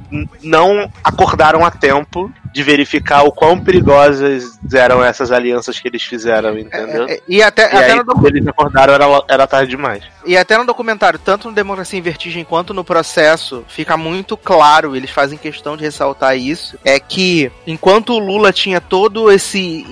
[SPEAKER 4] não acordaram a tempo de verificar o quão perigosas eram essas alianças que eles fizeram, entendeu?
[SPEAKER 2] É, E até,
[SPEAKER 4] E
[SPEAKER 2] até
[SPEAKER 4] aí,
[SPEAKER 2] no docu-
[SPEAKER 4] eles acordaram, era, era tarde demais.
[SPEAKER 2] E até no documentário, tanto no Democracia em Vertigem quanto no processo, fica muito claro, eles fazem questão de ressaltar isso, é que enquanto o Lula tinha todo esse.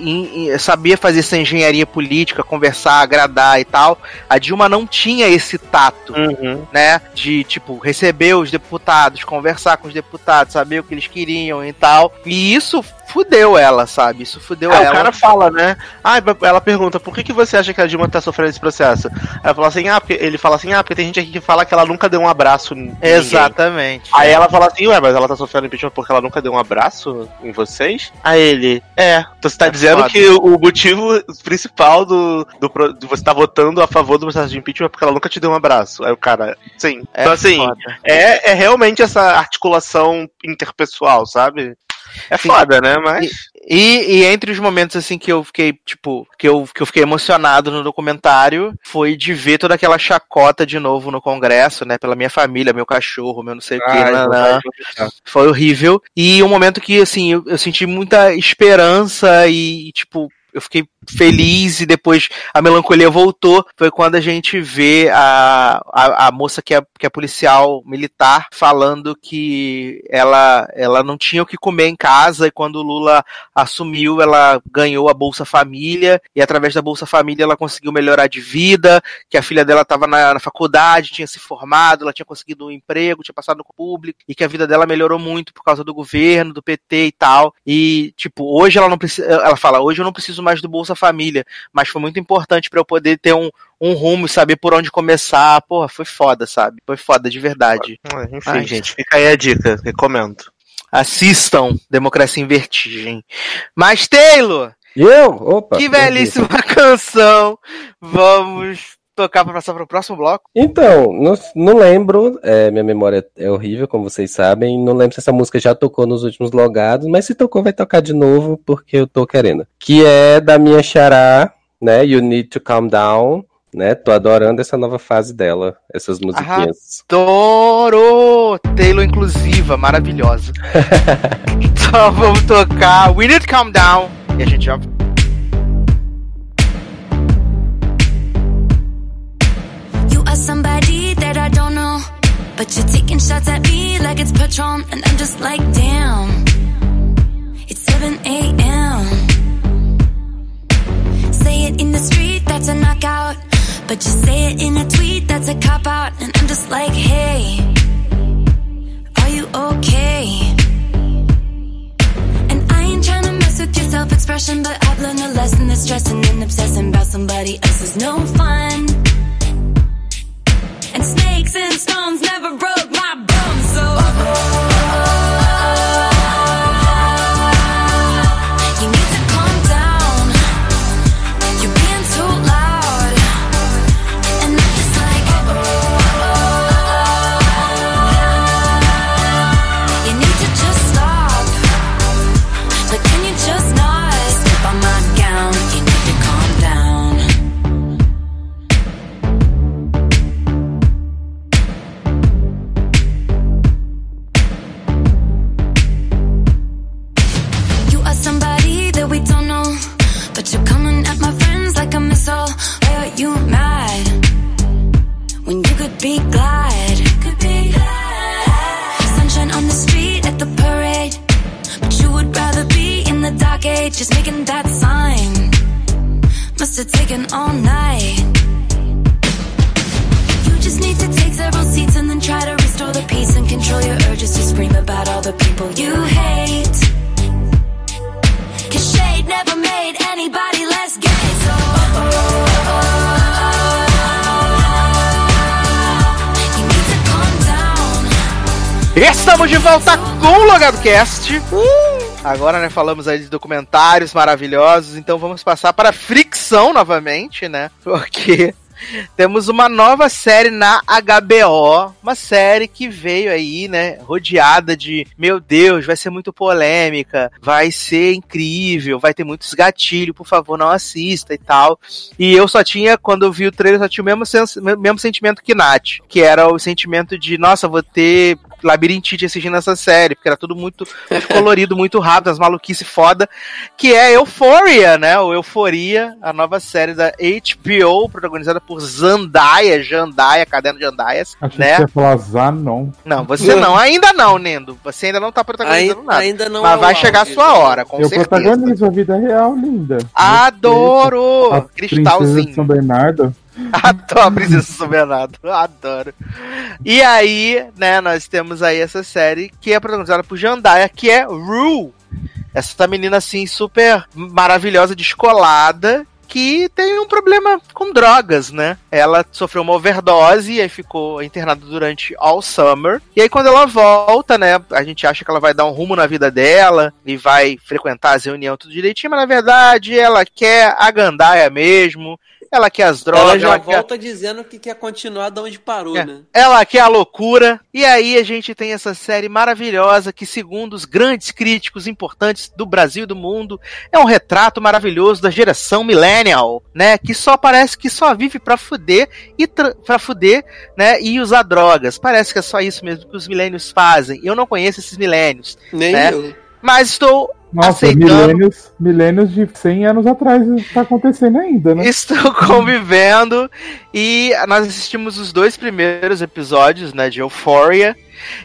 [SPEAKER 2] sabia fazer essa engenharia política, conversar, agradar e tal, a Dilma não tinha esse tato,
[SPEAKER 4] Uhum.
[SPEAKER 2] né? De, tipo, receber os deputados, conversar com os deputados, saber o que eles queriam e tal. E isso fudeu ela, sabe? Isso fudeu
[SPEAKER 4] Ah,
[SPEAKER 2] ela.
[SPEAKER 4] o cara fala, né? Ah, ela pergunta, por que, que você acha que a Dilma tá sofrendo esse processo? Ela fala assim, ah, porque ele fala assim, ah, porque tem gente aqui que fala que ela nunca deu um abraço.
[SPEAKER 2] Exatamente.
[SPEAKER 4] Aí ela fala assim, ué, mas ela tá sofrendo impeachment porque ela nunca deu um abraço em vocês? Aí ele, é. Então você tá
[SPEAKER 2] É
[SPEAKER 4] dizendo
[SPEAKER 2] foda.
[SPEAKER 4] que o motivo principal do, do, de você tá votando a favor do processo de impeachment é porque ela nunca te deu um abraço. Aí o cara, sim.
[SPEAKER 2] É
[SPEAKER 4] então assim,
[SPEAKER 2] foda.
[SPEAKER 4] é, é realmente essa articulação interpessoal, sabe? É
[SPEAKER 2] Sim.
[SPEAKER 4] foda, né? Mas.
[SPEAKER 2] E, e entre os momentos assim que eu fiquei, tipo, que eu, que eu fiquei emocionado no documentário, foi de ver toda aquela chacota de novo no Congresso, né? Pela minha família, meu cachorro, meu não sei o
[SPEAKER 4] Ai,
[SPEAKER 2] nanã.
[SPEAKER 4] vai-
[SPEAKER 2] foi horrível. E um momento que, assim, eu, eu senti muita esperança e, tipo, eu fiquei feliz e depois a melancolia voltou. Foi quando a gente vê a, a, a moça que é, que é policial militar falando que ela, ela não tinha o que comer em casa e quando o Lula assumiu, ela ganhou a Bolsa Família e através da Bolsa Família ela conseguiu melhorar de vida, que a filha dela estava na, na faculdade, tinha se formado, ela tinha conseguido um emprego, tinha passado no público e que a vida dela melhorou muito por causa do governo, do PT e tal. E tipo, hoje ela não precisa, ela fala, hoje eu não preciso mais do Bolsa Família, mas foi muito importante para eu poder ter um um rumo, e saber por onde começar. Porra, foi foda, sabe? Foi foda de verdade.
[SPEAKER 4] Ah, Enfim,
[SPEAKER 2] Ai,
[SPEAKER 4] gente, fica aí a dica, recomendo.
[SPEAKER 2] Assistam Democracia em Vertigem. Mas, Taylor,
[SPEAKER 5] eu? Opa.
[SPEAKER 2] que belíssima [LAUGHS] canção. Vamos tocar para passar para o próximo bloco.
[SPEAKER 5] Então, não, não lembro, é, minha memória é horrível, como vocês sabem, não lembro se essa música já tocou nos últimos logados, mas se tocou vai tocar de novo, porque eu tô querendo. Que é da minha xará, né, You Need to Calm Down, né, tô adorando essa nova fase dela, essas musiquinhas.
[SPEAKER 2] Adoro! Taylor inclusiva, maravilhosa. [LAUGHS] então vamos tocar We Need to Calm Down. E a gente já
[SPEAKER 1] But you're taking shots at me like it's Patron. And I'm just like, damn. It's 7 a.m. Say it in the street, that's a knockout. But you say it in a tweet, that's a cop out. And I'm just like, hey. Are you okay? And I ain't tryna mess with your self expression, but I've learned a lesson that stressing and obsessing about somebody else is no fun. And snakes and stones never broke my bones, so. Be glad. Could be glad. Sunshine on the street at the parade. But you would rather be in the dark age, just making that sign. Must have taken all night. You just need to take several seats and then try to restore the peace and control your urges to scream about all the people you hate. Cause shade never made anybody
[SPEAKER 2] Estamos de volta com o Logado Cast. Agora, né, falamos aí de documentários maravilhosos, então vamos passar para fricção novamente, né? Porque [LAUGHS] temos uma nova série na HBO, uma série que veio aí, né, rodeada de, meu Deus, vai ser muito polêmica, vai ser incrível, vai ter muitos gatilhos, por favor, não assista e tal. E eu só tinha, quando eu vi o trailer, só tinha o mesmo, mesmo sentimento que Nath, que era o sentimento de, nossa, vou ter labirintite assistindo essa série, porque era tudo muito, muito colorido, [LAUGHS] muito rápido, as maluquices foda, que é Euphoria, né? O Euforia, a nova série da HBO, protagonizada por Zandaya, Jandaia, Caderno de Andaias,
[SPEAKER 7] Achei
[SPEAKER 2] né?
[SPEAKER 7] que você ia falar Zanon.
[SPEAKER 2] Não, você não, ainda não, Nendo. Você ainda não tá protagonizando
[SPEAKER 6] Ainda,
[SPEAKER 2] nada.
[SPEAKER 6] ainda não
[SPEAKER 2] Mas
[SPEAKER 6] é
[SPEAKER 2] vai chegar a sua
[SPEAKER 6] né?
[SPEAKER 2] hora, com
[SPEAKER 7] eu
[SPEAKER 2] certeza.
[SPEAKER 7] protagonizo a vida real, linda.
[SPEAKER 2] Adoro! Cristalzinho.
[SPEAKER 7] São Bernardo.
[SPEAKER 2] Adoro [LAUGHS] a Princesa São Bernardo. Adoro. E aí, né, nós temos aí essa série que é protagonizada por Jandaia, que é Rue. Essa menina, assim, super maravilhosa, descolada, que tem um problema com drogas, né? Ela sofreu uma overdose e aí ficou internada durante all summer. E aí quando ela volta, né, a gente acha que ela vai dar um rumo na vida dela e vai frequentar as reuniões tudo direitinho, mas na verdade ela quer a gandaia mesmo. Ela quer as drogas,
[SPEAKER 6] Ela já
[SPEAKER 2] ela quer
[SPEAKER 6] volta dizendo que quer continuar de onde parou,
[SPEAKER 2] É.
[SPEAKER 6] né?
[SPEAKER 2] ela quer a loucura. E aí a gente tem essa série maravilhosa que, segundo os grandes críticos importantes do Brasil e do mundo, é um retrato maravilhoso da geração millennial, né? Que só parece que só vive pra fuder e pra fuder, né? E usar drogas. Parece que é só isso mesmo que os milênios fazem. Eu não conheço esses milênios,
[SPEAKER 6] Nem
[SPEAKER 2] né?
[SPEAKER 6] eu.
[SPEAKER 2] mas estou
[SPEAKER 7] Nossa,
[SPEAKER 2] aceitando.
[SPEAKER 7] milênios, milênios de 100 anos atrás tá acontecendo ainda, né?
[SPEAKER 2] Estou [LAUGHS] convivendo e nós assistimos os dois primeiros episódios, né, de Euphoria.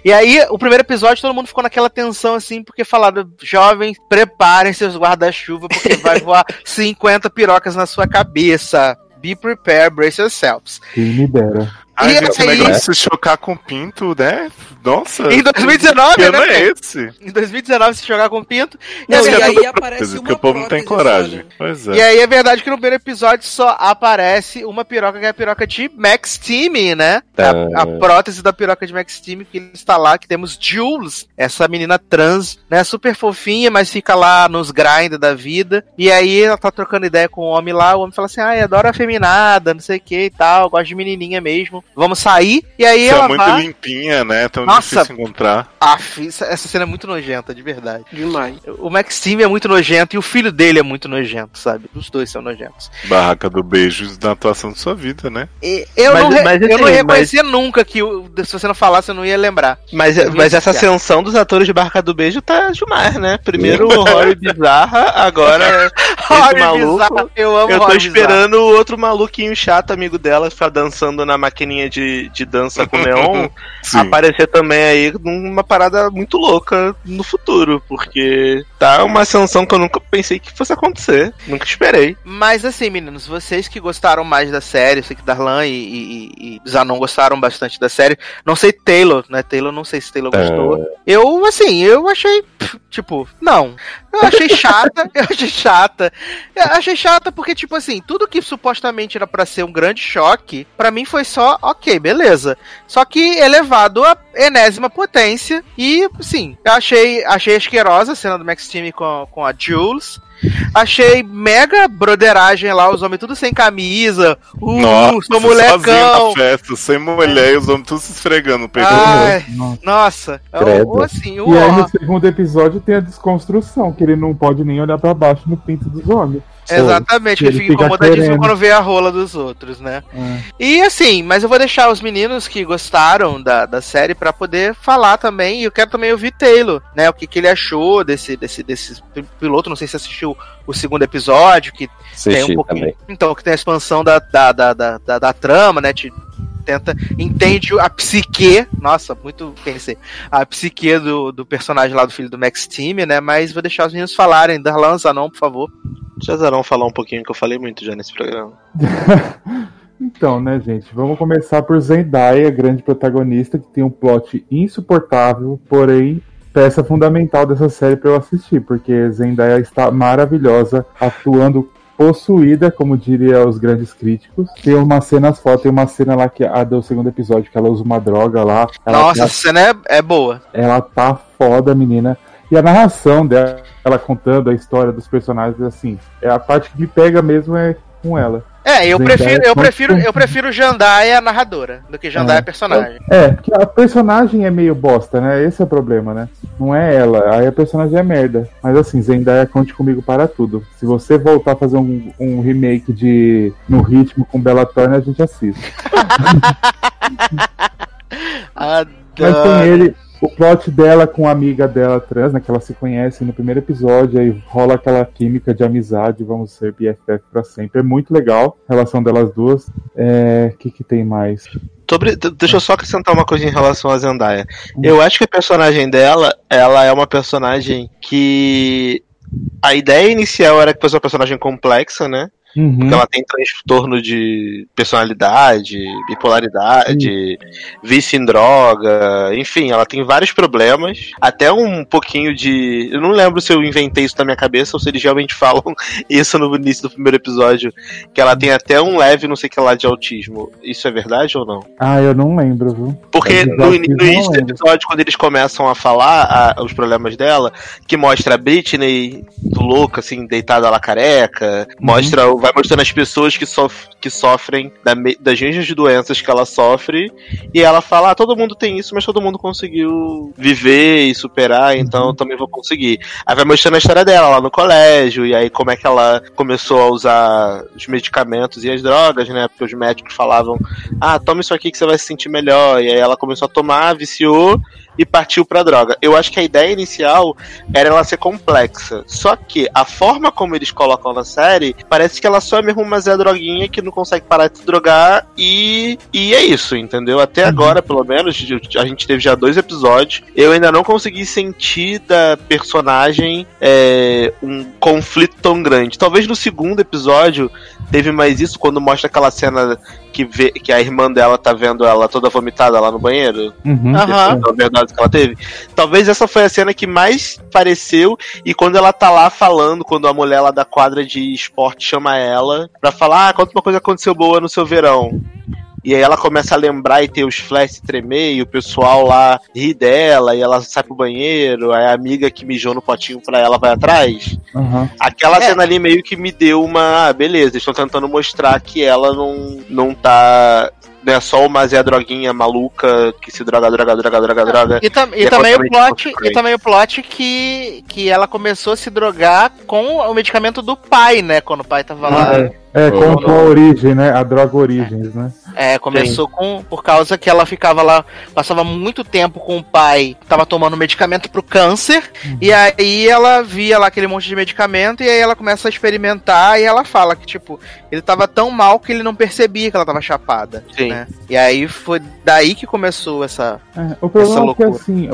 [SPEAKER 2] E aí, o primeiro episódio, todo mundo ficou naquela tensão, assim, porque falaram, jovens, preparem seus guarda-chuva, porque vai [LAUGHS] voar 50 pirocas na sua cabeça. Be prepared, brace yourselves.
[SPEAKER 7] Quem me dera.
[SPEAKER 3] Ai,
[SPEAKER 2] E
[SPEAKER 3] gente,
[SPEAKER 2] aí-
[SPEAKER 3] negócio de se chocar com pinto, né? Nossa.
[SPEAKER 2] Em 2019,
[SPEAKER 3] que ano
[SPEAKER 2] né?
[SPEAKER 3] é esse?
[SPEAKER 2] Em 2019, se jogar com pinto. E,
[SPEAKER 6] Não,
[SPEAKER 3] Esse
[SPEAKER 6] e
[SPEAKER 3] é
[SPEAKER 6] aí aparece uma
[SPEAKER 3] porque o povo não tem coragem.
[SPEAKER 6] né?
[SPEAKER 3] Pois é.
[SPEAKER 2] E aí é verdade que no primeiro episódio só aparece uma piroca, que é a piroca de Max Team, né?
[SPEAKER 5] Tá.
[SPEAKER 2] A, a prótese da piroca de Max Team que está lá, que temos Jules, essa menina trans, né? Super fofinha, mas fica lá nos grind da vida. E aí ela tá trocando ideia com o homem lá, o homem fala assim, ai, adoro afeminada, não sei o que e tal, gosto de menininha mesmo. Vamos sair. E aí
[SPEAKER 3] Você
[SPEAKER 2] ela
[SPEAKER 3] é muito
[SPEAKER 2] vai...
[SPEAKER 3] limpinha, né? Tão
[SPEAKER 2] Nossa.
[SPEAKER 3] difícil encontrar.
[SPEAKER 2] Aff, essa- essa cena é muito nojenta, de verdade.
[SPEAKER 6] Demais.
[SPEAKER 2] O Max Team é muito nojento e o filho dele é muito nojento, sabe? Os dois são nojentos.
[SPEAKER 3] Barraca do beijos na atuação de sua vida, né?
[SPEAKER 2] E Eu,
[SPEAKER 4] Mas-
[SPEAKER 2] não, re-
[SPEAKER 4] mas
[SPEAKER 2] eu não
[SPEAKER 4] assim,
[SPEAKER 2] ia reconhecer nunca que se você não falasse, eu não ia lembrar.
[SPEAKER 4] Mas, mas
[SPEAKER 2] esse
[SPEAKER 4] essa ascensão dos atores de Barca do Beijo tá demais, né? Primeiro o [LAUGHS] Rory Bizarra, agora [LAUGHS]
[SPEAKER 2] Rory
[SPEAKER 4] maluco,
[SPEAKER 2] Bizarro, eu amo
[SPEAKER 4] eu tô
[SPEAKER 2] Rory
[SPEAKER 4] esperando o outro maluquinho chato, amigo dela, ficar dançando na maquininha de, de dança com [LAUGHS] neon, aparecer também aí numa parada muito louca no futuro, porque tá uma ascensão que eu nunca pensei que fosse acontecer, nunca esperei.
[SPEAKER 2] Mas assim, meninos, vocês que gostaram mais da série, eu sei que Darlan e, e, e Zanon gostaram bastante da série. Não sei Taylor, né? Taylor, não sei se Taylor gostou. Eu, assim, eu achei, tipo, não. Eu achei chata, [LAUGHS] eu achei chata. Eu achei chata porque, tipo assim, tudo que supostamente era pra ser um grande choque, pra mim foi só, ok, beleza. Só que elevado a enésima potência. E, assim, eu achei, achei asquerosa a cena do Max Team com, com a Jules. Achei mega broderagem lá, os homens tudo sem camisa. Uh,
[SPEAKER 3] Nossa,
[SPEAKER 2] sou molecão.
[SPEAKER 3] na festa, sem mulher e os homens todos se esfregando no peito.
[SPEAKER 2] Ai,
[SPEAKER 7] Nossa.
[SPEAKER 2] nossa. Ou assim, o
[SPEAKER 7] E aí no segundo episódio tem a desconstrução, que ele não pode nem olhar pra baixo no pinto dos homens.
[SPEAKER 2] Exatamente,
[SPEAKER 7] Ele
[SPEAKER 2] ele fica incomodadíssimo
[SPEAKER 7] querendo.
[SPEAKER 2] quando vê a rola dos outros, né?
[SPEAKER 7] É.
[SPEAKER 2] E assim, mas eu vou deixar os meninos que gostaram da, da série pra poder falar também. E eu quero também ouvir Taylor, né? O que, que ele achou desse, desse, desse pi- piloto. Não sei se assistiu o segundo episódio, que tem
[SPEAKER 5] Assisti
[SPEAKER 2] um pouquinho.
[SPEAKER 5] também.
[SPEAKER 2] Então, que tem a expansão da, da, da, da, da, da trama, né? Te tenta. Entende a psique. Nossa, muito pensei. A psique do, do personagem lá do filho do Max Team, né? Mas vou deixar os meninos falarem. Darlan Zanon, por favor.
[SPEAKER 4] Deixa Zarão falar um pouquinho que eu falei muito já nesse programa. [LAUGHS]
[SPEAKER 7] Então, né, gente, vamos começar por Zendaya, grande protagonista, que tem um plot insuportável, porém peça fundamental dessa série para eu assistir, porque Zendaya está maravilhosa, atuando possuída, como diria os grandes críticos. Tem umas cenas fotos, tem uma cena lá que a do segundo episódio que ela usa uma droga lá. Ela
[SPEAKER 2] Nossa,
[SPEAKER 7] tá
[SPEAKER 2] essa cena é, é boa.
[SPEAKER 7] ela tá foda, menina. E a narração dela, ela contando a história dos personagens, assim, é a parte que me pega mesmo é com ela.
[SPEAKER 2] É, eu
[SPEAKER 7] Zendaya
[SPEAKER 2] prefiro, eu
[SPEAKER 7] é
[SPEAKER 2] prefiro, eu prefiro Jandaia narradora do que Jandaia personagem.
[SPEAKER 7] É, porque a personagem é meio bosta, né? Esse é o problema, né? Não é ela, aí a personagem é merda. Mas assim, Zendaya conte comigo para tudo. Se você voltar a fazer um, um remake de No Ritmo com Bella Thorne, a gente assiste. [LAUGHS] Mas tem
[SPEAKER 2] Adoro.
[SPEAKER 7] ele, o plot dela com a amiga dela trans, né? Que ela se conhece no primeiro episódio, aí rola aquela química de amizade, vamos ser BFF pra sempre. É muito legal a relação delas duas. É. O que, que tem mais?
[SPEAKER 4] Sobre- deixa eu só acrescentar uma coisa em relação a Zendaya. Eu acho que a personagem dela, ela é uma personagem que. A ideia inicial era que fosse uma personagem complexa, né?
[SPEAKER 7] Uhum.
[SPEAKER 4] Porque ela tem transtorno de personalidade, bipolaridade, vício em droga, enfim, ela tem vários problemas. Até um pouquinho de. Eu não lembro se eu inventei isso na minha cabeça ou se eles realmente [LAUGHS] falam isso no início do primeiro episódio. Que ela tem até um leve, não sei o que lá, de autismo. Isso é verdade ou não?
[SPEAKER 7] Ah, eu não lembro, viu?
[SPEAKER 4] Porque no, no início do episódio, quando eles começam a falar a- os problemas dela, que mostra a Britney do louco, assim, deitada lá careca, mostra, vai mostrando as pessoas que, sof que sofrem da das mesmas doenças que ela sofre, e ela fala, ah, todo mundo tem isso, mas todo mundo conseguiu viver e superar, então eu também vou conseguir. Aí vai mostrando a história dela lá no colégio, e aí como é que ela começou a usar os medicamentos e as drogas, né, porque os médicos falavam ah, toma isso aqui que você vai se sentir melhor. E aí ela começou a tomar, viciou e partiu pra droga. Eu acho que a ideia inicial era ela ser complexa. Só que a forma como eles colocam na série, parece que ela só é mesmo uma Zé Droguinha que não consegue parar de se drogar e, e é isso, entendeu? Até agora, pelo menos, a gente teve já dois episódios. Eu ainda não consegui sentir da personagem é, um conflito tão grande. Talvez no segundo episódio teve mais isso quando mostra aquela cena que, vê, que a irmã dela tá vendo ela toda vomitada lá no banheiro.
[SPEAKER 7] Uhum.
[SPEAKER 2] Aham.
[SPEAKER 4] Que ela teve. Talvez essa foi a cena que mais pareceu. E quando ela tá lá falando, quando a mulher lá da quadra de esporte chama ela pra falar: Ah, conta uma coisa que aconteceu boa no seu verão. E aí ela começa a lembrar e ter os flashes tremer, e o pessoal lá ri dela, e ela sai pro banheiro, aí a amiga que mijou no potinho pra ela vai atrás.
[SPEAKER 7] Uhum.
[SPEAKER 4] Aquela
[SPEAKER 2] É.
[SPEAKER 4] cena ali meio que me deu uma. Ah, beleza, estão tentando mostrar que ela não, não tá. Não é só uma Zé Droguinha maluca que se droga, droga, droga, droga, droga.
[SPEAKER 2] E, tam- e
[SPEAKER 4] E
[SPEAKER 2] também o plot, e também o plot que, que ela começou a se drogar com o medicamento do pai, né? Quando o pai tava lá.
[SPEAKER 7] É,
[SPEAKER 5] Uhum.
[SPEAKER 7] contra a origem, né? A droga Origens, né?
[SPEAKER 2] É, começou com por causa que ela ficava lá, passava muito tempo com o pai, tava tomando medicamento pro câncer, e aí ela via lá aquele monte de medicamento, e aí ela começa a experimentar, e ela fala que, tipo, ele tava tão mal que ele não percebia que ela tava chapada,
[SPEAKER 4] Sim.
[SPEAKER 2] né? E aí foi daí que começou essa...
[SPEAKER 7] É, o problema
[SPEAKER 2] Essa
[SPEAKER 7] é que
[SPEAKER 2] loucura.
[SPEAKER 7] assim,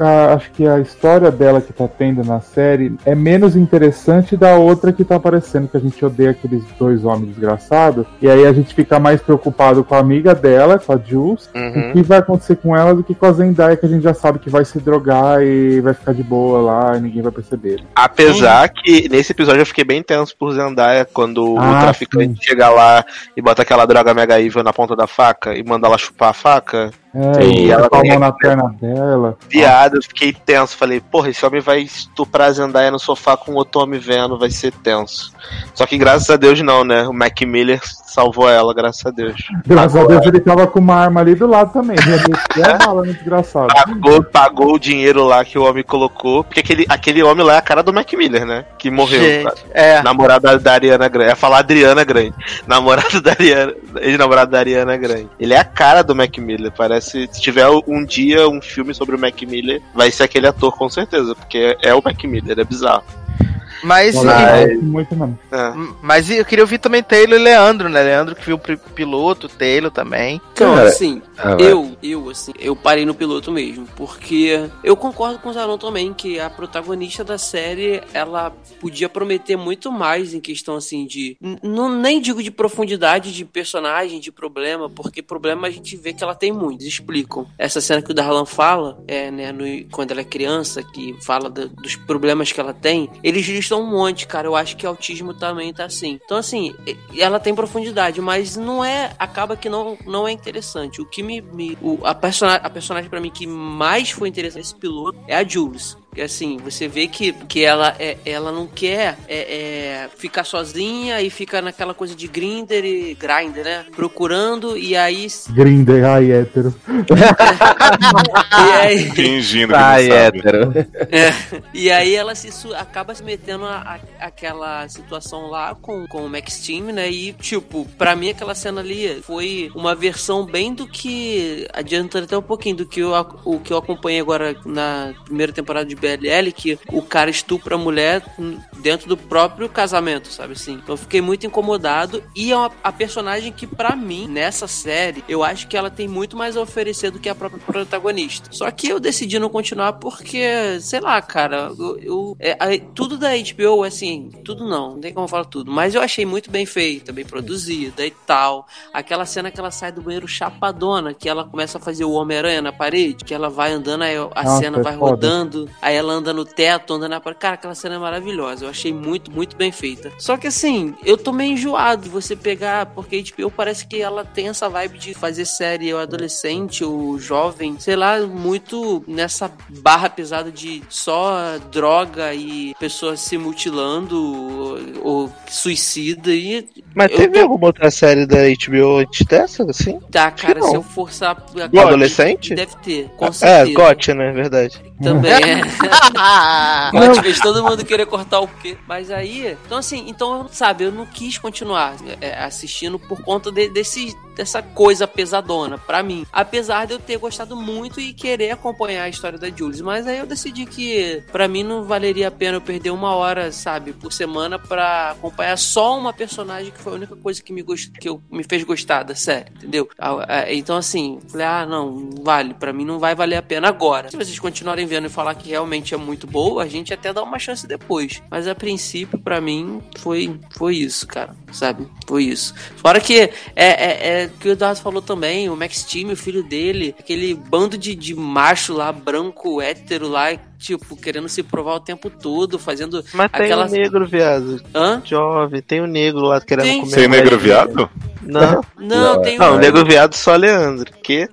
[SPEAKER 7] a- acho que a história dela que tá tendo na série é menos interessante da outra que tá aparecendo, que a gente odeia aqueles dois homens desgraçados, e aí a gente fica mais preocupado com a amiga dela, com a Jules,
[SPEAKER 4] Uhum.
[SPEAKER 7] o que vai acontecer com ela do que com a Zendaya, que a gente já sabe que vai se drogar e vai ficar de boa lá e ninguém vai perceber.
[SPEAKER 4] Apesar que nesse episódio eu fiquei bem tenso por Zendaya quando
[SPEAKER 7] Ah,
[SPEAKER 4] o traficante chega lá e bota aquela droga mega evil na ponta da faca e manda ela chupar a faca.
[SPEAKER 7] É, e
[SPEAKER 4] ela
[SPEAKER 7] com a mão na perna dela.
[SPEAKER 4] Viado, eu fiquei tenso. Falei, porra, esse homem vai estuprar a Zendaya no sofá com outro homem vendo, vai ser tenso. Só que graças a Deus não, né? O Mac Miller salvou ela, graças a Deus.
[SPEAKER 7] Graças a
[SPEAKER 4] Agora-
[SPEAKER 7] Deus ele tava com uma arma ali do lado também. Descer [LAUGHS] a bala desgraçado.
[SPEAKER 4] Pagou, pagou o dinheiro lá que o homem colocou. Porque aquele, aquele homem lá é a cara do Mac Miller, né? Que morreu.
[SPEAKER 2] Gente, é,
[SPEAKER 4] Namorada da Ariana Grande. Ia falar Adriana Grande. [LAUGHS] Namorado da Ariana. Ex-namorado da Ariana Grande. Ele é a cara do Mac Miller. Parece. Se tiver um dia um filme sobre o Mac Miller, vai ser aquele ator com certeza. Porque é o Mac Miller, é bizarro.
[SPEAKER 2] Mas... E-
[SPEAKER 7] eu gosto muito mesmo.
[SPEAKER 4] É.
[SPEAKER 2] Mas eu queria ouvir também Taylor e Leandro, né? Leandro que viu o piloto, Taylor também.
[SPEAKER 6] Então,
[SPEAKER 5] Cara,
[SPEAKER 6] assim,
[SPEAKER 5] Ah,
[SPEAKER 6] eu, eu, assim, eu parei no piloto mesmo, porque eu concordo com o Zanon também que a protagonista da série, ela podia prometer muito mais em questão, assim, de, não nem digo de profundidade de personagem, de problema, porque problema a gente vê que ela tem muitos, explicam. Essa cena que o Darlan fala, é, né, no- quando ela é criança, que fala dos problemas que ela tem, eles listam um monte, cara, eu acho que autismo também tá assim. Então, assim, ela tem profundidade, mas não é, acaba que não, não é interessante. O que me, me- o- a, persona, a personagem pra mim que mais foi interessante nesse piloto é a Jules. E assim, você vê que, que ela, é, ela não quer é, é, ficar sozinha e fica naquela coisa de grinder e grinder, né? Procurando e aí.
[SPEAKER 7] Grinder, ai, hétero. [LAUGHS]
[SPEAKER 6] E aí,
[SPEAKER 3] Fingindo que
[SPEAKER 5] Ai, hétero.
[SPEAKER 6] É, e aí ela se su- acaba se metendo a, a- aquela situação lá com, com o Max Team, né? E, tipo, pra mim aquela cena ali foi uma versão bem do que. Adiantando até um pouquinho do que eu, o que eu acompanhei agora na primeira temporada de BLL, que o cara estupra a mulher dentro do próprio casamento, sabe assim? Então eu fiquei muito incomodado. E é uma, a personagem que, pra mim, nessa série, eu acho que ela tem muito mais a oferecer do que a própria protagonista. Só que eu decidi não continuar porque, sei lá, cara, eu, eu- é, a- tudo da HBO, assim, tudo não, não tem como falar tudo, mas eu achei muito bem feita, bem produzida e tal. Aquela cena que ela sai do banheiro chapadona, que ela começa a fazer o Homem-Aranha na parede, que ela vai andando, aí a
[SPEAKER 7] Nossa,
[SPEAKER 6] cena
[SPEAKER 7] é
[SPEAKER 6] vai rodando, aí ela anda no teto, anda na parede. Cara, aquela cena é maravilhosa. Eu achei muito, muito bem feita. Só que assim, eu tô meio enjoado de você pegar, porque HBO parece que ela tem essa vibe de fazer série o adolescente, o jovem, sei lá, muito nessa barra pesada de só droga e pessoas se mutilando ou, ou suicida e
[SPEAKER 4] Mas teve
[SPEAKER 6] tô-
[SPEAKER 4] alguma outra série da HBO antes dessa, assim?
[SPEAKER 6] tá, cara, se eu forçar
[SPEAKER 4] Do adolescente?
[SPEAKER 6] deve ter, com
[SPEAKER 4] É,
[SPEAKER 6] certeza.
[SPEAKER 4] GOT, né? Verdade.
[SPEAKER 6] Também é. Fez [LAUGHS] todo mundo querer cortar o quê? Mas aí, então assim, então, sabe, eu não quis continuar é, assistindo por conta de- desse, dessa coisa pesadona pra mim. Apesar de eu ter gostado muito e querer acompanhar a história da Jules. Mas aí eu decidi que pra mim não valeria a pena eu perder uma hora, sabe, por semana pra acompanhar só uma personagem que foi a única coisa que me, gost... que eu... me fez gostar da série, entendeu? Então assim, falei, ah, não, vale, pra mim não vai valer a pena agora. Se vocês continuarem vendo e falar que realmente é muito boa, a gente até dá uma chance depois. Mas a princípio, pra mim, foi, foi isso, cara, sabe? Foi isso. Fora que é, é, é o que o Eduardo falou também, o Max Team, o filho dele, aquele bando de, de macho lá, branco, hétero lá, tipo, querendo se provar o tempo todo, fazendo
[SPEAKER 4] Mas tem
[SPEAKER 6] aquelas...
[SPEAKER 4] um negro, viado.
[SPEAKER 6] Hã?
[SPEAKER 4] Jovem, tem um negro lá querendo
[SPEAKER 6] Tem.
[SPEAKER 4] comer. Mulher
[SPEAKER 3] negro viado?
[SPEAKER 4] Não,
[SPEAKER 6] Não,
[SPEAKER 5] Não,
[SPEAKER 6] tem
[SPEAKER 4] não,
[SPEAKER 6] um...
[SPEAKER 4] negro viado só Leandro. Que?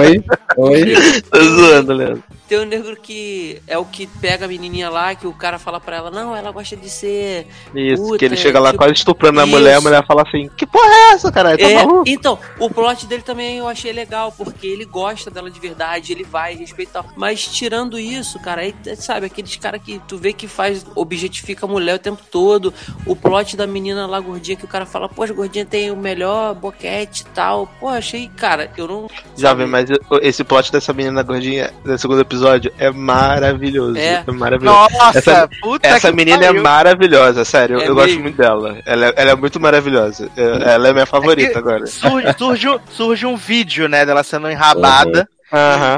[SPEAKER 5] Oi? [LAUGHS] Oi?
[SPEAKER 4] Tô zoando, Leandro.
[SPEAKER 6] Tem um negro que é o que pega a menininha lá, que o cara fala pra ela, não, ela gosta de ser...
[SPEAKER 4] Isso,
[SPEAKER 6] Puta,
[SPEAKER 4] que ele chega lá
[SPEAKER 6] tipo,
[SPEAKER 4] quase estuprando a
[SPEAKER 6] isso.
[SPEAKER 4] mulher, a mulher fala assim: Que porra é essa, caralho? Tá
[SPEAKER 6] É,
[SPEAKER 4] maluco?
[SPEAKER 6] então, o plot dele também eu achei legal, porque ele gosta dela de verdade, ele vai respeitar. Mas tirando isso, cara, aí, sabe, aqueles caras que tu vê que faz, objetifica a mulher o tempo todo. O plot da menina lá gordinha, que o cara fala, pô, a gordinha tem o melhor boquete e tal. Pô, achei, cara, eu não.
[SPEAKER 4] Jovem,
[SPEAKER 6] sabe,
[SPEAKER 4] mas esse plot dessa menina gordinha do segundo episódio é maravilhoso.
[SPEAKER 6] É.
[SPEAKER 4] É, maravilhoso.
[SPEAKER 2] Nossa,
[SPEAKER 4] Essa-
[SPEAKER 2] puta
[SPEAKER 4] Essa
[SPEAKER 2] que
[SPEAKER 4] menina é
[SPEAKER 2] pariu.
[SPEAKER 4] maravilhosa, sério. Eu,
[SPEAKER 6] É
[SPEAKER 4] eu gosto
[SPEAKER 6] mesmo?
[SPEAKER 4] muito dela. Ela, é- ela é muito maravilhosa. Eu- Ela é minha favorita
[SPEAKER 2] que-
[SPEAKER 4] agora.
[SPEAKER 2] Surge, surge, um- surge um vídeo, né, dela sendo enrabada.
[SPEAKER 4] Aham.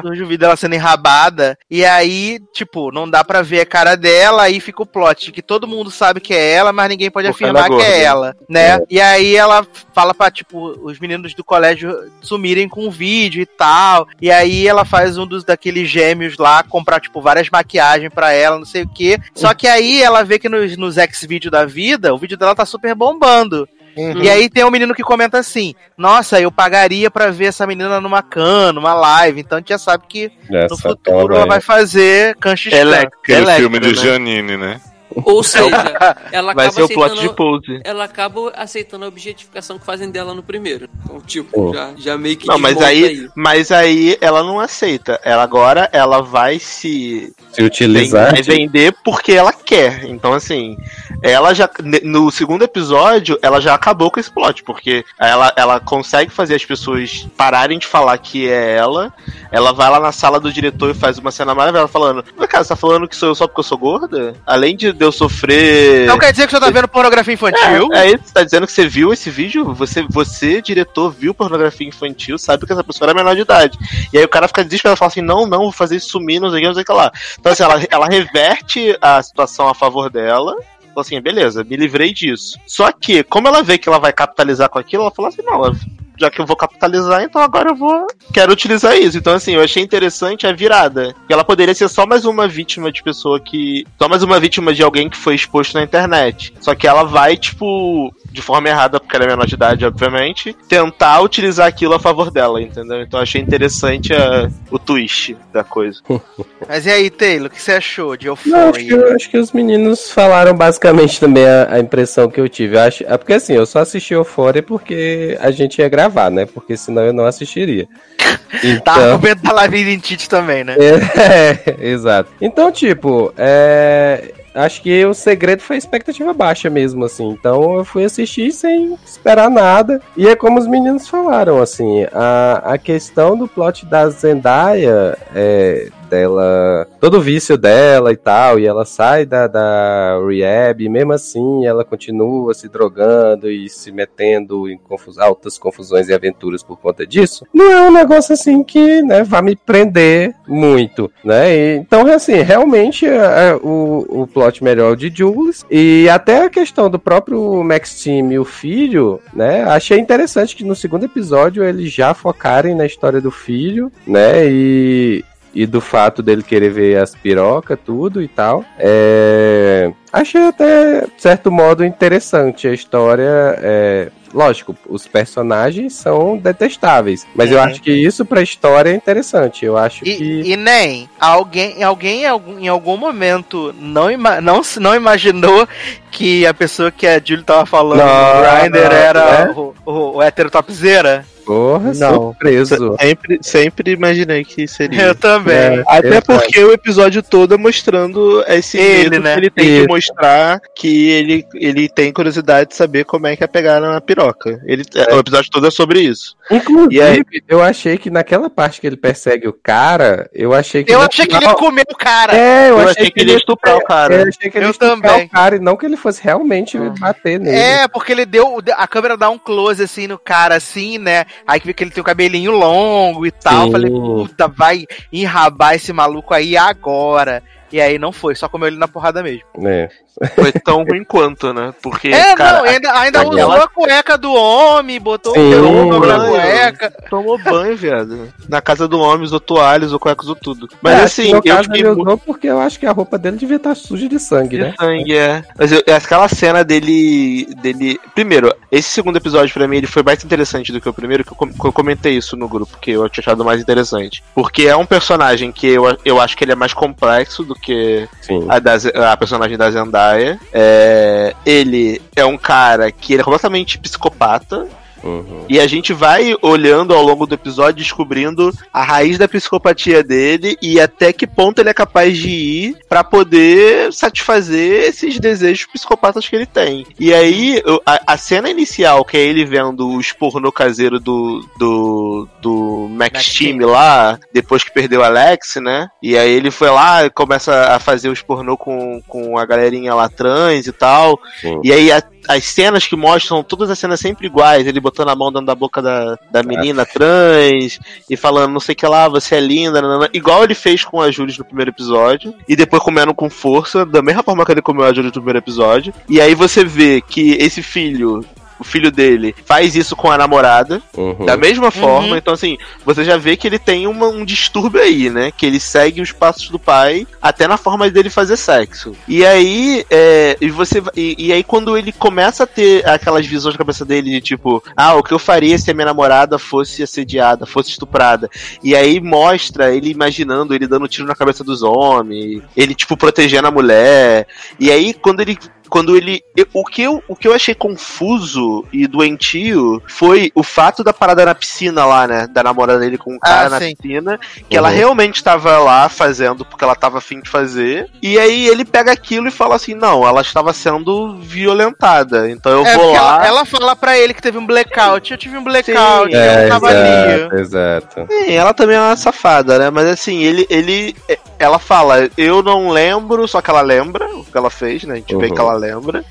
[SPEAKER 2] Surge um vídeo dela sendo enrabada. E aí, tipo, não dá pra ver a cara dela. Aí fica o plot que todo mundo sabe que é ela, mas ninguém pode
[SPEAKER 4] Porque
[SPEAKER 2] afirmar
[SPEAKER 4] é
[SPEAKER 2] que é ela, né? E aí ela fala pra, tipo, os meninos do colégio sumirem com o vídeo e tal. E aí ela faz um dos daqueles gêmeos lá comprar, tipo, várias maquiagens pra ela, não sei o quê. Só que aí ela vê que nos, nos X-Vídeo da vida, o vídeo dela tá super bombando.
[SPEAKER 4] Uhum.
[SPEAKER 2] E aí tem um menino que comenta assim: Nossa, eu pagaria pra ver essa menina numa can, numa live. Então a gente já sabe que no
[SPEAKER 5] Essa
[SPEAKER 2] futuro ela vai fazer cancha
[SPEAKER 4] Ela-
[SPEAKER 2] Electra.
[SPEAKER 3] Aquele
[SPEAKER 4] Electra,
[SPEAKER 3] filme de
[SPEAKER 4] né?
[SPEAKER 3] Janine, né?
[SPEAKER 6] Ou seja, [LAUGHS] ela
[SPEAKER 4] Vai
[SPEAKER 6] acaba
[SPEAKER 4] ser o plot
[SPEAKER 6] aceitando.
[SPEAKER 4] de pose.
[SPEAKER 6] Ela acaba aceitando a objetificação que fazem dela no primeiro. Então, tipo,
[SPEAKER 5] Pô.
[SPEAKER 6] já, já meio que
[SPEAKER 4] Não, mas
[SPEAKER 6] desmonta
[SPEAKER 4] aí, mas aí ela não aceita. Ela agora ela vai se
[SPEAKER 5] Se utilizar.
[SPEAKER 4] Vai vender porque ela quer. Então, assim, ela já. No segundo episódio, ela já acabou com esse plot, porque ela, ela consegue fazer as pessoas pararem de falar que é ela. Ela vai lá na sala do diretor e faz uma cena maravilhosa falando: "Mas, Cara, você tá falando que sou eu só porque eu sou gorda? Além de eu sofrer.
[SPEAKER 2] Então quer dizer que você tá vendo pornografia infantil?
[SPEAKER 4] É, é isso, você tá dizendo que você viu esse vídeo? Você, você, diretor, viu pornografia infantil, sabe que essa pessoa era menor de idade. E aí o cara fica desesperado e fala assim: não, não, vou fazer isso sumir, não sei o que, não sei o que lá. Então, assim, ela, ela reverte a situação a favor dela. Falou assim, beleza, me livrei disso. Só que, como ela vê que ela vai capitalizar com aquilo, ela falou assim, não, ela- já que eu vou capitalizar, então agora eu vou. Quero utilizar isso. Então, assim, eu achei interessante a virada. Ela poderia ser só mais uma vítima de pessoa que. Só mais uma vítima de alguém que foi exposto na internet. Só que ela vai, tipo. De forma errada, porque ela é menor de idade, obviamente, tentar utilizar aquilo a favor dela, entendeu? Então eu achei interessante a- o twist da coisa. [LAUGHS]
[SPEAKER 2] Mas e aí, Taylor, o que você achou de
[SPEAKER 5] Não, acho, que,
[SPEAKER 2] Euphoria?
[SPEAKER 5] acho que os meninos falaram basicamente também a, a impressão que eu tive. Eu acho, é porque assim, eu só assisti Euphoria porque a gente ia gravar, né? Porque senão eu não assistiria. [LAUGHS]
[SPEAKER 2] Tava
[SPEAKER 5] Então,
[SPEAKER 2] com medo da labirintite também, né? [LAUGHS]
[SPEAKER 5] é, exato. Então, tipo, é, acho que o segredo foi a expectativa baixa mesmo, assim. Então eu fui assistir sem esperar nada. E é como os meninos falaram, assim, a, a questão do plot da Zendaya, é, dela, todo o vício dela e tal, e ela sai da, da rehab, e mesmo assim ela continua se drogando e se metendo em confus- altas confusões e aventuras por conta disso, não é um negócio assim que, né, vai me prender muito, né? E, então, assim, realmente é, é, o, o plot melhor de Jules, e até a questão do próprio Max Team e o filho, né, achei interessante que no segundo episódio eles já focarem na história do filho, né, e e do fato dele querer ver as pirocas, tudo e tal. É... Achei até, de certo modo, interessante a história. É... Lógico, os personagens são detestáveis, mas eu
[SPEAKER 2] Uhum.
[SPEAKER 5] acho que isso pra história é interessante. Eu acho que.
[SPEAKER 2] E, e nem, alguém, alguém em algum, momento não, ima- não, não imaginou que a pessoa que a Julie tava falando
[SPEAKER 5] Não, não,
[SPEAKER 2] era
[SPEAKER 5] né?
[SPEAKER 2] o, o, o hétero topzera?
[SPEAKER 5] Porra,
[SPEAKER 4] Não.
[SPEAKER 5] surpreso.
[SPEAKER 4] Sempre, sempre imaginei que seria.
[SPEAKER 2] Eu também.
[SPEAKER 5] É.
[SPEAKER 4] Até
[SPEAKER 5] Verdade.
[SPEAKER 4] porque o episódio todo é mostrando esse
[SPEAKER 2] Ele,
[SPEAKER 4] medo
[SPEAKER 2] né?
[SPEAKER 4] que ele tem
[SPEAKER 5] Isso.
[SPEAKER 4] de mostrar que ele, ele tem curiosidade de saber como é que é pegar na piroca. Ele, O episódio todo é sobre isso.
[SPEAKER 5] Inclusive,
[SPEAKER 4] E aí?
[SPEAKER 5] eu achei que naquela parte que ele persegue o cara, eu achei que.
[SPEAKER 2] Eu achei que ele
[SPEAKER 5] final-
[SPEAKER 2] ia comer o cara.
[SPEAKER 5] É, eu,
[SPEAKER 4] Eu
[SPEAKER 5] achei,
[SPEAKER 4] achei que ele ia estuprar o cara.
[SPEAKER 5] Eu achei que ele
[SPEAKER 2] Eu
[SPEAKER 5] ia estuprar
[SPEAKER 2] também.
[SPEAKER 5] o cara e não que ele fosse realmente bater nele.
[SPEAKER 2] É, porque ele deu. A câmera dá um close assim no cara, assim, né? Aí que vê que ele tem o cabelinho longo e tal.
[SPEAKER 5] Sim.
[SPEAKER 2] Falei, puta, vai enrabar esse maluco aí agora. E aí não foi, só comeu ele na porrada mesmo.
[SPEAKER 5] É.
[SPEAKER 4] Foi tão ruim quanto, né? Porque,
[SPEAKER 2] É,
[SPEAKER 4] cara,
[SPEAKER 2] não, ainda, ainda
[SPEAKER 5] aquela-
[SPEAKER 2] usou a cueca do homem, botou
[SPEAKER 5] Sim,
[SPEAKER 2] o nome na cueca.
[SPEAKER 4] tomou banho, viado. Na casa do homem, usou toalha, usou cueca, usou tudo. Mas
[SPEAKER 5] É,
[SPEAKER 4] assim, eu
[SPEAKER 5] caso
[SPEAKER 4] fiquei
[SPEAKER 5] ele porque eu acho que a roupa dele devia estar suja de sangue,
[SPEAKER 4] de
[SPEAKER 5] né?
[SPEAKER 4] sangue, é. Mas eu- aquela cena dele, dele. Primeiro, esse segundo episódio pra mim ele foi mais interessante do que o primeiro, que eu, com- eu comentei isso no grupo, que eu tinha achado mais interessante. Porque é um personagem que eu, eu acho que ele é mais complexo do que
[SPEAKER 5] Sim.
[SPEAKER 4] a, da, a personagem da Zendaya. É, ele é um cara que ele é completamente psicopata.
[SPEAKER 5] Uhum.
[SPEAKER 4] E a gente vai olhando ao longo do episódio, descobrindo a raiz da psicopatia dele e até que ponto ele é capaz de ir pra poder satisfazer esses desejos psicopatas que ele tem. E aí, a, a cena inicial, que é ele vendo o pornô caseiro do, do, do Max,
[SPEAKER 2] Max
[SPEAKER 4] Team lá, depois que perdeu o Alex, né? E aí ele foi lá e começa a fazer os pornô com, com a galerinha lá trans e tal.
[SPEAKER 5] Sim.
[SPEAKER 4] E aí a- as cenas que mostram, todas as cenas sempre iguais, ele botando a mão dentro da boca da, da menina trans e falando não sei o que lá, você é linda, nanana. igual ele fez com a Jules no primeiro episódio, e depois comendo com força, da mesma forma que ele comeu a Jules no primeiro episódio. E aí você vê que esse filho. O filho dele faz isso com a namorada,
[SPEAKER 5] Uhum.
[SPEAKER 4] da mesma forma, então assim, você já vê que ele tem uma- um distúrbio aí, né? Que ele segue os passos do pai, até na forma dele fazer sexo. E aí, é, e você e, e aí quando ele começa a ter aquelas visões na cabeça dele de tipo, ah, o que eu faria se a minha namorada fosse assediada, fosse estuprada. E aí mostra ele imaginando ele dando tiro na cabeça dos homens, ele tipo protegendo a mulher. E aí quando ele quando ele. eu- o, que eu, o que eu achei confuso e doentio foi o fato da parada na piscina lá, né? Da namorada dele com o cara
[SPEAKER 2] Ah,
[SPEAKER 4] na
[SPEAKER 2] sim.
[SPEAKER 4] piscina. Que ela
[SPEAKER 5] Uhum.
[SPEAKER 4] realmente estava lá fazendo porque ela estava afim de fazer. E aí ele pega aquilo e fala assim: não, ela estava sendo violentada. Então eu
[SPEAKER 2] É,
[SPEAKER 4] vou lá.
[SPEAKER 2] ela, ela fala pra ele que teve um blackout. Eu tive um blackout,
[SPEAKER 4] Sim.
[SPEAKER 5] É,
[SPEAKER 2] eu tava ali.
[SPEAKER 5] exato, exato.
[SPEAKER 4] Sim, ela também é uma safada, né? Mas assim, ele, ele. Ela fala, eu não lembro, só que ela lembra que ela fez, né? A gente vê
[SPEAKER 5] Uhum.
[SPEAKER 4] que ela lembra.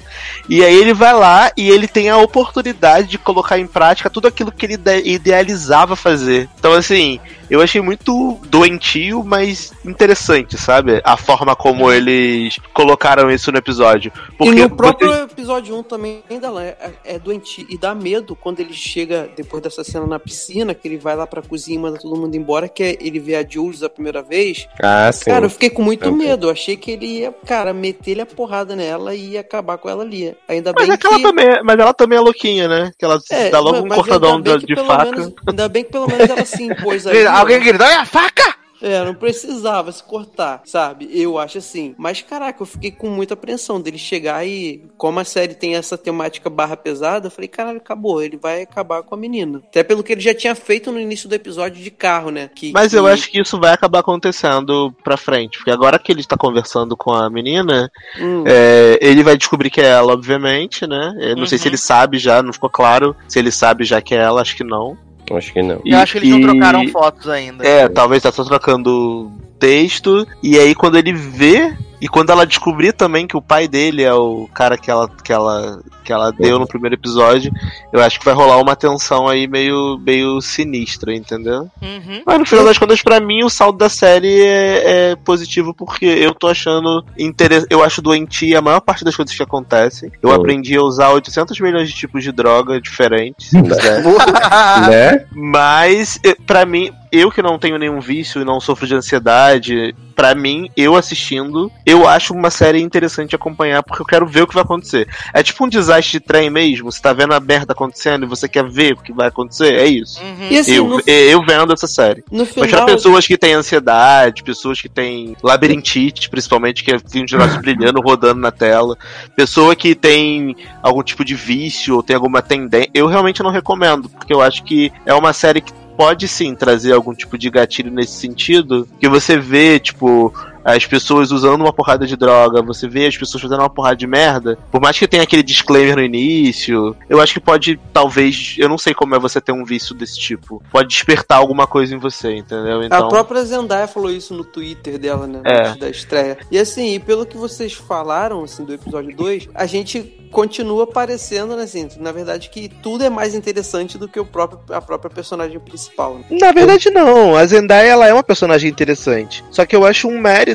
[SPEAKER 4] E aí ele vai lá e ele tem a oportunidade de colocar em prática tudo aquilo que ele ide- idealizava fazer. Então, assim, eu achei muito doentio, mas interessante, sabe? A forma como eles colocaram isso no episódio. Porque
[SPEAKER 6] e no próprio
[SPEAKER 4] você-
[SPEAKER 6] episódio 1 também ainda lá, é, é doentio. E dá medo quando ele chega, depois dessa cena na piscina, que ele vai lá pra cozinha e manda todo mundo embora, que é ele vê a Jules a primeira vez.
[SPEAKER 5] Ah, sim.
[SPEAKER 6] Cara, eu fiquei com muito
[SPEAKER 5] Também.
[SPEAKER 6] medo. Eu achei que ele ia, cara, meter ele a porrada nela e ia acabar com ela ali. Ainda
[SPEAKER 4] Mas,
[SPEAKER 6] bem
[SPEAKER 4] é que ela também, mas ela também é louquinha, né? Que ela
[SPEAKER 6] É,
[SPEAKER 4] dá logo
[SPEAKER 6] mas
[SPEAKER 4] um cortadão de, de faca.
[SPEAKER 6] menos- ainda bem que pelo menos ela se impôs [LAUGHS] ali.
[SPEAKER 2] Alguém
[SPEAKER 6] né?
[SPEAKER 2] gritou, é a faca!
[SPEAKER 6] É, não precisava se cortar, sabe? Eu acho assim. Mas, caraca, eu fiquei com muita apreensão dele chegar e, como a série tem essa temática barra pesada, eu falei, caralho, acabou. Ele vai acabar com a menina. Até pelo que ele já tinha feito no início do episódio de carro, né? Que,
[SPEAKER 4] Mas
[SPEAKER 6] que-
[SPEAKER 4] eu acho que isso vai acabar acontecendo pra frente. Porque agora que ele está conversando com a menina,
[SPEAKER 6] Hum,
[SPEAKER 4] é, ele vai descobrir que é ela, obviamente, né? Eu não sei se
[SPEAKER 2] Uhum.
[SPEAKER 4] ele sabe já, não ficou claro se ele sabe já que é ela, acho que não.
[SPEAKER 5] Acho que não.
[SPEAKER 2] Eu acho que eles não trocaram fotos ainda.
[SPEAKER 4] É, talvez tá só trocando texto. E aí quando ele vê. E quando ela descobrir também que o pai dele é o cara que ela, que ela, que ela deu no primeiro episódio, eu acho que vai rolar uma tensão aí meio, meio sinistra, entendeu?
[SPEAKER 2] Uhum.
[SPEAKER 4] Mas no final das contas, pra mim, o saldo da série é, é positivo porque eu tô achando interessante. Eu acho doentia a maior parte das coisas que acontecem. Eu aprendi a usar 800 milhões de tipos de droga diferentes, [LAUGHS]
[SPEAKER 5] né?
[SPEAKER 4] Mas, pra mim, eu que não tenho nenhum vício e não sofro de ansiedade, pra mim, eu assistindo, eu acho uma série interessante de acompanhar porque eu quero ver o que vai acontecer. É tipo um de trem mesmo, você tá vendo a merda acontecendo e você quer ver o que vai acontecer, é isso.
[SPEAKER 2] Uhum.
[SPEAKER 6] Assim,
[SPEAKER 4] Eu,
[SPEAKER 6] no,
[SPEAKER 4] eu vendo essa série.
[SPEAKER 6] no
[SPEAKER 4] Mas pra
[SPEAKER 6] final.
[SPEAKER 4] pessoas que têm ansiedade, pessoas que têm labirintite, principalmente, que tem um negócio brilhando, rodando na tela, pessoa que tem algum tipo de vício ou tem alguma tendência, eu realmente não recomendo, porque eu acho que é uma série que pode sim trazer algum tipo de gatilho nesse sentido, que você vê, tipo, as pessoas usando uma porrada de droga, você vê as pessoas fazendo uma porrada de merda, por mais que tenha aquele disclaimer no início, eu acho que pode, talvez, eu não sei como é você ter um vício desse tipo, pode despertar alguma coisa em você, entendeu?
[SPEAKER 6] A
[SPEAKER 4] Então,
[SPEAKER 6] própria Zendaya falou isso no Twitter dela, né?
[SPEAKER 4] É.
[SPEAKER 6] Antes da estreia. E assim, e pelo que vocês falaram, assim, do episódio 2, a gente continua parecendo, né, assim, na verdade que tudo é mais interessante do que o próprio, a própria personagem principal. né?
[SPEAKER 4] Na verdade, não. A Zendaya ela é uma personagem interessante. Só que eu acho um mérito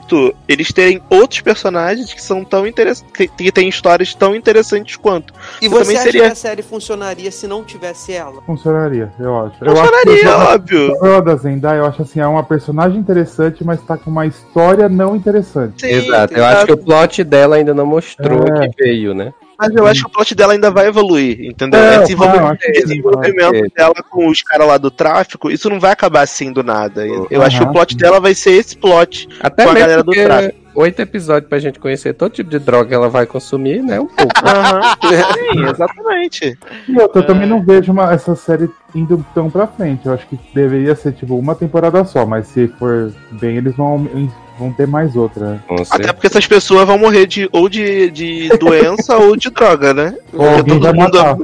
[SPEAKER 4] eles terem outros personagens que são tão interessantes. que, têm histórias tão interessantes quanto.
[SPEAKER 6] E
[SPEAKER 4] Eu
[SPEAKER 6] você
[SPEAKER 4] também
[SPEAKER 6] acha
[SPEAKER 4] seria-
[SPEAKER 6] que a série funcionaria se não tivesse ela?
[SPEAKER 7] Funcionaria, eu acho. Eu
[SPEAKER 4] Funcionaria,
[SPEAKER 7] acho que
[SPEAKER 4] óbvio.
[SPEAKER 7] problema da Zendaya, eu acho assim, é uma personagem interessante, mas tá com uma história não interessante.
[SPEAKER 4] Sim,
[SPEAKER 5] Exato. Eu acho que o plot dela ainda não mostrou
[SPEAKER 7] É.
[SPEAKER 5] que veio, né?
[SPEAKER 4] Mas eu acho que o plot dela ainda vai evoluir, entendeu?
[SPEAKER 7] É,
[SPEAKER 4] Esse desenvolvimento,
[SPEAKER 7] sim,
[SPEAKER 4] desenvolvimento
[SPEAKER 5] vai.
[SPEAKER 4] dela com os caras lá do tráfico, isso não vai acabar assim do nada. Eu eu acho que o plot dela vai ser esse plot.
[SPEAKER 5] Até
[SPEAKER 4] Com a galera do tráfico.
[SPEAKER 5] Oito episódios pra gente conhecer todo tipo de droga que ela vai consumir, né? Um pouco.
[SPEAKER 4] Aham. [LAUGHS] Sim, exatamente.
[SPEAKER 7] E outra, eu também não vejo uma- essa série indo tão pra frente. Eu acho que deveria ser, tipo, uma temporada só, mas se for bem, eles vão, vão ter mais outra.
[SPEAKER 4] Até porque essas pessoas vão morrer de ou de, de [LAUGHS] doença ou de droga, né?
[SPEAKER 7] Ou alguém vai matar.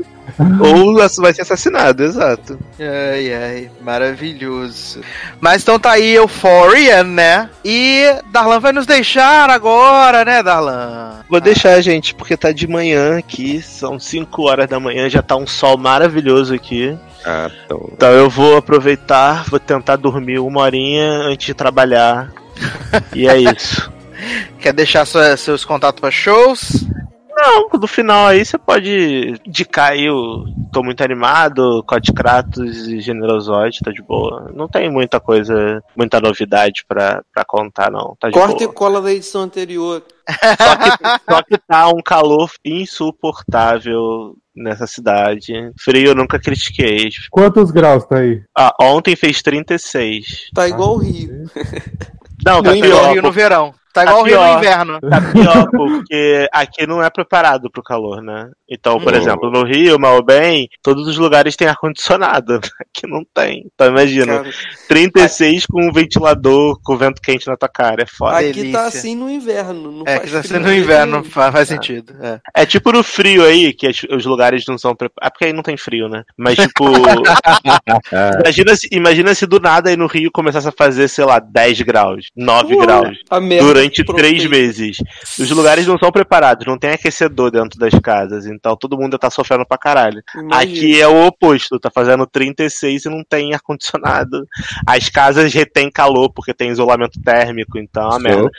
[SPEAKER 4] Ou vai ser assassinado, exato.
[SPEAKER 2] Ai, ai, maravilhoso. Mas então tá aí Euphoria, né? E Darlan vai nos deixar agora, né, Darlan?
[SPEAKER 4] Vou deixar, gente, porque tá de manhã aqui, são 5 horas da manhã, já tá um sol maravilhoso aqui.
[SPEAKER 5] Ah, então.
[SPEAKER 4] Então eu vou aproveitar, vou tentar dormir uma horinha antes de trabalhar. e é isso. [LAUGHS]
[SPEAKER 2] Quer deixar sua- seus contatos pra shows?
[SPEAKER 4] Não, no final aí você pode indicar aí o Tô Muito Animado, Code Kratos e Generosoide, tá de boa. Não tem muita coisa, muita novidade pra, pra contar, não. Tá de
[SPEAKER 6] Corta e
[SPEAKER 4] boa.
[SPEAKER 6] cola da edição anterior.
[SPEAKER 4] Só que, só que tá um calor insuportável nessa cidade. Frio eu nunca critiquei.
[SPEAKER 7] Quantos graus tá aí?
[SPEAKER 4] Ah, ontem fez 36.
[SPEAKER 6] Tá igual o Rio.
[SPEAKER 4] Não, tá
[SPEAKER 2] No
[SPEAKER 4] pior,
[SPEAKER 2] Rio no verão. Tá
[SPEAKER 4] Tá
[SPEAKER 2] igual o Rio no inverno.
[SPEAKER 4] Tá pior, porque aqui não é preparado pro calor, né? Então, por
[SPEAKER 5] Hum.
[SPEAKER 4] exemplo, no Rio, mal bem, todos os lugares têm ar-condicionado. [LAUGHS] Aqui não tem. Então imagina,
[SPEAKER 6] Cara,
[SPEAKER 4] 36 com um ventilador, com vento quente na tua cara. É foda.
[SPEAKER 6] aqui
[SPEAKER 2] delícia.
[SPEAKER 6] tá assim no inverno. Não
[SPEAKER 2] É,
[SPEAKER 6] faz
[SPEAKER 2] que tá sendo no inverno, faz, faz sentido. É.
[SPEAKER 4] É tipo no frio aí, que os lugares não são preparados. É porque aí não tem frio, né? Mas tipo. [LAUGHS] imagina, se, imagina se do nada aí no Rio começasse a fazer, sei lá, 10 graus, 9
[SPEAKER 6] Ué,
[SPEAKER 4] graus.
[SPEAKER 6] A merda
[SPEAKER 4] Durante três meses. Os lugares não são preparados, não tem aquecedor dentro das casas, então todo mundo tá sofrendo pra caralho.
[SPEAKER 6] Imagina.
[SPEAKER 4] Aqui é o oposto, tá fazendo 36 e não tem ar-condicionado. As casas retêm calor porque tem isolamento térmico, então é uma merda.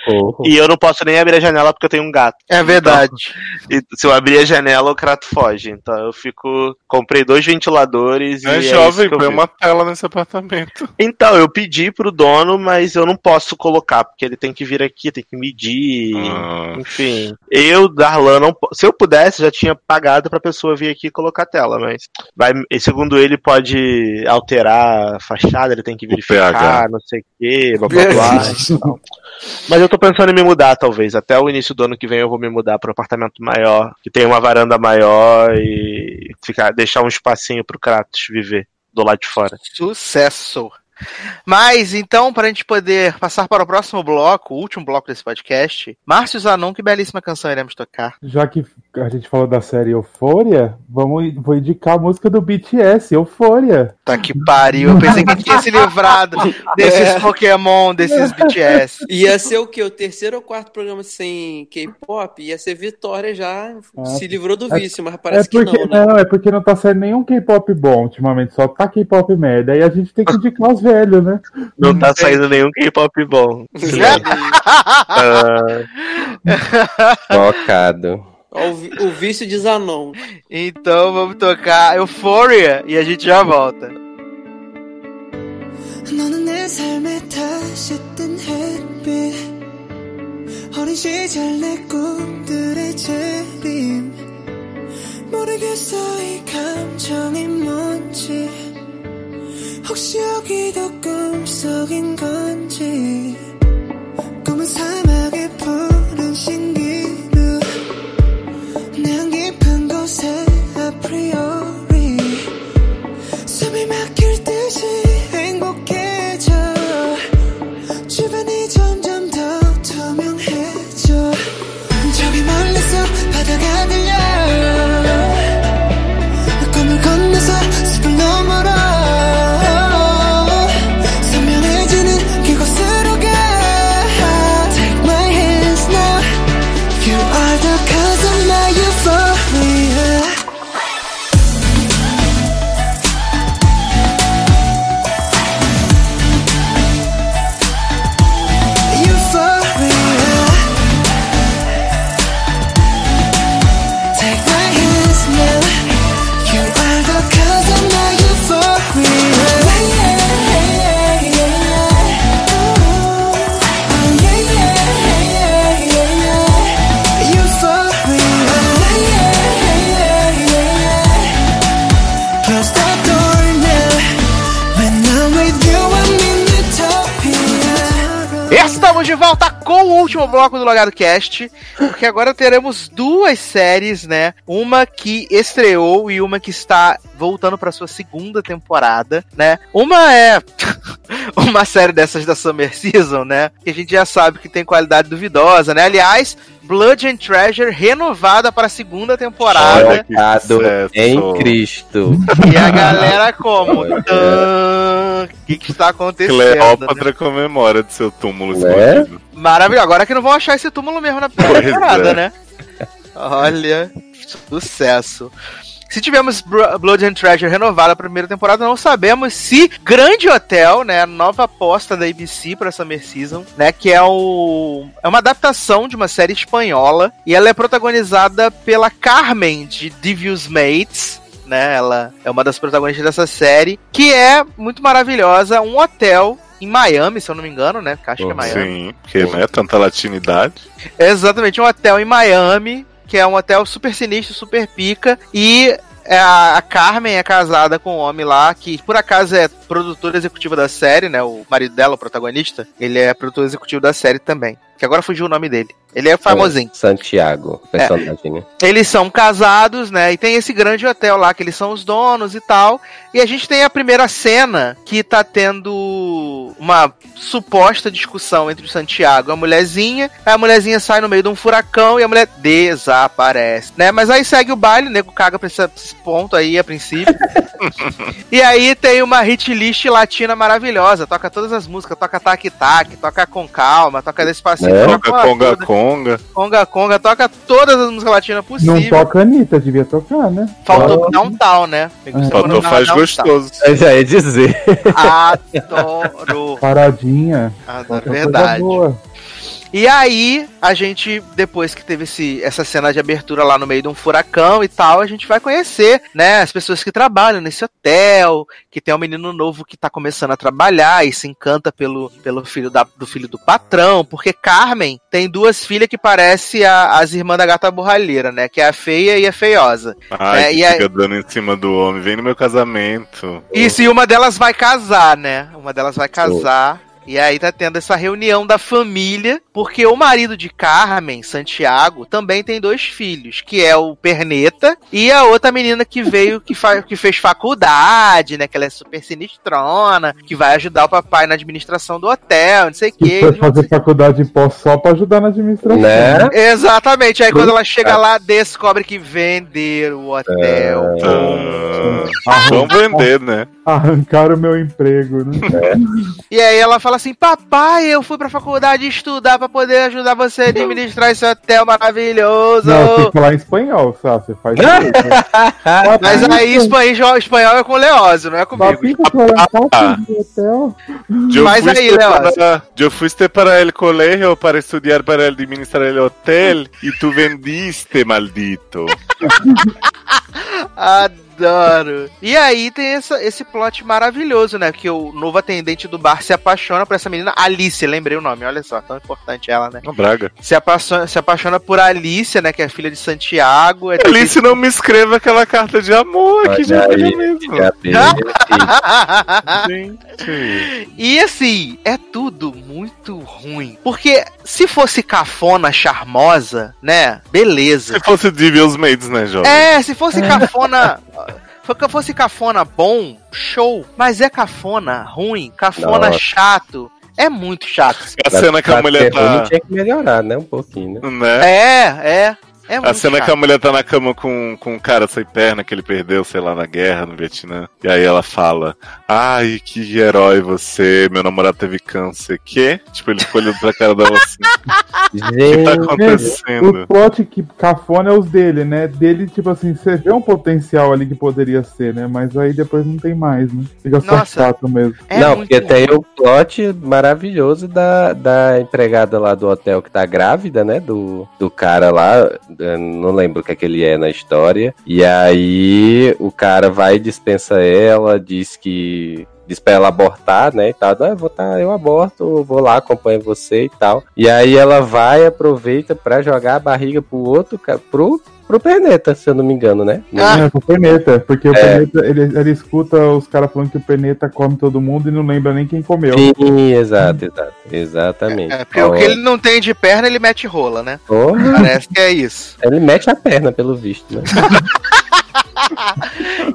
[SPEAKER 4] E eu não posso nem abrir a janela porque eu tenho um gato.
[SPEAKER 2] É verdade. [LAUGHS]
[SPEAKER 4] E se eu abrir a janela, o crato foge. Então eu fico. Comprei dois ventiladores e.
[SPEAKER 3] É
[SPEAKER 4] é
[SPEAKER 3] jovem,
[SPEAKER 4] eu
[SPEAKER 3] põe uma tela nesse apartamento.
[SPEAKER 4] Então, eu pedi pro dono, mas eu não posso colocar, porque ele tem que vir aqui tem que medir.
[SPEAKER 3] Ah.
[SPEAKER 4] Enfim. Eu, Darlan, não. Se eu pudesse, já tinha pagado pra pessoa vir aqui e colocar a tela, mas. Vai, segundo ele, pode alterar a fachada, ele tem que verificar, não sei o quê, blá blá blá. Mas eu tô pensando em me mudar, talvez. Até o início do ano que vem eu vou me mudar para um apartamento maior, que tem uma varanda maior e ficar, deixar um espacinho pro Kratos viver do lado de fora.
[SPEAKER 2] Sucesso! Mas, então, para a gente poder passar para o próximo bloco, o último bloco desse podcast, Márcio Zanon, que belíssima canção iremos tocar.
[SPEAKER 7] Já que a gente falou da série Euphoria, vamos, vou indicar a música do BTS, Euphoria.
[SPEAKER 2] Tá que pariu, eu pensei que a gente tinha se livrado desses
[SPEAKER 6] É.
[SPEAKER 2] Pokémon, desses BTS.
[SPEAKER 6] Ia ser o quê? O terceiro ou quarto programa sem K-pop? Ia ser Vitória já.
[SPEAKER 7] Ah,
[SPEAKER 6] se livrou do
[SPEAKER 7] é-
[SPEAKER 6] vício, mas parece
[SPEAKER 7] é porque,
[SPEAKER 6] que não, né?
[SPEAKER 7] é porque não tá saindo nenhum K-pop bom ultimamente, só tá K-pop merda. Aí a gente tem que indicar os velhos, né?
[SPEAKER 4] Não tá saindo nenhum K-pop bom. [LAUGHS] Ah,
[SPEAKER 5] Tocado.
[SPEAKER 6] Ó, o, vi- o vício de Zanon.
[SPEAKER 2] Então vamos tocar Euphoria e a gente já volta.
[SPEAKER 9] 너는 내 삶에 다시 뜬 햇빛 어린 시절 내 꿈들의 재림 모르겠어 이 감정이 뭔지 혹시 여기도 꿈속인 건지. 꿈은 사막의 푸른 신기루. 내 깊은 곳에 아프리오리 숨이 막힐 듯이 행복
[SPEAKER 2] último bloco do Logado Cast, porque agora teremos duas séries, né? Uma que estreou e uma que está voltando para sua segunda temporada, né? Uma é [LAUGHS] uma série dessas da Summer Season, né? Que a gente já sabe que tem qualidade duvidosa, né? Aliás, Blood and Treasure renovada para a segunda temporada.
[SPEAKER 3] Sucesso.
[SPEAKER 5] em Cristo.
[SPEAKER 2] E a galera como? O que, que está acontecendo? né?
[SPEAKER 3] Cleópatra comemora de seu túmulo
[SPEAKER 5] Ué?
[SPEAKER 3] escondido.
[SPEAKER 2] Maravilhoso. Agora que não vão achar esse túmulo mesmo na primeira temporada,
[SPEAKER 3] é.
[SPEAKER 2] né? Olha, sucesso. Se tivemos Bro- Blood and Treasure renovada a primeira temporada, não sabemos se Grande Hotel, né, a nova aposta da ABC para Summer Season, né, que é o é uma adaptação de uma série espanhola e ela é protagonizada pela Carmen de Devil's Mates, né? Ela é uma das protagonistas dessa série, que é muito maravilhosa, um hotel em Miami, se eu não me engano, né? Acho que é Miami.
[SPEAKER 3] Sim, porque né, tanta latinidade.
[SPEAKER 2] Exatamente um hotel em Miami, que é um hotel super sinistro, super pica, e é, a, a Carmen é casada com um homem lá, que por acaso é produtor executivo da série, né? O marido dela, o protagonista, ele é produtor executivo da série também. Que agora fugiu o nome dele. Ele é famosinho.
[SPEAKER 5] Santiago, personagem, né?
[SPEAKER 2] Eles são casados, né? E tem esse grande hotel lá, que eles são os donos e tal. E a gente tem a primeira cena que tá tendo uma suposta discussão entre o Santiago e a mulherzinha. Aí a mulherzinha sai no meio de um furacão e a mulher desaparece, né? Mas aí segue o baile, o nego caga pra esse, esse ponto aí a princípio. [LAUGHS] e aí tem uma hit list latina maravilhosa. Toca todas as músicas, toca Tac Tac, toca Com Calma, toca Despacito.
[SPEAKER 5] É?
[SPEAKER 2] toca
[SPEAKER 3] Conga,
[SPEAKER 2] toda.
[SPEAKER 3] conga.
[SPEAKER 2] Conga Conga, toca todas as músicas latinas
[SPEAKER 7] Não
[SPEAKER 2] possíveis.
[SPEAKER 7] toca a Anitta, devia tocar, né?
[SPEAKER 2] Faltou Downtown, né?
[SPEAKER 3] Faltou faz gostoso.
[SPEAKER 5] Eu já ia dizer.
[SPEAKER 2] Adoro.
[SPEAKER 7] Paradinha.
[SPEAKER 2] Adoro,
[SPEAKER 7] Toca coisa
[SPEAKER 2] verdade. E aí, a gente, depois que teve esse, essa cena de abertura lá no meio de um furacão e tal, a gente vai conhecer, né, as pessoas que trabalham nesse hotel, que tem um menino novo que tá começando a trabalhar e se encanta pelo, pelo filho da, do filho do patrão, porque Carmen tem duas filhas que parecem a- as irmãs da gata borralheira, né, que é a feia e a feiosa.
[SPEAKER 3] Ai,
[SPEAKER 2] É,
[SPEAKER 3] que
[SPEAKER 2] e
[SPEAKER 3] fica dando em cima do homem. Vem no meu casamento.
[SPEAKER 2] Isso, e uma delas vai casar, né? Uma delas vai casar. E aí tá tendo essa reunião da família, porque o marido de Carmen, Santiago, também tem dois filhos, que é o Perneta e a outra menina que veio, que, fa que fez faculdade, né? Que ela é super sinistrona, que vai ajudar o papai na administração do hotel, não sei o
[SPEAKER 7] Que
[SPEAKER 2] quê.
[SPEAKER 7] foi fazer faculdade em pós só pra ajudar na administração.
[SPEAKER 5] Né?
[SPEAKER 2] Exatamente, aí quando ela chega lá, descobre que venderam o hotel.
[SPEAKER 3] Ah, vamos vender, né?
[SPEAKER 7] Arrancaram o meu emprego, né?
[SPEAKER 2] E aí ela fala assim: Papai, eu fui pra faculdade estudar pra poder ajudar você a administrar esse hotel maravilhoso.
[SPEAKER 7] Não, tem que falar em espanhol, sabe? Você faz [LAUGHS] direito. né?
[SPEAKER 2] Mas aí espanhol, espanhol é com o Leózio, não é comigo.
[SPEAKER 7] Hotel.
[SPEAKER 3] Eu
[SPEAKER 2] Mas
[SPEAKER 3] fui
[SPEAKER 2] aí,
[SPEAKER 3] para, eu fuiste para el colegio para estudiar para administrar el hotel y tú vendiste, maldito.
[SPEAKER 2] Adoro. [LAUGHS] E aí tem essa, esse plot maravilhoso, né? Que o novo atendente do bar se apaixona por essa menina, Alice, lembrei o nome, olha só, tão importante ela, né?
[SPEAKER 3] Não, Braga.
[SPEAKER 2] Se apaixona, se apaixona por Alicia, né? Que é filha de Santiago. É
[SPEAKER 3] Alice, não me escreva aquela carta de amor que
[SPEAKER 5] Olha
[SPEAKER 3] já
[SPEAKER 5] aí,
[SPEAKER 3] mesmo. Gente. [LAUGHS]
[SPEAKER 2] E assim, é tudo muito ruim. Porque se fosse cafona charmosa, né? Beleza.
[SPEAKER 3] Se fosse Devil's Maids, né, jovem?
[SPEAKER 2] É, se fosse cafona. Se fosse cafona bom, show. Mas é cafona ruim, cafona
[SPEAKER 5] Nossa.
[SPEAKER 2] chato. É muito chato.
[SPEAKER 3] A cena que a mulher
[SPEAKER 5] ruim,
[SPEAKER 3] tá.
[SPEAKER 5] tinha que melhorar, né? Um pouquinho, né?
[SPEAKER 3] Né?
[SPEAKER 2] É, é. É muito
[SPEAKER 3] A cena
[SPEAKER 2] chato.
[SPEAKER 3] que a mulher tá na cama com, com um cara sem perna que ele perdeu, sei lá, na guerra, no Vietnã. E aí ela fala: Ai, que herói você, meu namorado teve câncer. Que? Tipo, ele ficou olhando pra cara dela assim: [LAUGHS] O que tá
[SPEAKER 5] Gente,
[SPEAKER 3] acontecendo?
[SPEAKER 7] O plot que cafona é os dele, né? Dele, tipo assim, você vê um potencial ali que poderia ser, né? Mas aí depois não tem mais, né? Fica só
[SPEAKER 2] Nossa.
[SPEAKER 7] chato mesmo.
[SPEAKER 2] É
[SPEAKER 5] não, porque
[SPEAKER 2] ruim.
[SPEAKER 5] tem o plot maravilhoso da, da empregada lá do hotel que tá grávida, né? Do, do cara lá, não lembro o que é que ele é na história. E aí o cara vai dispensa ela, diz que. Diz pra ela abortar, né? E tal. Eu vou tá, eu aborto, vou lá, acompanho você e tal. E aí ela vai aproveita pra jogar a barriga pro outro, pro, pro Perneta, se eu não me engano, né?
[SPEAKER 2] Ah.
[SPEAKER 7] É, pro Peneta, porque o
[SPEAKER 5] É.
[SPEAKER 7] Peneta, ele, ele escuta os caras falando que o Peneta come todo mundo e não lembra nem quem comeu.
[SPEAKER 5] Sim, exato, exato. Exatamente.
[SPEAKER 2] É, porque o que ele não tem de perna, ele mete rola, né?
[SPEAKER 5] Porra,
[SPEAKER 2] Parece que é isso.
[SPEAKER 5] ele mete a perna, pelo visto, né? [LAUGHS]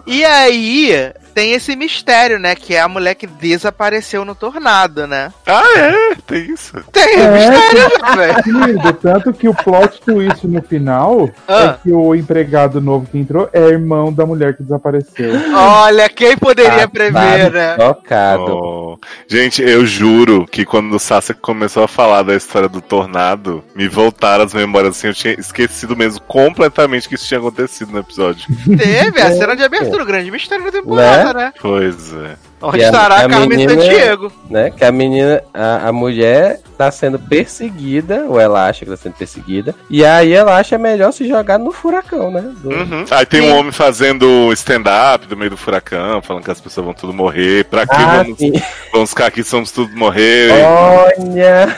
[SPEAKER 2] E aí, tem esse mistério, né? Que é a mulher que desapareceu no tornado, né?
[SPEAKER 3] Ah, é? Tem isso.
[SPEAKER 2] Tem
[SPEAKER 7] É,
[SPEAKER 2] mistério, velho. [LAUGHS]
[SPEAKER 7] Querido, tanto que o plot twist no final
[SPEAKER 2] Ah.
[SPEAKER 7] é que o empregado novo que entrou é irmão da mulher que desapareceu.
[SPEAKER 2] Olha, quem poderia
[SPEAKER 5] Tá,
[SPEAKER 2] prever,
[SPEAKER 5] tá
[SPEAKER 2] né?
[SPEAKER 5] Tocado.
[SPEAKER 3] Oh. Gente, eu juro que quando o Sasha começou a falar da história do tornado, me voltaram as memórias assim, eu tinha esquecido mesmo completamente que isso tinha acontecido no episódio.
[SPEAKER 2] Teve a cena de abertura, o grande mistério da temporada, né?
[SPEAKER 3] Pois é.
[SPEAKER 2] Onde
[SPEAKER 5] a-
[SPEAKER 2] estará
[SPEAKER 5] a
[SPEAKER 2] a Carmen
[SPEAKER 5] menina-
[SPEAKER 2] Sandiego?
[SPEAKER 5] Né? Que a menina, a, a mulher tá sendo perseguida, ou ela acha que tá sendo perseguida, e aí ela acha melhor se jogar no furacão, né? Do-
[SPEAKER 3] Uhum. Aí tem
[SPEAKER 2] Sim.
[SPEAKER 3] um homem fazendo stand-up do meio do furacão, falando que as pessoas vão tudo morrer. Pra que
[SPEAKER 5] Ah,
[SPEAKER 3] vamos,
[SPEAKER 5] sim.
[SPEAKER 3] vamos ficar aqui, somos tudo morrer?
[SPEAKER 5] Olha!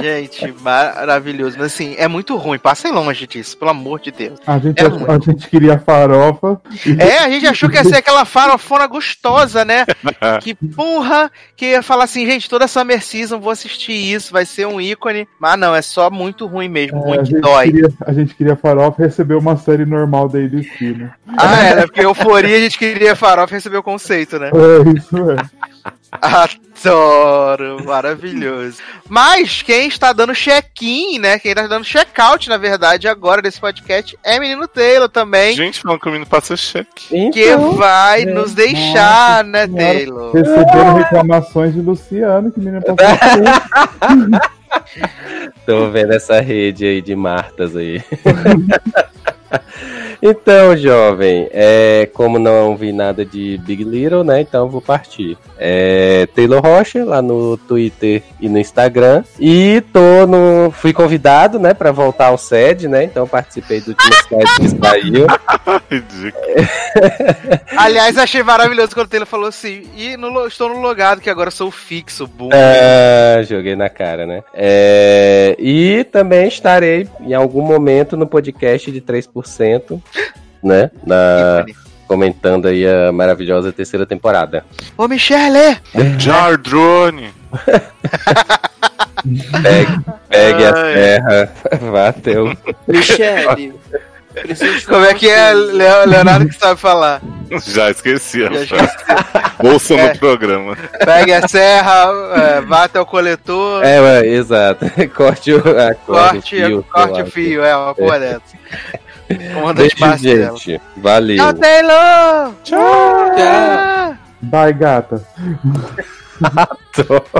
[SPEAKER 2] Gente, maravilhoso. Mas assim, é muito ruim. Passem longe disso, pelo amor de Deus.
[SPEAKER 7] A gente,
[SPEAKER 2] É
[SPEAKER 7] a, a gente queria farofa. e-
[SPEAKER 2] É, a gente achou que ia ser aquela farofona gostosa, né? [LAUGHS] Que porra, que ia falar assim, gente, toda Summer Season, vou assistir isso, vai ser um ícone. Mas não, é só muito ruim mesmo,
[SPEAKER 7] É, gente
[SPEAKER 2] dói.
[SPEAKER 7] queria, a gente queria farofa e recebeu uma série normal da ABC, né?
[SPEAKER 2] Ah, é, né? Porque euforia a gente queria farofa e receber o conceito, né?
[SPEAKER 7] É, isso é.
[SPEAKER 2] Adoro, maravilhoso. Mas quem está dando check-in, né? Quem está dando check-out, na verdade, agora desse podcast é Menino Taylor também.
[SPEAKER 3] Gente, falando que o menino passa cheque.
[SPEAKER 2] Que
[SPEAKER 5] Então,
[SPEAKER 2] vai
[SPEAKER 5] é.
[SPEAKER 2] nos deixar, né,
[SPEAKER 7] Senhora.
[SPEAKER 2] Taylor?
[SPEAKER 7] Receberam reclamações de Luciano, que menino passou [LAUGHS]
[SPEAKER 5] tô vendo essa rede aí de Martas aí. [LAUGHS] Então, jovem, é, como não vi nada de Big Little, né? Então vou partir. É, Taylor Rocha, lá no Twitter e no Instagram. E tô no. Fui convidado, né, pra voltar ao SED, né? Então participei do último SED que saiu. [LAUGHS]
[SPEAKER 3] Ridículo.
[SPEAKER 2] Aliás, achei maravilhoso quando o Taylor falou assim: e no estou no logado, que agora sou fixo, boom.
[SPEAKER 5] Ah, joguei na cara, né? É, e também estarei em algum momento no podcast de 3%, né? Na, comentando aí a maravilhosa terceira temporada.
[SPEAKER 2] Ô, Michele!
[SPEAKER 3] Jar Drone. [LAUGHS]
[SPEAKER 5] Pegue, pegue a terra, [LAUGHS] bateu.
[SPEAKER 6] Michele, preciso te
[SPEAKER 2] Como é que é, Leonardo que sabe falar?
[SPEAKER 3] Já esqueci.
[SPEAKER 2] Já
[SPEAKER 3] rapaz.
[SPEAKER 2] esqueci.
[SPEAKER 3] Ouça
[SPEAKER 2] É.
[SPEAKER 3] no programa.
[SPEAKER 2] Pegue a serra, é, bata o coletor,
[SPEAKER 5] É, ué, exato. [LAUGHS] Corte o, a,
[SPEAKER 2] corte,
[SPEAKER 5] o fio.
[SPEAKER 2] corte o fio, é uma porra dessa. Comandante
[SPEAKER 5] Beijo, gente. Valeu.
[SPEAKER 2] Tchau, Taylor!
[SPEAKER 6] Tchau.
[SPEAKER 7] Bye, gata.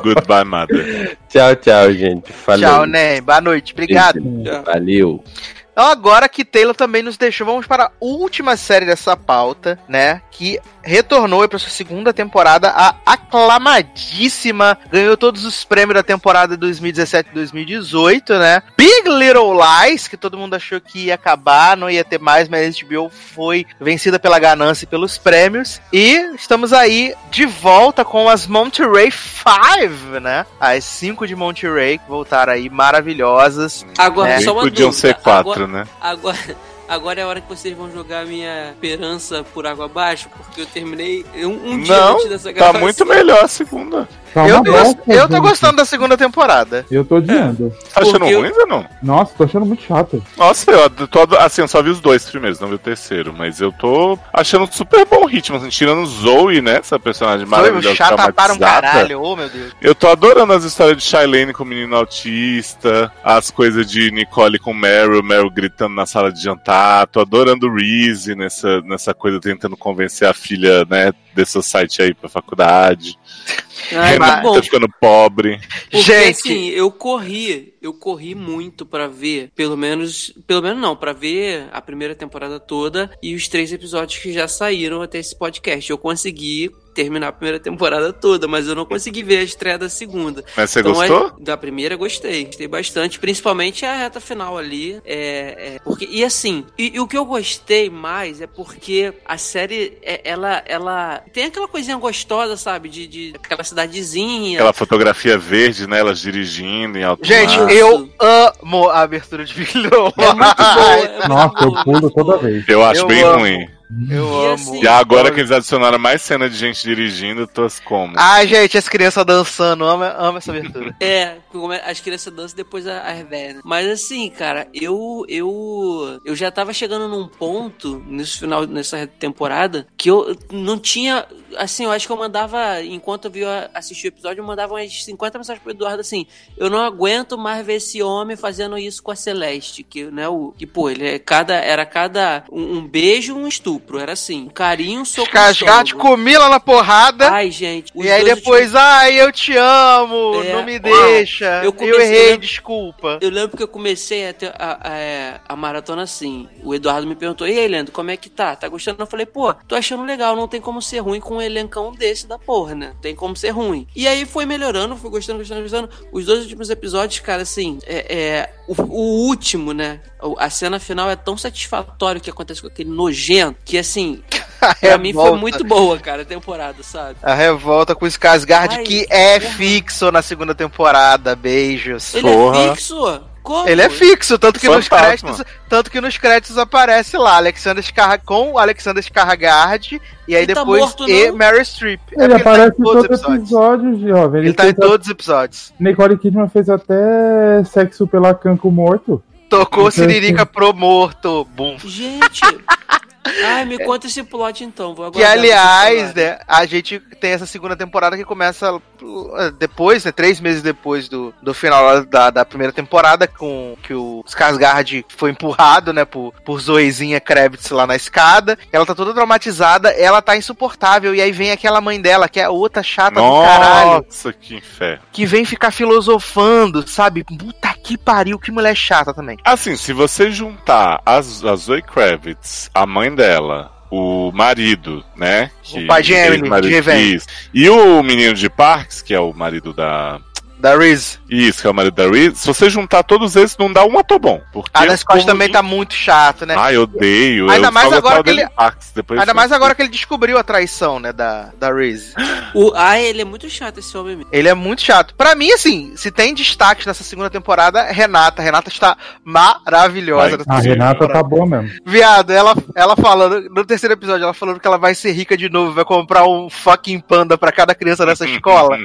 [SPEAKER 3] Goodbye, mother.
[SPEAKER 5] Tchau, tchau, gente. Falou.
[SPEAKER 2] Tchau, Ney. Boa noite. Obrigado.
[SPEAKER 6] Tchau.
[SPEAKER 5] Valeu.
[SPEAKER 2] Então agora que Taylor também nos deixou, vamos para a última série dessa pauta, né? Que retornou para sua segunda temporada, a aclamadíssima, ganhou todos os prêmios da temporada 2017 e 2018, né? Big Little Lies, que todo mundo achou que ia acabar, não ia ter mais, mas a HBO foi vencida pela ganância e pelos prêmios. E estamos aí de volta com as Monterey Five, né? As cinco de Monterey que voltaram aí maravilhosas.
[SPEAKER 6] Agora,
[SPEAKER 2] É.
[SPEAKER 6] só uma
[SPEAKER 3] Podiam
[SPEAKER 6] dúvida.
[SPEAKER 3] ser quatro,
[SPEAKER 6] Agora,
[SPEAKER 3] né?
[SPEAKER 6] agora, agora é a hora que vocês vão jogar minha esperança por água abaixo, porque eu terminei um, um dia
[SPEAKER 3] Não,
[SPEAKER 6] antes dessa
[SPEAKER 3] Tá
[SPEAKER 6] gravação.
[SPEAKER 3] muito melhor a segunda.
[SPEAKER 7] Tá
[SPEAKER 2] Eu, tô-
[SPEAKER 7] bosta,
[SPEAKER 2] eu tô gostando da segunda temporada.
[SPEAKER 7] Eu tô odiando.
[SPEAKER 3] Tá achando
[SPEAKER 6] Porque eu-
[SPEAKER 3] ruim ou não?
[SPEAKER 7] Nossa, tô achando muito chato.
[SPEAKER 3] Nossa, eu tô, assim, eu só vi os dois primeiros, não vi o terceiro, mas eu tô achando super bom o ritmo, assim, tirando Zoe, né, essa personagem
[SPEAKER 2] Foi
[SPEAKER 3] maravilhosa,
[SPEAKER 2] chata para um caralho, oh meu Deus.
[SPEAKER 3] Eu tô adorando as histórias de Shailene com o menino autista, as coisas de Nicole com Meryl, Meryl gritando na sala de jantar, tô adorando Reese nessa, nessa coisa tentando convencer a filha, né, desse site aí pra faculdade.
[SPEAKER 6] Ai, que
[SPEAKER 3] Renata
[SPEAKER 6] bom.
[SPEAKER 3] ficando pobre.
[SPEAKER 6] Porque
[SPEAKER 2] Gente.
[SPEAKER 6] assim, eu corri, eu corri muito pra ver, pelo menos, pelo menos não, pra ver a primeira temporada toda e os três episódios que já saíram até esse podcast. Eu consegui terminar a primeira temporada toda, mas eu não consegui ver a estreia da segunda.
[SPEAKER 3] Mas você
[SPEAKER 6] Então,
[SPEAKER 3] gostou?
[SPEAKER 6] a- da primeira gostei, gostei bastante, principalmente a reta final ali. É, é, porque e assim, e, e o que eu gostei mais é porque a série é- ela ela tem aquela coisinha gostosa, sabe, de, de aquela cidadezinha.
[SPEAKER 3] Aquela fotografia verde, né, elas dirigindo em alto
[SPEAKER 2] Gente,
[SPEAKER 3] mar.
[SPEAKER 2] eu amo a abertura de Little
[SPEAKER 6] É muito boa, é
[SPEAKER 7] Nossa, eu pulo toda vez.
[SPEAKER 3] Eu acho
[SPEAKER 2] Eu
[SPEAKER 3] bem
[SPEAKER 2] amo.
[SPEAKER 3] ruim.
[SPEAKER 2] Eu
[SPEAKER 6] E
[SPEAKER 2] amo.
[SPEAKER 6] assim-
[SPEAKER 3] E agora que eles adicionaram mais cena de gente dirigindo, eu tô como?
[SPEAKER 2] Ai, gente, as crianças dançando, amo, amo essa abertura.
[SPEAKER 6] É, como é- as crianças dançam depois a- as velhas. Mas assim, cara, eu eu eu já tava chegando num ponto nesse final nessa temporada que eu não tinha assim, eu acho que eu mandava enquanto eu via assistir o episódio, eu mandava umas 50 mensagens pro Eduardo assim: "Eu não aguento mais ver esse homem fazendo isso com a Celeste, que né, o que pô, ele é cada era cada um, um beijo, um estupro, era assim, um carinho, um soco.
[SPEAKER 2] Casgar comi lá na porrada.
[SPEAKER 6] Ai, gente.
[SPEAKER 2] e aí depois, ai, eu te amo,
[SPEAKER 6] É,
[SPEAKER 2] não me deixa.
[SPEAKER 6] eu
[SPEAKER 2] Eu,
[SPEAKER 6] comecei-
[SPEAKER 2] errei,
[SPEAKER 6] eu-
[SPEAKER 2] desculpa.
[SPEAKER 6] Eu lembro que eu comecei a, ter a, a, a maratona assim. O Eduardo me perguntou: E aí, Leandro, como é que tá? Tá gostando? Eu falei: Pô, tô achando legal, não tem como ser ruim com um elencão desse da porra, né? Tem como ser ruim. E aí foi melhorando, fui gostando, gostando, gostando. Os dois últimos episódios, cara, assim, é, é, o, o último, né? A cena final é tão satisfatório que acontece com aquele nojento que, assim, [LAUGHS] pra mim foi muito boa, cara, a temporada, sabe?
[SPEAKER 2] A revolta com o Skarsgård,
[SPEAKER 6] Ai,
[SPEAKER 2] que é
[SPEAKER 6] porra.
[SPEAKER 2] fixo na segunda temporada. Beijos.
[SPEAKER 6] Ele
[SPEAKER 3] Porra.
[SPEAKER 6] é fixo? Como?
[SPEAKER 2] Ele é fixo, tanto que nos créditos, tanto que nos créditos aparece lá Alexander Skarsgård com o Alexander Skarsgård e aí
[SPEAKER 6] Ele tá
[SPEAKER 2] depois
[SPEAKER 6] morto,
[SPEAKER 2] e
[SPEAKER 6] não?
[SPEAKER 2] Meryl Streep. É
[SPEAKER 7] Ele aparece
[SPEAKER 2] tá
[SPEAKER 7] em todo episódio, jovem.
[SPEAKER 2] Ele tá em todos os episódios.
[SPEAKER 7] Nicole Kidman fez até sexo pela canco morto.
[SPEAKER 2] Tocou
[SPEAKER 7] Então,
[SPEAKER 2] Siririca pro morto. Bum.
[SPEAKER 6] Gente! [LAUGHS] Ai, me conta esse plot então. Vou
[SPEAKER 2] Que aliás, né, a gente tem essa segunda temporada que começa uh, depois, né, três meses depois do, do final da, da primeira temporada, com que o Skarsgård foi empurrado, né, por, por Zoezinha Kravitz lá na escada. Ela tá toda traumatizada, ela tá insuportável, e aí vem aquela mãe dela, que é outra chata do caralho,
[SPEAKER 3] Nossa, que inferno.
[SPEAKER 2] que vem ficar filosofando, sabe? Puta que pariu, que mulher chata também.
[SPEAKER 3] Assim, se você juntar as, a Zoe Kravitz, a mãe dela, o marido, né?
[SPEAKER 2] O pai de Emily, de Revenge.
[SPEAKER 3] E o menino de Parks, que é o marido da.
[SPEAKER 2] Da Reese.
[SPEAKER 3] Isso, que é o marido da Reese. Se você juntar todos esses, não dá um atobom. Porque
[SPEAKER 2] A
[SPEAKER 3] o
[SPEAKER 2] Dan Scott também tá muito chato, né?
[SPEAKER 3] Ai, eu odeio.
[SPEAKER 2] Ainda
[SPEAKER 3] eu
[SPEAKER 2] mais agora que ele-
[SPEAKER 3] depois
[SPEAKER 2] Ainda mais agora que ele descobriu a traição, né, da, da Reese.
[SPEAKER 6] O, ah, ele é muito chato esse homem mesmo.
[SPEAKER 2] Ele é muito chato. Pra mim, assim, se tem destaques nessa segunda temporada, é Renata. Renata está maravilhosa.
[SPEAKER 3] Ai,
[SPEAKER 2] nessa
[SPEAKER 7] A Renata
[SPEAKER 2] temporada.
[SPEAKER 7] tá boa mesmo.
[SPEAKER 2] Viado, ela, ela falando, no terceiro episódio, ela falando que ela vai ser rica de novo, vai comprar um fucking panda pra cada criança nessa [LAUGHS] escola.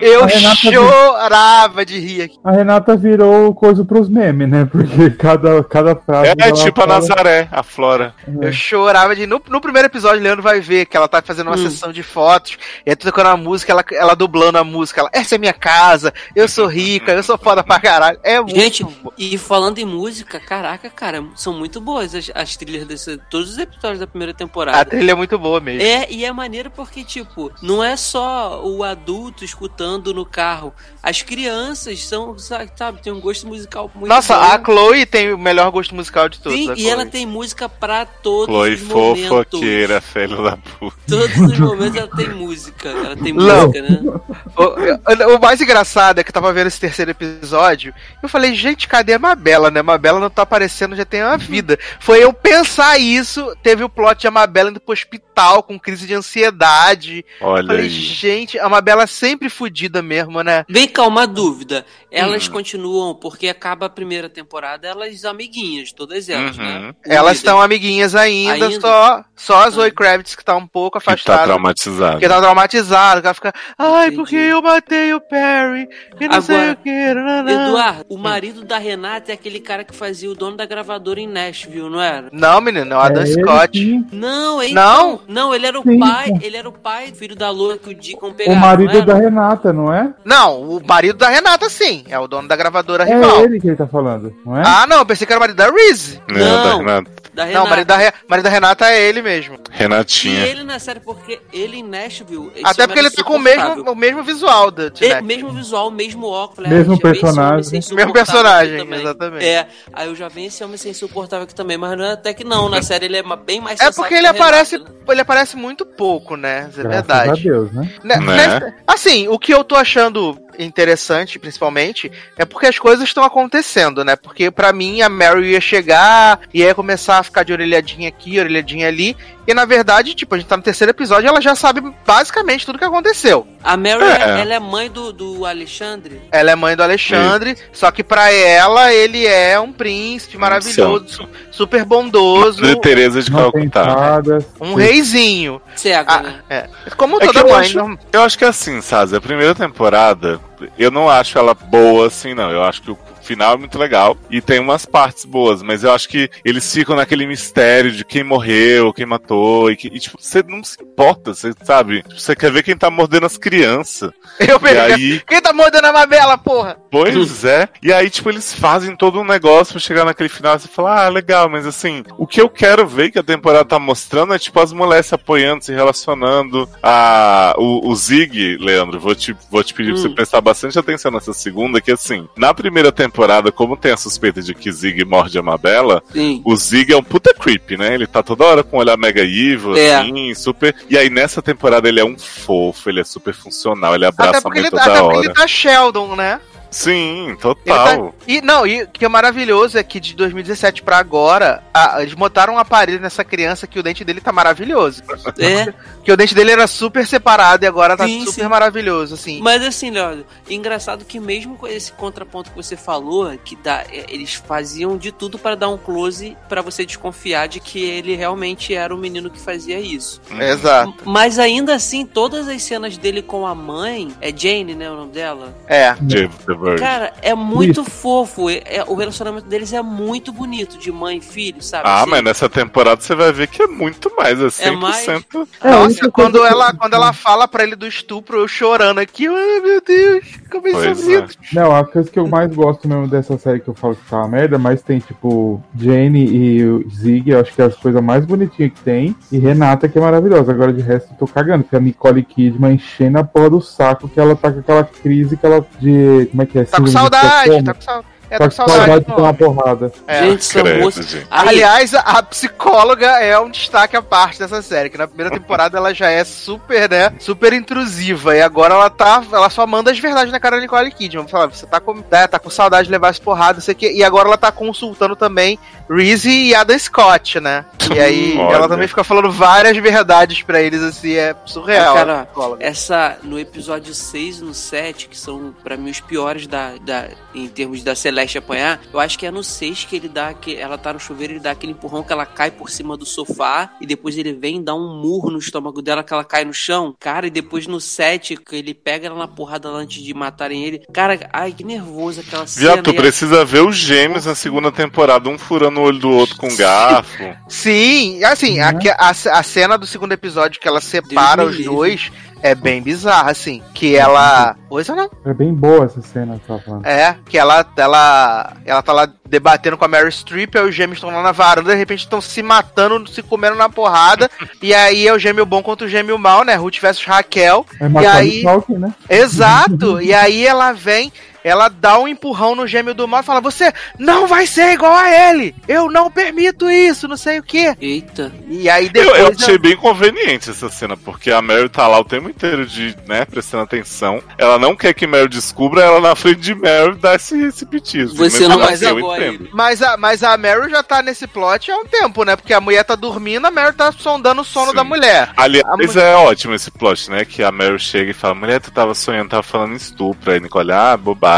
[SPEAKER 2] Eu
[SPEAKER 7] A Renata-
[SPEAKER 2] chorava de rir aqui.
[SPEAKER 7] A Renata virou coisa pros memes, né? Porque cada, cada frase.
[SPEAKER 3] É, tipo a
[SPEAKER 7] fala-
[SPEAKER 3] Nazaré, a Flora.
[SPEAKER 2] Eu chorava de. No, no primeiro episódio, Leandro vai ver que ela tá fazendo uma
[SPEAKER 6] Hum.
[SPEAKER 2] sessão de fotos, e aí tá tocando a música, ela, ela dublando a música. Ela, essa é minha casa, eu sou rica, eu sou foda pra caralho. É muito
[SPEAKER 6] Gente,
[SPEAKER 2] bom.
[SPEAKER 6] e falando em música, caraca, cara, são muito boas as, as trilhas desse. Todos os episódios da primeira
[SPEAKER 2] A
[SPEAKER 6] temporada.
[SPEAKER 2] trilha é muito boa mesmo.
[SPEAKER 6] É, e é maneiro porque, tipo, não é só o adulto escutando no carro. As crianças são, sabe, sabe, tem um gosto musical muito
[SPEAKER 2] Nossa,
[SPEAKER 6] bom.
[SPEAKER 2] a Chloe tem o melhor gosto musical de todos.
[SPEAKER 6] Sim, e
[SPEAKER 2] Chloe.
[SPEAKER 6] ela tem música pra todos
[SPEAKER 3] Chloe
[SPEAKER 6] os momentos.
[SPEAKER 3] fofoqueira, filho da puta.
[SPEAKER 6] Todos os momentos ela tem música. Ela tem
[SPEAKER 2] Não.
[SPEAKER 6] música, né? [LAUGHS]
[SPEAKER 2] O, o mais engraçado é que eu tava vendo esse terceiro episódio. Eu falei, gente, cadê a Mabela, né? Mabela não tá aparecendo, já tem uma vida. Foi eu pensar isso, teve o plot de a Mabela indo pro hospital com crise de ansiedade.
[SPEAKER 3] Olha
[SPEAKER 2] falei,
[SPEAKER 3] aí.
[SPEAKER 2] gente, a Mabela é sempre fodida mesmo, né?
[SPEAKER 6] Vem cá, uma dúvida. Elas
[SPEAKER 3] Hum.
[SPEAKER 6] continuam, porque acaba a primeira temporada, elas amiguinhas, todas elas,
[SPEAKER 3] Uhum.
[SPEAKER 6] né?
[SPEAKER 2] Elas estão amiguinhas ainda,
[SPEAKER 6] Ainda?
[SPEAKER 2] só, só a Zoe Kravitz que tá um pouco
[SPEAKER 3] Que tá
[SPEAKER 2] afastada.
[SPEAKER 3] traumatizado.
[SPEAKER 2] Porque tá traumatizada, que ela fica, ai,
[SPEAKER 6] Entendi.
[SPEAKER 2] porque eu matei o Perry, e não sei
[SPEAKER 6] Agora,
[SPEAKER 2] o que, nananã."
[SPEAKER 6] Eduardo, o marido da Renata é aquele cara que fazia o dono da gravadora em Nashville, não era?
[SPEAKER 2] Não, menino, é o Adam
[SPEAKER 7] É ele,
[SPEAKER 2] Scott.
[SPEAKER 7] sim.
[SPEAKER 6] Não, então,
[SPEAKER 2] Não?
[SPEAKER 6] não, ele era o
[SPEAKER 7] Sim,
[SPEAKER 6] pai, ele era o pai, filho da Lola que o Deacon
[SPEAKER 7] O
[SPEAKER 6] pegava,
[SPEAKER 7] marido
[SPEAKER 6] não
[SPEAKER 7] da? Renata, não é?
[SPEAKER 2] Não, o marido da Renata, sim. É o dono da gravadora
[SPEAKER 7] É
[SPEAKER 2] rival.
[SPEAKER 7] ele que ele tá falando, não é?
[SPEAKER 2] Ah, não, eu pensei que era o marido da Reese.
[SPEAKER 3] Não,
[SPEAKER 6] Não.
[SPEAKER 3] da Renata.
[SPEAKER 6] Da
[SPEAKER 2] Não, o
[SPEAKER 6] Renata.
[SPEAKER 2] marido da, Re... marido da Renata é ele mesmo.
[SPEAKER 6] E
[SPEAKER 3] Renatinha.
[SPEAKER 6] ele na série, porque ele em Nashville.
[SPEAKER 2] Até porque ele tá com o mesmo, o mesmo visual da
[SPEAKER 6] É,
[SPEAKER 2] Netflix.
[SPEAKER 6] mesmo visual, mesmo óculos.
[SPEAKER 7] Mesmo
[SPEAKER 6] esse homem
[SPEAKER 7] personagem.
[SPEAKER 2] Mesmo personagem, exatamente.
[SPEAKER 6] É, aí eu já vi esse homem ser insuportável aqui também, mas não é até que não, na série ele é bem mais
[SPEAKER 2] É porque ele aparece,
[SPEAKER 6] né?
[SPEAKER 2] ele aparece muito pouco, né? É
[SPEAKER 7] Graças a
[SPEAKER 2] verdade.
[SPEAKER 7] Deus, né?
[SPEAKER 2] Né-
[SPEAKER 3] Né?
[SPEAKER 2] assim, o que eu tô achando interessante, principalmente, é porque as coisas estão acontecendo, né? Porque pra mim a Mary ia chegar e ia começar a ficar de orelhadinha aqui, orelhadinha ali. E na verdade, tipo, a gente tá no terceiro episódio e ela já sabe basicamente tudo que aconteceu.
[SPEAKER 6] A Mary,
[SPEAKER 3] É.
[SPEAKER 6] ela é mãe do, do Alexandre.
[SPEAKER 2] Ela é mãe do Alexandre, só que pra ela ele é um príncipe maravilhoso, su- super bondoso,
[SPEAKER 3] De Tereza de Calcutá.
[SPEAKER 2] um reizinho.
[SPEAKER 6] Cega,
[SPEAKER 2] Ah,
[SPEAKER 6] né?
[SPEAKER 2] é. Como
[SPEAKER 3] É que
[SPEAKER 2] toda
[SPEAKER 3] eu
[SPEAKER 2] mãe.
[SPEAKER 3] acho-
[SPEAKER 2] não-
[SPEAKER 3] Eu acho que é assim, Saz, a primeira temporada, eu não acho ela boa assim, não. Eu acho que o final é muito legal e tem umas partes boas, mas eu acho que eles ficam naquele mistério de quem morreu, quem matou, e, que, e, tipo, você não se importa, você sabe? Você quer ver quem tá mordendo as crianças. [LAUGHS]
[SPEAKER 2] Eu
[SPEAKER 3] E
[SPEAKER 2] peguei.
[SPEAKER 3] aí,
[SPEAKER 2] Quem tá mordendo a Mabela, porra?
[SPEAKER 3] pois é. E aí, tipo, eles fazem todo um negócio pra chegar naquele final e você fala, ah, legal, mas assim, o que eu quero ver que a temporada tá mostrando é, tipo, as mulheres se apoiando, se relacionando. A, o, o Zig, Leandro, vou te, vou te pedir pra você
[SPEAKER 6] Hum.
[SPEAKER 3] prestar bastante atenção nessa segunda, que assim, na primeira temporada, como tem a suspeita de que Zig morde a Mabela,
[SPEAKER 6] Sim.
[SPEAKER 3] o Zig é um puta creep, né? Ele tá toda hora com um olhar mega evil,
[SPEAKER 6] É.
[SPEAKER 3] assim, super. E aí nessa temporada ele é um fofo, ele é super funcional, ele abraça
[SPEAKER 2] Até
[SPEAKER 3] a mãe
[SPEAKER 2] ele,
[SPEAKER 3] toda
[SPEAKER 2] até porque
[SPEAKER 3] hora.
[SPEAKER 2] ele tá Sheldon, né?
[SPEAKER 3] Sim, total.
[SPEAKER 2] tá- E não, e o que é maravilhoso é que de 2017 pra agora, a- eles botaram um aparelho nessa criança que o dente dele tá maravilhoso. [LAUGHS]
[SPEAKER 6] É,
[SPEAKER 2] Que o dente dele era super separado e agora tá
[SPEAKER 6] Sim,
[SPEAKER 2] super
[SPEAKER 6] sim.
[SPEAKER 2] maravilhoso, assim.
[SPEAKER 6] mas assim, Léo, engraçado que mesmo com esse contraponto que você falou, que dá, é, eles faziam de tudo para dar um close pra você desconfiar de que ele realmente era o menino que fazia isso.
[SPEAKER 2] Exato.
[SPEAKER 6] Mas ainda assim, todas as cenas dele com a mãe, é Jane, né, o nome dela?
[SPEAKER 2] É.
[SPEAKER 3] James Virgin.
[SPEAKER 6] Cara, é muito fofo. É- é- o relacionamento deles é muito bonito, de mãe e filho, sabe?
[SPEAKER 3] Ah,
[SPEAKER 6] Assim,
[SPEAKER 3] mas nessa temporada você vai ver que é muito mais, é 100%.
[SPEAKER 6] É mais?
[SPEAKER 7] É,
[SPEAKER 2] Nossa, quando ela, quando ela fala pra ele do estupro, eu chorando aqui, ai meu Deus, como isso é bonito.
[SPEAKER 7] Não, a coisa que eu mais gosto mesmo dessa série que eu falo que tá uma merda, mas tem tipo Jane e o Zig, eu acho que é as coisas mais bonitinhas que tem, e Renata que é maravilhosa. Agora de resto eu tô cagando, porque a Nicole Kidman enchendo a porra do saco que ela tá com aquela crise que ela de. Como é que é?
[SPEAKER 2] Tá com saudade, tá com saudade. É
[SPEAKER 7] Tá
[SPEAKER 2] da
[SPEAKER 7] com
[SPEAKER 2] saudade
[SPEAKER 7] de tomar
[SPEAKER 2] nome.
[SPEAKER 7] porrada.
[SPEAKER 2] É.
[SPEAKER 6] Gente, essa
[SPEAKER 3] Credo,
[SPEAKER 2] Aliás, a, psicóloga é um destaque à parte dessa série, que na primeira [LAUGHS] temporada ela já é super, né, super intrusiva, e agora ela tá, ela só manda as verdades na cara da Nicole Kidman, fala, você tá com, né, tá com saudade de levar as porradas, não sei o quê, e agora ela tá consultando também Reese e Adam Scott, né, e aí [LAUGHS]
[SPEAKER 3] Olha.
[SPEAKER 2] ela também fica falando várias verdades pra eles, assim, é surreal.
[SPEAKER 6] Cara, essa no episódio 6 e no 7, que são pra mim os piores da, da em termos da Celeste apanhar, eu acho que é no 6 que ele dá que ela tá no chuveiro, ele dá aquele empurrão que ela cai por cima do sofá e depois ele vem dar um murro no estômago dela que ela cai no chão. Cara, e depois no 7 que ele pega ela na porrada lá antes de matarem ele. Cara, ai que nervoso aquela cena.
[SPEAKER 3] Viado, tu
[SPEAKER 6] a-
[SPEAKER 3] precisa ver os gêmeos na segunda temporada, um furando o olho do outro com um garfo.
[SPEAKER 2] Sim, assim, a, que- a, a cena do segundo episódio que ela separa
[SPEAKER 6] me
[SPEAKER 2] os
[SPEAKER 6] livre.
[SPEAKER 2] É bem bizarra, assim, que ela... Coisa não?
[SPEAKER 7] É bem boa essa cena que tá falando.
[SPEAKER 2] É, que ela, ela, ela tá lá debatendo com a Mary Streep, aí os gêmeos estão lá na varanda, de repente estão se matando, se comendo na porrada, [LAUGHS] e aí é o gêmeo bom contra o gêmeo mal, né? Ruth versus Raquel.
[SPEAKER 7] É
[SPEAKER 2] E aí,
[SPEAKER 7] Culkin, né?
[SPEAKER 2] exato, [LAUGHS] e aí ela vem, ela dá um empurrão no gêmeo do mal e fala, você não vai ser igual a ele, eu não permito isso, não sei o quê.
[SPEAKER 6] Eita.
[SPEAKER 2] E aí
[SPEAKER 3] Eu,
[SPEAKER 2] depois...
[SPEAKER 3] eu achei bem conveniente essa cena, porque a Mary tá lá o tempo inteiro de, né, prestando atenção. Ela não quer que Mary descubra, ela na frente de Mary dá esse, esse pitismo.
[SPEAKER 6] Você não
[SPEAKER 3] assim,
[SPEAKER 6] mais
[SPEAKER 3] eu
[SPEAKER 6] agora
[SPEAKER 3] entendo.
[SPEAKER 2] Mas a, mas a Mary já tá nesse plot há um tempo, né? Porque a mulher tá dormindo, a Mary tá sondando o sono
[SPEAKER 3] Sim.
[SPEAKER 2] da mulher.
[SPEAKER 3] Aliás,
[SPEAKER 2] A mu-
[SPEAKER 3] é ótimo esse plot, né? Que a Mary chega e fala: Mulher, tu tava sonhando, tava falando estupro. Aí Nicole, ah, bobagem.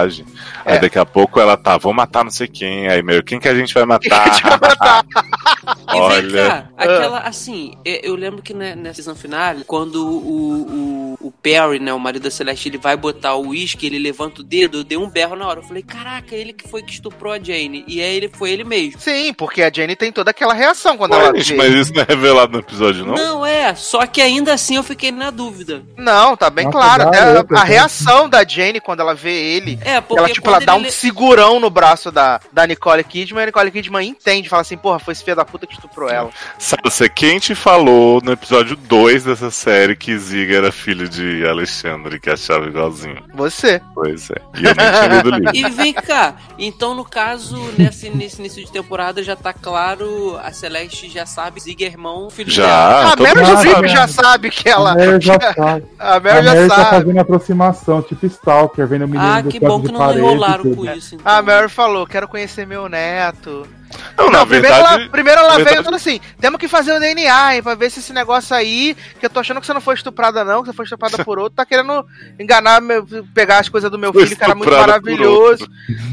[SPEAKER 2] É.
[SPEAKER 3] Aí daqui a pouco ela tá, vou matar não sei quem. Aí Mary, quem que a gente vai
[SPEAKER 2] Quem que a gente vai
[SPEAKER 3] matar?
[SPEAKER 6] E vem
[SPEAKER 3] Olha.
[SPEAKER 6] cá, aquela, assim, eu lembro que né, nessa season finale, quando o, o, o Perry, né, o marido da Celeste, ele vai botar o uísque, ele levanta o dedo, eu dei um berro na hora. Eu falei, caraca, ele que foi que estuprou a Jane. E aí ele foi ele mesmo.
[SPEAKER 2] Sim, porque a Jenny tem toda aquela reação quando
[SPEAKER 3] Ué,
[SPEAKER 2] ela
[SPEAKER 3] gente, mas isso não é revelado no episódio, não?
[SPEAKER 6] Não, é, só que ainda assim eu fiquei na dúvida.
[SPEAKER 2] Não, tá bem
[SPEAKER 7] Nossa,
[SPEAKER 2] claro. A,
[SPEAKER 7] garoto,
[SPEAKER 2] a
[SPEAKER 7] cara.
[SPEAKER 2] reação da Jane quando ela vê ele.
[SPEAKER 6] É, porque
[SPEAKER 2] Ela, tipo, ela dá um
[SPEAKER 6] ele-
[SPEAKER 2] segurão no braço da, da Nicole Kidman e a Nicole Kidman entende, fala assim, porra, foi esse filho da puta que estuprou ela.
[SPEAKER 3] Sabe você, quem te falou no episódio 2 dessa série que Ziga era filho de Alexandre, que achava igualzinho?
[SPEAKER 2] Você.
[SPEAKER 3] Pois é. E eu nem tinha lido o livro. [LAUGHS]
[SPEAKER 6] E vem cá, então no caso, nesse, nesse início de temporada já tá claro, a Celeste já sabe, Zig é irmão, filho dela.
[SPEAKER 3] Já,
[SPEAKER 2] a
[SPEAKER 3] todo
[SPEAKER 2] Mary
[SPEAKER 3] mundo
[SPEAKER 2] já
[SPEAKER 7] sabe.
[SPEAKER 2] já sabe que ela.
[SPEAKER 7] a Mary já [LAUGHS] sabe.
[SPEAKER 2] a Mary
[SPEAKER 7] a
[SPEAKER 2] já
[SPEAKER 7] tá
[SPEAKER 2] sabe.
[SPEAKER 7] fazendo aproximação, tipo Stalker, vendo o menino
[SPEAKER 6] Ah,
[SPEAKER 7] do
[SPEAKER 6] que bom que não
[SPEAKER 7] parede,
[SPEAKER 6] enrolaram
[SPEAKER 7] tudo.
[SPEAKER 6] com isso. Então.
[SPEAKER 2] A Mary falou, quero conhecer meu neto.
[SPEAKER 3] Não, na
[SPEAKER 2] primeiro
[SPEAKER 3] verdade.
[SPEAKER 2] ela, primeiro ela veio
[SPEAKER 3] verdade-
[SPEAKER 2] falando assim: temos que fazer o DNA, hein, pra ver se esse negócio aí, que eu tô achando que você não foi estuprada, não, que você foi estuprada por outro, tá querendo enganar, meu- pegar as coisas do meu filho, que era muito maravilhoso.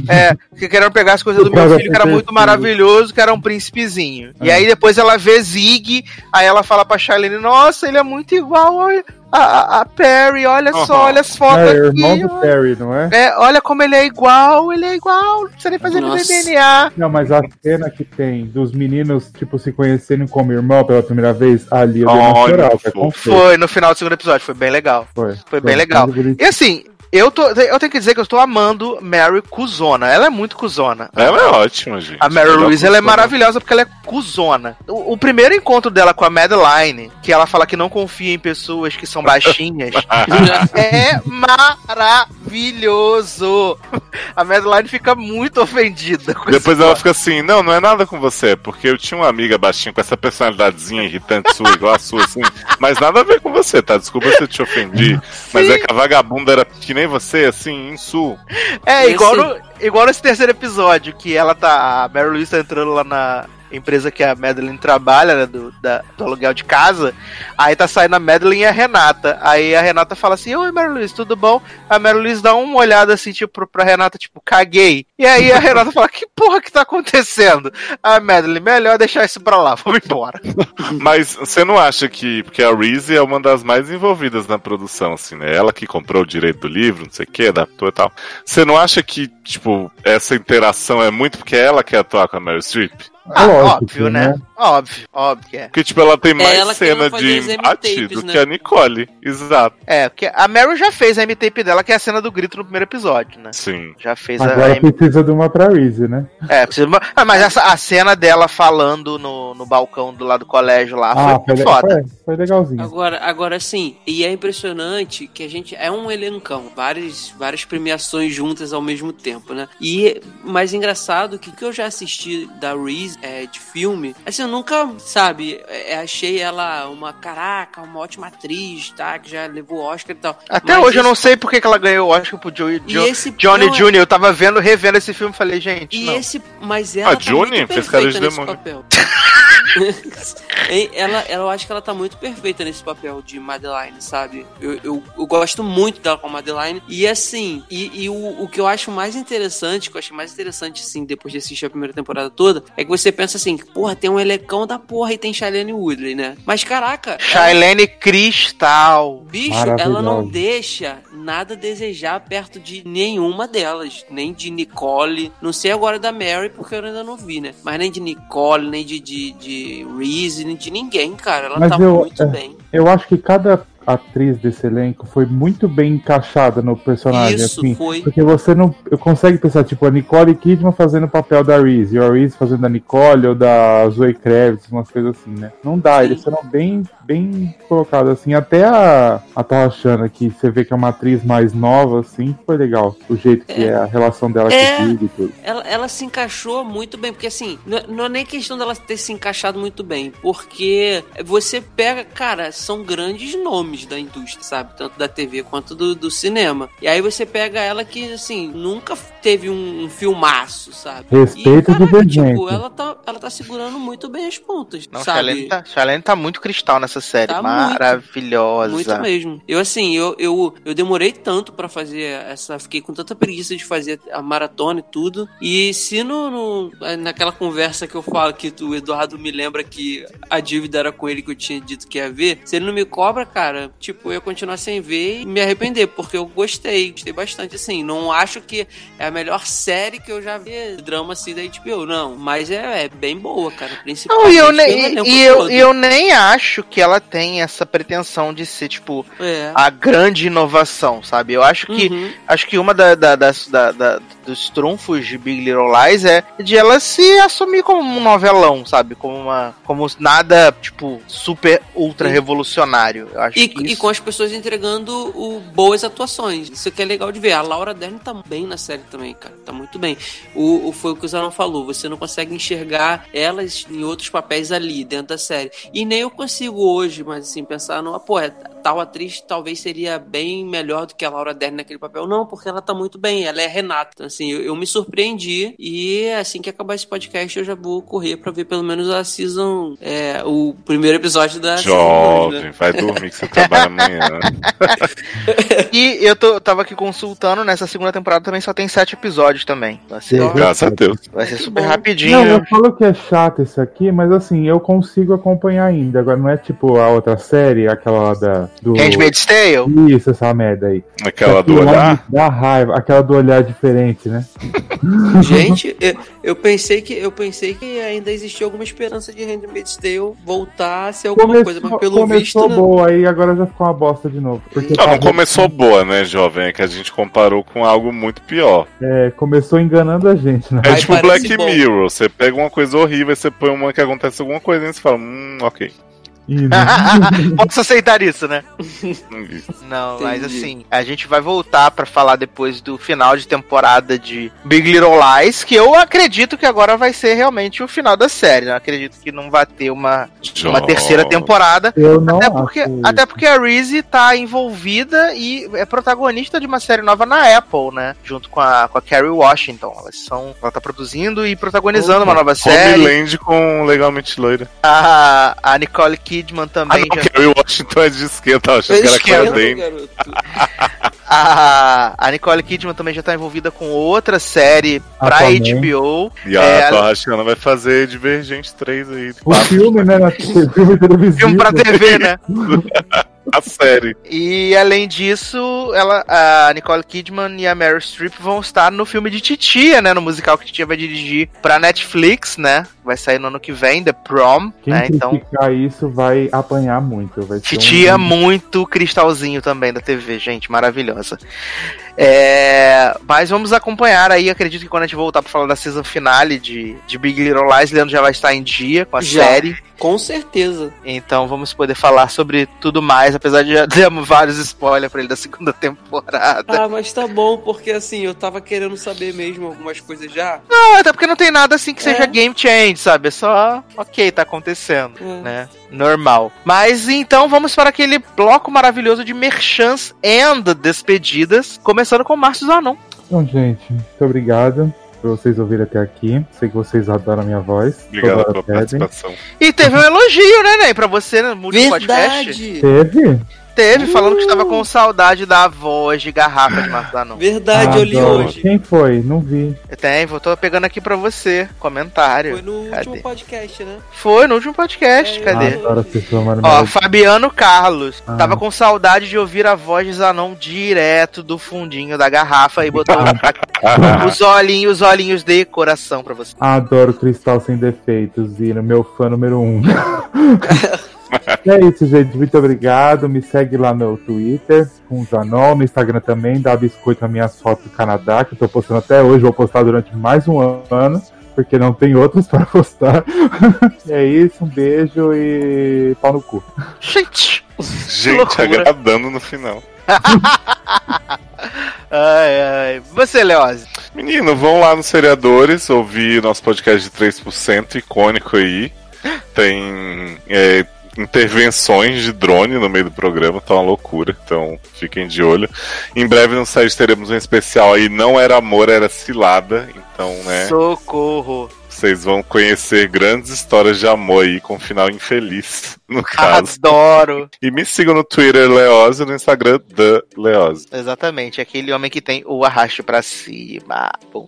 [SPEAKER 2] É, que querendo pegar as coisas do meu filho, que era muito maravilhoso, que era um príncipezinho. E
[SPEAKER 7] É.
[SPEAKER 2] aí depois ela vê Zig, aí ela fala pra Charlene: Nossa, ele é muito igual a, a, Perry, olha só,
[SPEAKER 3] Uhum.
[SPEAKER 2] olha as fotos
[SPEAKER 7] É,
[SPEAKER 2] aqui.
[SPEAKER 7] irmão do Perry, não é?
[SPEAKER 2] É, olha como ele é igual, ele é igual, não precisa nem fazer. DNA.
[SPEAKER 7] Não, mas a cena que tem dos meninos, tipo, se conhecerem como irmão pela primeira vez, ali eu dei uma chorada, confesso.
[SPEAKER 2] Foi no final do segundo episódio, foi bem legal.
[SPEAKER 7] Foi.
[SPEAKER 2] Foi bem legal. E assim, eu, tô, eu tenho que dizer que eu estou amando Mary cuzona. Ela é muito cuzona.
[SPEAKER 3] Ela é ótima, gente.
[SPEAKER 2] A Mary
[SPEAKER 3] Melhor
[SPEAKER 2] Louise ela é maravilhosa porque ela é cuzona. O, o primeiro encontro dela com a Madeline, que ela fala que não confia em pessoas que são baixinhas, [LAUGHS] é maravilhoso. A Madeline fica muito ofendida. com
[SPEAKER 3] Depois ela
[SPEAKER 2] plot.
[SPEAKER 3] fica assim, não, não é nada com você, porque eu tinha uma amiga baixinha com essa personalidadezinha irritante sua, igual a sua, assim, mas nada a ver com você, tá? Desculpa se eu te ofendi, [LAUGHS] mas é que a vagabunda era que nem você, assim, em sul.
[SPEAKER 2] É,
[SPEAKER 6] Esse-
[SPEAKER 2] igual, no, igual nesse terceiro episódio, que ela tá. A Mary Louise tá entrando lá na empresa que a Madeline trabalha, né, do, da- do aluguel de casa. Aí tá saindo a Madeline e a Renata. Aí a Renata fala assim: Oi, Mary Louise, tudo bom? A Mary Louise dá uma olhada assim, tipo, pra Renata, tipo, caguei. E aí a Renata [LAUGHS] fala: Que porra que tá acontecendo? A Madeline, melhor deixar isso pra lá, vamos embora. [LAUGHS]
[SPEAKER 3] Mas você não acha que. Porque a Reese é uma das mais envolvidas na produção, assim, né? Ela que comprou o direito do livro, não sei o que, adaptou e tal. Você não acha que, tipo, essa interação é muito porque ela quer atuar com a Meryl Streep?
[SPEAKER 2] Ah,
[SPEAKER 7] lógico,
[SPEAKER 2] óbvio, né?
[SPEAKER 7] né?
[SPEAKER 2] Óbvio, óbvio que é.
[SPEAKER 3] Porque, tipo, ela tem mais
[SPEAKER 6] ela
[SPEAKER 3] cena de embate do
[SPEAKER 6] né?
[SPEAKER 3] que a Nicole. Exato.
[SPEAKER 2] É, porque a Meryl já fez a M-tape dela, que é a cena do grito no primeiro episódio, né?
[SPEAKER 3] Sim.
[SPEAKER 2] Já fez a
[SPEAKER 7] Agora
[SPEAKER 2] M...
[SPEAKER 7] precisa de uma pra Reese, né?
[SPEAKER 2] É, precisa... ah, mas essa, a cena dela falando no, no balcão do lado do colégio lá
[SPEAKER 7] Ah,
[SPEAKER 2] foi,
[SPEAKER 7] foi,
[SPEAKER 2] foda.
[SPEAKER 7] foi, foi legalzinho.
[SPEAKER 6] Agora, agora sim, e é impressionante que a gente é um elencão, várias, várias premiações juntas ao mesmo tempo, né? E mais engraçado que o que eu já assisti da Reese é, de filme, assim, eu nunca, sabe, é, achei ela uma caraca, uma ótima atriz, tá? Que já levou Oscar e tal.
[SPEAKER 2] Até
[SPEAKER 6] Mas
[SPEAKER 2] hoje eu não
[SPEAKER 6] esse-
[SPEAKER 2] sei porque que ela ganhou o Oscar pro Joey,
[SPEAKER 6] E
[SPEAKER 2] Jo-
[SPEAKER 6] esse-
[SPEAKER 2] Johnny
[SPEAKER 6] não, é-
[SPEAKER 2] Jr. Eu tava vendo, revendo esse filme e falei, gente,
[SPEAKER 6] E
[SPEAKER 2] não.
[SPEAKER 6] esse, mas ela
[SPEAKER 3] Ah,
[SPEAKER 6] tá
[SPEAKER 3] Johnny? Fez cara de demônio.
[SPEAKER 6] ela, ela, eu acho que ela tá muito perfeita nesse papel de Madeline, sabe? Eu, eu, eu gosto muito dela com a Madeline. E assim, e, e o, o que eu acho mais interessante, que eu achei mais interessante, assim, depois de assistir a primeira temporada toda, é que você pensa assim, porra, tem um elecão da porra e tem Shailene Woodley, né? Mas caraca, ela-
[SPEAKER 2] Shailene Cristal.
[SPEAKER 6] Bicho, ela não deixa nada a desejar perto de nenhuma delas. Nem de Nicole. Não sei agora da Mary, porque eu ainda não vi, né? Mas nem de Nicole, nem de, de, de Reese, nem de ninguém, cara. Ela
[SPEAKER 7] Mas
[SPEAKER 6] tá
[SPEAKER 7] eu-
[SPEAKER 6] muito
[SPEAKER 7] é.
[SPEAKER 6] bem.
[SPEAKER 7] Eu acho que cada atriz desse elenco foi muito bem encaixada no personagem,
[SPEAKER 6] Isso,
[SPEAKER 7] assim.
[SPEAKER 6] foi.
[SPEAKER 7] Porque você não consegue pensar, tipo, a Nicole Kidman fazendo o papel da Reese, e a Reese fazendo a Nicole ou da Zoe Kravitz, umas coisas assim, né? Não dá,
[SPEAKER 6] Sim.
[SPEAKER 7] eles foram bem, bem colocados, assim. Até a, a que você vê que é uma atriz mais nova, assim, foi legal. O jeito que é, a relação dela
[SPEAKER 6] É.
[SPEAKER 7] com o Big e tudo.
[SPEAKER 6] Ela, ela se encaixou muito bem, porque assim, não, não é nem questão dela ter se encaixado muito bem, porque você pega, cara, são grandes nomes da indústria, sabe? Tanto da TV quanto do, do cinema. E aí você pega ela que, assim, nunca teve um, um filmaço, sabe?
[SPEAKER 7] Respeito
[SPEAKER 6] e, caraca, tipo, ela tá, ela tá segurando muito bem as pontas,
[SPEAKER 2] Não,
[SPEAKER 6] sabe?
[SPEAKER 2] Shailene tá, tá muito cristal nessa série.
[SPEAKER 6] Tá muito.
[SPEAKER 2] Maravilhosa.
[SPEAKER 6] Muito mesmo. Eu, assim, eu, eu, eu demorei tanto pra fazer essa. Fiquei com tanta preguiça de fazer a maratona e tudo. E se no, no- naquela conversa que eu falo que o Eduardo me lembra que a dívida era com ele que eu tinha dito que ia ver, se ele não me cobra, cara, tipo, eu ia continuar sem ver e me arrepender, porque eu gostei, gostei bastante, assim. Não acho que é a melhor série que eu já vi drama assim da HBO, não. Mas é, é bem boa, cara.
[SPEAKER 2] Não,
[SPEAKER 6] Principalmente
[SPEAKER 2] e eu, nem, e, eu, eu nem acho que ela tem essa pretensão de ser, tipo,
[SPEAKER 6] É.
[SPEAKER 2] a grande inovação, sabe? Eu acho que
[SPEAKER 6] Uhum.
[SPEAKER 2] acho que uma da, da- das- da- da- dos trunfos de Big Little Lies é de ela se assumir como um novelão, sabe? Como uma. Como nada, tipo, super ultra revolucionário. Eu acho
[SPEAKER 6] E,
[SPEAKER 2] que
[SPEAKER 6] e com as pessoas entregando o, boas atuações. Isso que é legal de ver. A Laura Dern tá bem na série também, cara. Tá muito bem. O, o- foi o que o Zanon falou. Você não consegue enxergar elas em outros papéis ali, dentro da série. E nem eu consigo hoje, mas assim, pensar numa, pô, é, tal atriz talvez seria bem melhor do que a Laura Dern naquele papel. Não, porque ela tá muito bem. Ela é Renata. Então, assim, eu, eu me surpreendi. E assim que acabar esse podcast, eu já vou correr pra ver pelo menos a season. é, o primeiro episódio da season dois, né?
[SPEAKER 3] Jovem, vai dormir que você [LAUGHS] amanhã. [LAUGHS]
[SPEAKER 2] E eu tô, tava aqui consultando, nessa segunda temporada também só tem sete episódios também. Vai ser.
[SPEAKER 3] Graças a Deus.
[SPEAKER 2] vai ser super
[SPEAKER 6] bom.
[SPEAKER 2] rapidinho.
[SPEAKER 7] Não, eu falo que é chato isso aqui, mas assim, eu consigo acompanhar ainda. Agora não é tipo a outra série, aquela lá da. Do...
[SPEAKER 2] Handmaid's Tale?
[SPEAKER 7] Isso, essa merda aí.
[SPEAKER 3] Aquela do olhar.
[SPEAKER 7] Dá raiva, aquela do olhar diferente, né? [LAUGHS] [LAUGHS]
[SPEAKER 6] Gente, eu, eu pensei que eu pensei que ainda existia alguma esperança de Handmaid's Tale voltar a ser alguma coisa, mas pelo
[SPEAKER 7] começou
[SPEAKER 6] visto não.
[SPEAKER 7] boa, aí agora já ficou uma bosta de novo. Porque
[SPEAKER 3] Não, não começou boa, né, jovem? É que a gente comparou com algo muito pior.
[SPEAKER 7] é, começou enganando a gente, né?
[SPEAKER 3] É tipo Black
[SPEAKER 6] bom.
[SPEAKER 3] Mirror. Você pega uma coisa horrível, você põe uma que acontece alguma coisa e você fala, hum, ok. [LAUGHS]
[SPEAKER 2] Posso aceitar isso, né?
[SPEAKER 3] Não.
[SPEAKER 2] Não, mas
[SPEAKER 6] Entendi.
[SPEAKER 2] assim, a gente vai voltar pra falar depois do final de temporada de Big Little Lies, que eu acredito que agora vai ser realmente o final da série. né? Eu acredito que não vai ter uma, uma terceira temporada.
[SPEAKER 7] Eu não
[SPEAKER 2] Até porque, até porque a Reese tá envolvida e é protagonista de uma série nova na Apple, né? Junto com a, com a Carrie Washington. Elas são. Ela tá produzindo e protagonizando uma nova série.
[SPEAKER 3] Homeland com Legalmente Loira.
[SPEAKER 2] A, a Nicole Kidman
[SPEAKER 3] Ah,
[SPEAKER 2] também
[SPEAKER 3] não,
[SPEAKER 2] já.
[SPEAKER 3] Carrie Washington é de esquerda, achei que era. Claire. [LAUGHS]
[SPEAKER 2] A, a Nicole Kidman também já tá envolvida com outra série pra
[SPEAKER 7] Aquaman.
[SPEAKER 2] HBO.
[SPEAKER 3] E a
[SPEAKER 2] É,
[SPEAKER 3] é, Rachana vai fazer Divergente 3 aí.
[SPEAKER 7] O filme, né? Televisivo.
[SPEAKER 2] Filme pra TV, né? [LAUGHS]
[SPEAKER 3] A série.
[SPEAKER 2] E além disso, ela, a Nicole Kidman e a Meryl Streep vão estar no filme de Titia, né? No musical que Titia vai dirigir pra Netflix, né? Vai sair no ano que vem, The Prom,
[SPEAKER 7] Quem
[SPEAKER 2] né? Então,
[SPEAKER 7] isso vai apanhar muito. Vai ser
[SPEAKER 2] Titia
[SPEAKER 7] um...
[SPEAKER 2] muito cristalzinho também da TV, gente, maravilhosa. É, mas vamos acompanhar aí, acredito que quando a gente voltar pra falar da season finale de, de Big Little Lies, Leandro já vai estar em dia com a
[SPEAKER 6] Já.
[SPEAKER 2] série.
[SPEAKER 6] Com certeza.
[SPEAKER 2] Então vamos poder falar sobre tudo mais, apesar de já [LAUGHS] termos vários spoilers pra ele da segunda temporada.
[SPEAKER 6] Ah, mas tá bom, porque assim, eu tava querendo saber mesmo algumas coisas já.
[SPEAKER 2] Não, até porque não tem nada assim que seja
[SPEAKER 6] É.
[SPEAKER 2] game change, sabe? É só, ok, tá acontecendo,
[SPEAKER 6] É.
[SPEAKER 2] né? Normal. Mas então vamos para aquele bloco maravilhoso de merchants and despedidas, começando com o Márcio Zanon.
[SPEAKER 7] Então, gente, muito obrigado por vocês ouvirem até aqui. Sei que vocês adoram a minha voz.
[SPEAKER 3] Obrigado pela participação.
[SPEAKER 2] E teve um elogio, né, Ney, pra você no último podcast.
[SPEAKER 6] Verdade!
[SPEAKER 7] Teve?
[SPEAKER 2] Teve, falando que estava com saudade da voz de garrafa de Márcio Zanon.
[SPEAKER 6] Verdade, eu li
[SPEAKER 7] Adoro.
[SPEAKER 6] hoje.
[SPEAKER 7] Quem foi? Não vi.
[SPEAKER 2] Tem, vou tô pegando aqui pra você, comentário.
[SPEAKER 6] Foi no
[SPEAKER 2] Cadê?
[SPEAKER 6] último podcast, né?
[SPEAKER 2] Foi no último podcast,
[SPEAKER 6] É,
[SPEAKER 2] cadê?
[SPEAKER 7] Adoro pessoas
[SPEAKER 2] Ó. Fabiano Carlos.
[SPEAKER 7] Ah.
[SPEAKER 2] Tava com saudade de ouvir a voz de Zanon direto do fundinho da garrafa e botou [LAUGHS] os olhinhos, os olhinhos de coração pra você.
[SPEAKER 7] Adoro Cristal Sem Defeitos, Zino, meu fã número um. [LAUGHS] é isso, gente. Muito obrigado. Me segue lá no Twitter, com o Zanon, no Instagram também. Dá biscoito nas minhas fotos do Canadá, que eu tô postando até hoje. Vou postar durante mais um ano, porque não tem outros [LAUGHS] para postar. [LAUGHS] é isso, um beijo e pau no cu.
[SPEAKER 2] Gente! [LAUGHS]
[SPEAKER 3] Gente, agradando no final.
[SPEAKER 2] Ai, ai. Você, Leose.
[SPEAKER 3] Menino, vão lá nos seriadores ouvir nosso podcast de 3%, icônico aí. [GASPS] Tem é, intervenções de drone no meio do programa, tá uma loucura. Então fiquem de olho. Em breve no site teremos um especial aí, não era amor, era cilada. Então, né,
[SPEAKER 2] Socorro.
[SPEAKER 3] Vocês vão conhecer grandes histórias de amor aí com um final infeliz, [LAUGHS] no caso.
[SPEAKER 2] Adoro.
[SPEAKER 3] E me sigam no Twitter Leose e no Instagram da Leose.
[SPEAKER 2] Exatamente, aquele homem que tem o arrasto pra cima. Bom.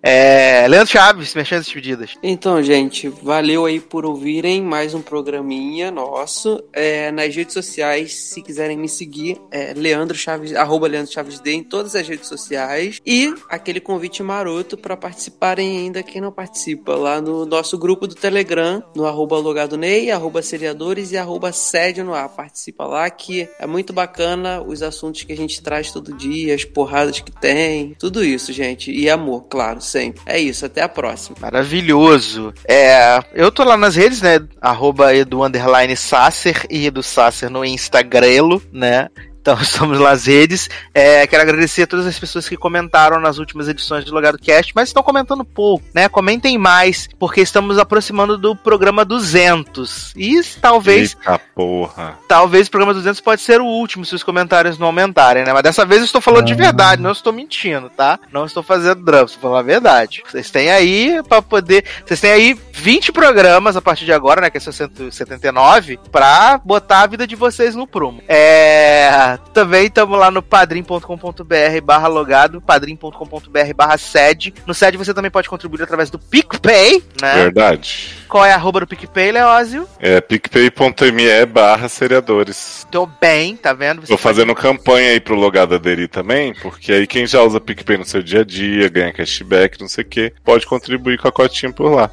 [SPEAKER 2] É, Leandro Chaves, mexendo as despedidas.
[SPEAKER 6] Então, gente, valeu aí por ouvirem mais um programinha nosso. É, nas redes sociais, se quiserem me seguir, é Leandro Chaves, arroba Leandro Chaves D em todas as redes sociais. E aquele convite maroto para participarem ainda quem não participa, lá no nosso grupo do Telegram, no arroba logado Ney, arroba seriadores e arroba sede no ar. Participa lá que é muito bacana os assuntos que a gente traz todo dia, as porradas que tem, tudo isso, gente. E amor, claro, sempre. É isso, até a próxima.
[SPEAKER 2] Maravilhoso. É, eu tô lá nas redes, né? Arroba Edu Underline Sasser e Edu Sasser no Instagrelo, né? Então [LAUGHS] estamos nas redes. É, quero agradecer a todas as pessoas que comentaram nas últimas edições do Logado Cast, mas estão comentando pouco, né? Comentem mais, porque estamos aproximando do programa 200. E talvez
[SPEAKER 3] Eita porra.
[SPEAKER 2] talvez o programa 200 pode ser o último se os comentários não aumentarem, né? Mas dessa vez eu estou falando de
[SPEAKER 7] Ah.
[SPEAKER 2] verdade, não estou mentindo, tá? Não estou fazendo drama, estou falando a verdade. Vocês têm aí para poder, vocês têm aí 20 programas a partir de agora, né, que é 179, pra botar a vida de vocês no prumo. É, também estamos lá no padrim.com.br barra logado, padrim.com.br barra sede. No sede você também pode contribuir através do PicPay, né?
[SPEAKER 3] Verdade.
[SPEAKER 2] Qual é a arroba do PicPay, Leózio?
[SPEAKER 3] É picpay.me barra seriadores.
[SPEAKER 2] Tô bem, tá vendo? Você
[SPEAKER 3] Tô
[SPEAKER 2] pode-
[SPEAKER 3] fazendo campanha aí pro Logado Aderir também, porque aí quem já usa PicPay no seu dia a dia, ganha cashback, não sei o que, pode contribuir com a cotinha por lá.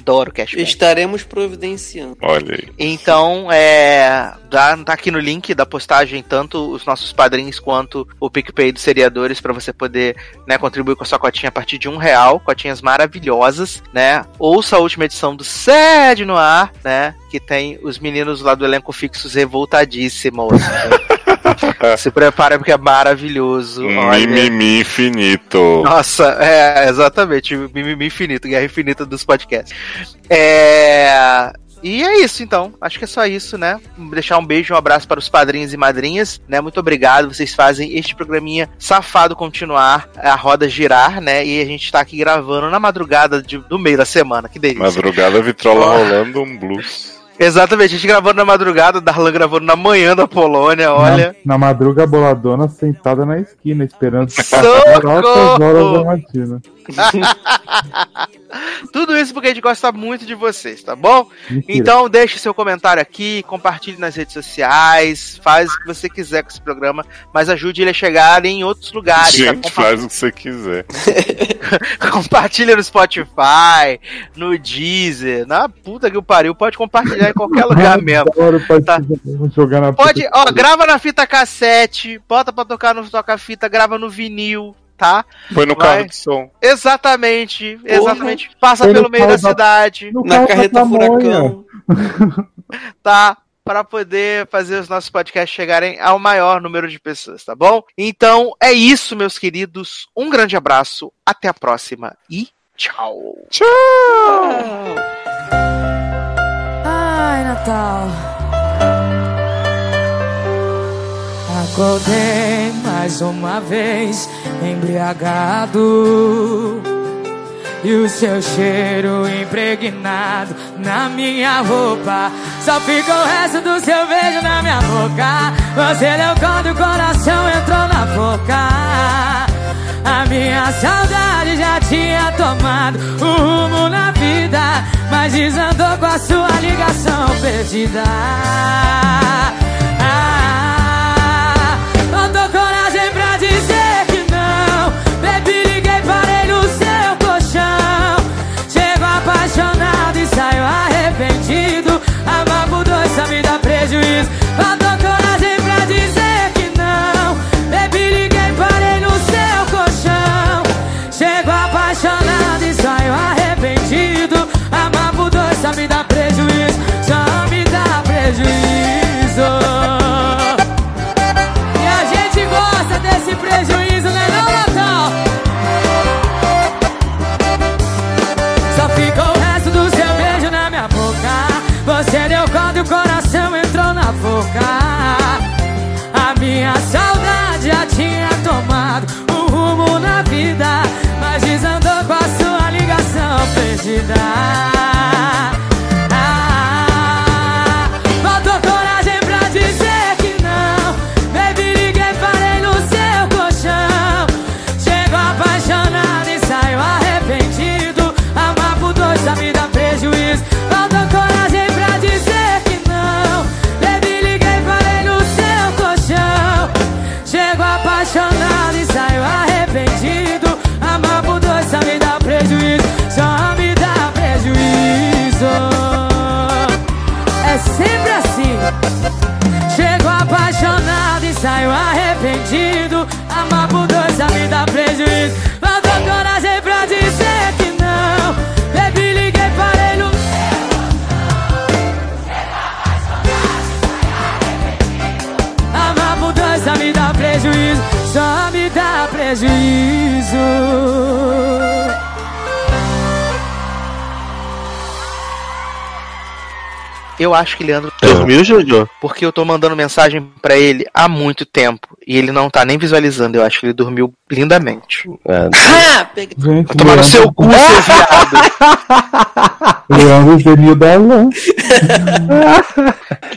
[SPEAKER 2] Adoro cashback.
[SPEAKER 6] Estaremos providenciando.
[SPEAKER 3] Olha aí.
[SPEAKER 2] Então, é. Tá, tá aqui no link da postagem, tanto os nossos padrinhos quanto o PicPay dos seriadores, pra você poder né, contribuir com a sua cotinha a partir de um real. Cotinhas maravilhosas, né? Ouça a última edição do Sede no Ar, né? Que tem os meninos lá do elenco fixos revoltadíssimos. [LAUGHS] Se prepara porque é maravilhoso.
[SPEAKER 3] Mimimi infinito.
[SPEAKER 2] Nossa, é, exatamente. Mimimi infinito, guerra infinita dos podcasts. É. E é isso, então. Acho que é só isso, né? Deixar um beijo, um abraço para os padrinhos e madrinhas, né? Muito obrigado. Vocês fazem este programinha safado continuar, a roda girar, né? E a gente tá aqui gravando na madrugada de- do meio da semana. Que delícia.
[SPEAKER 3] Madrugada, vitrola
[SPEAKER 2] Ó.
[SPEAKER 3] rolando um blues.
[SPEAKER 2] Exatamente, a gente gravando na madrugada, Darlan gravando na manhã da Polônia, olha.
[SPEAKER 7] Na, na madruga, boladona sentada na esquina, esperando [LAUGHS] altas horas da matina. [LAUGHS]
[SPEAKER 2] Tudo isso porque a gente gosta muito de vocês, tá bom?
[SPEAKER 7] Mentira.
[SPEAKER 2] Então deixe seu comentário aqui, compartilhe nas redes sociais, faz o que você quiser com esse programa, mas ajude ele a chegar em outros lugares. tá?
[SPEAKER 3] Gente,
[SPEAKER 2] Compa-
[SPEAKER 3] faz o que você quiser. [LAUGHS]
[SPEAKER 2] Compartilha no Spotify, no Deezer, na puta que o pariu, pode compartilhar em qualquer [LAUGHS] lugar mesmo.
[SPEAKER 7] Adoro, pode
[SPEAKER 2] Tá.
[SPEAKER 7] jogar na
[SPEAKER 2] Pode, ó, grava na fita cassete, bota pra tocar no toca-fita, grava no vinil, tá?
[SPEAKER 3] Põe no
[SPEAKER 2] Vai.
[SPEAKER 3] carro de som.
[SPEAKER 2] Exatamente, exatamente. Passa
[SPEAKER 7] Põe no
[SPEAKER 2] pelo meio da
[SPEAKER 7] da-
[SPEAKER 2] cidade,
[SPEAKER 7] No
[SPEAKER 6] Na carreta furacão. [LAUGHS]
[SPEAKER 2] tá? Pra poder fazer os nossos podcasts chegarem ao maior número de pessoas, tá bom? Então é isso, meus queridos. Um grande abraço, até a próxima e tchau.
[SPEAKER 10] Ai, Natal. Acordei mais uma vez, embriagado. E o seu cheiro impregnado na minha roupa. Só fica o resto do seu beijo na minha boca. Você deu quando o coração entrou na boca. A minha saudade já tinha tomado o rumo na vida, mas desandou com a sua ligação perdida. Ah, boca A minha saudade já tinha tomado um rumo na vida Mas desandou com a sua ligação perdida saio arrependido. Amar por dois a me dá prejuízo. Faltou coragem pra dizer que não. Baby, liguei, parei no. Amar por dois a me dá prejuízo. Só me dá prejuízo.
[SPEAKER 2] Eu acho que Leandro
[SPEAKER 4] Dormiu, Jojo?
[SPEAKER 2] porque eu tô mandando mensagem pra ele há muito tempo e ele não tá nem visualizando. Eu acho que ele dormiu lindamente.
[SPEAKER 5] Ah,
[SPEAKER 6] Ah, peguei.
[SPEAKER 7] Gente,
[SPEAKER 2] tomar no seu cu, seu [LAUGHS] viado.
[SPEAKER 7] Leandro Genil da Lã.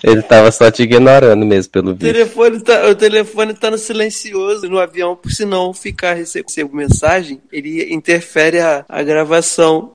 [SPEAKER 5] ele tava só te ignorando mesmo, pelo
[SPEAKER 6] O telefone, tá, o telefone tá no silencioso no avião, por se não ficar recebendo mensagem, ele interfere a, a gravação.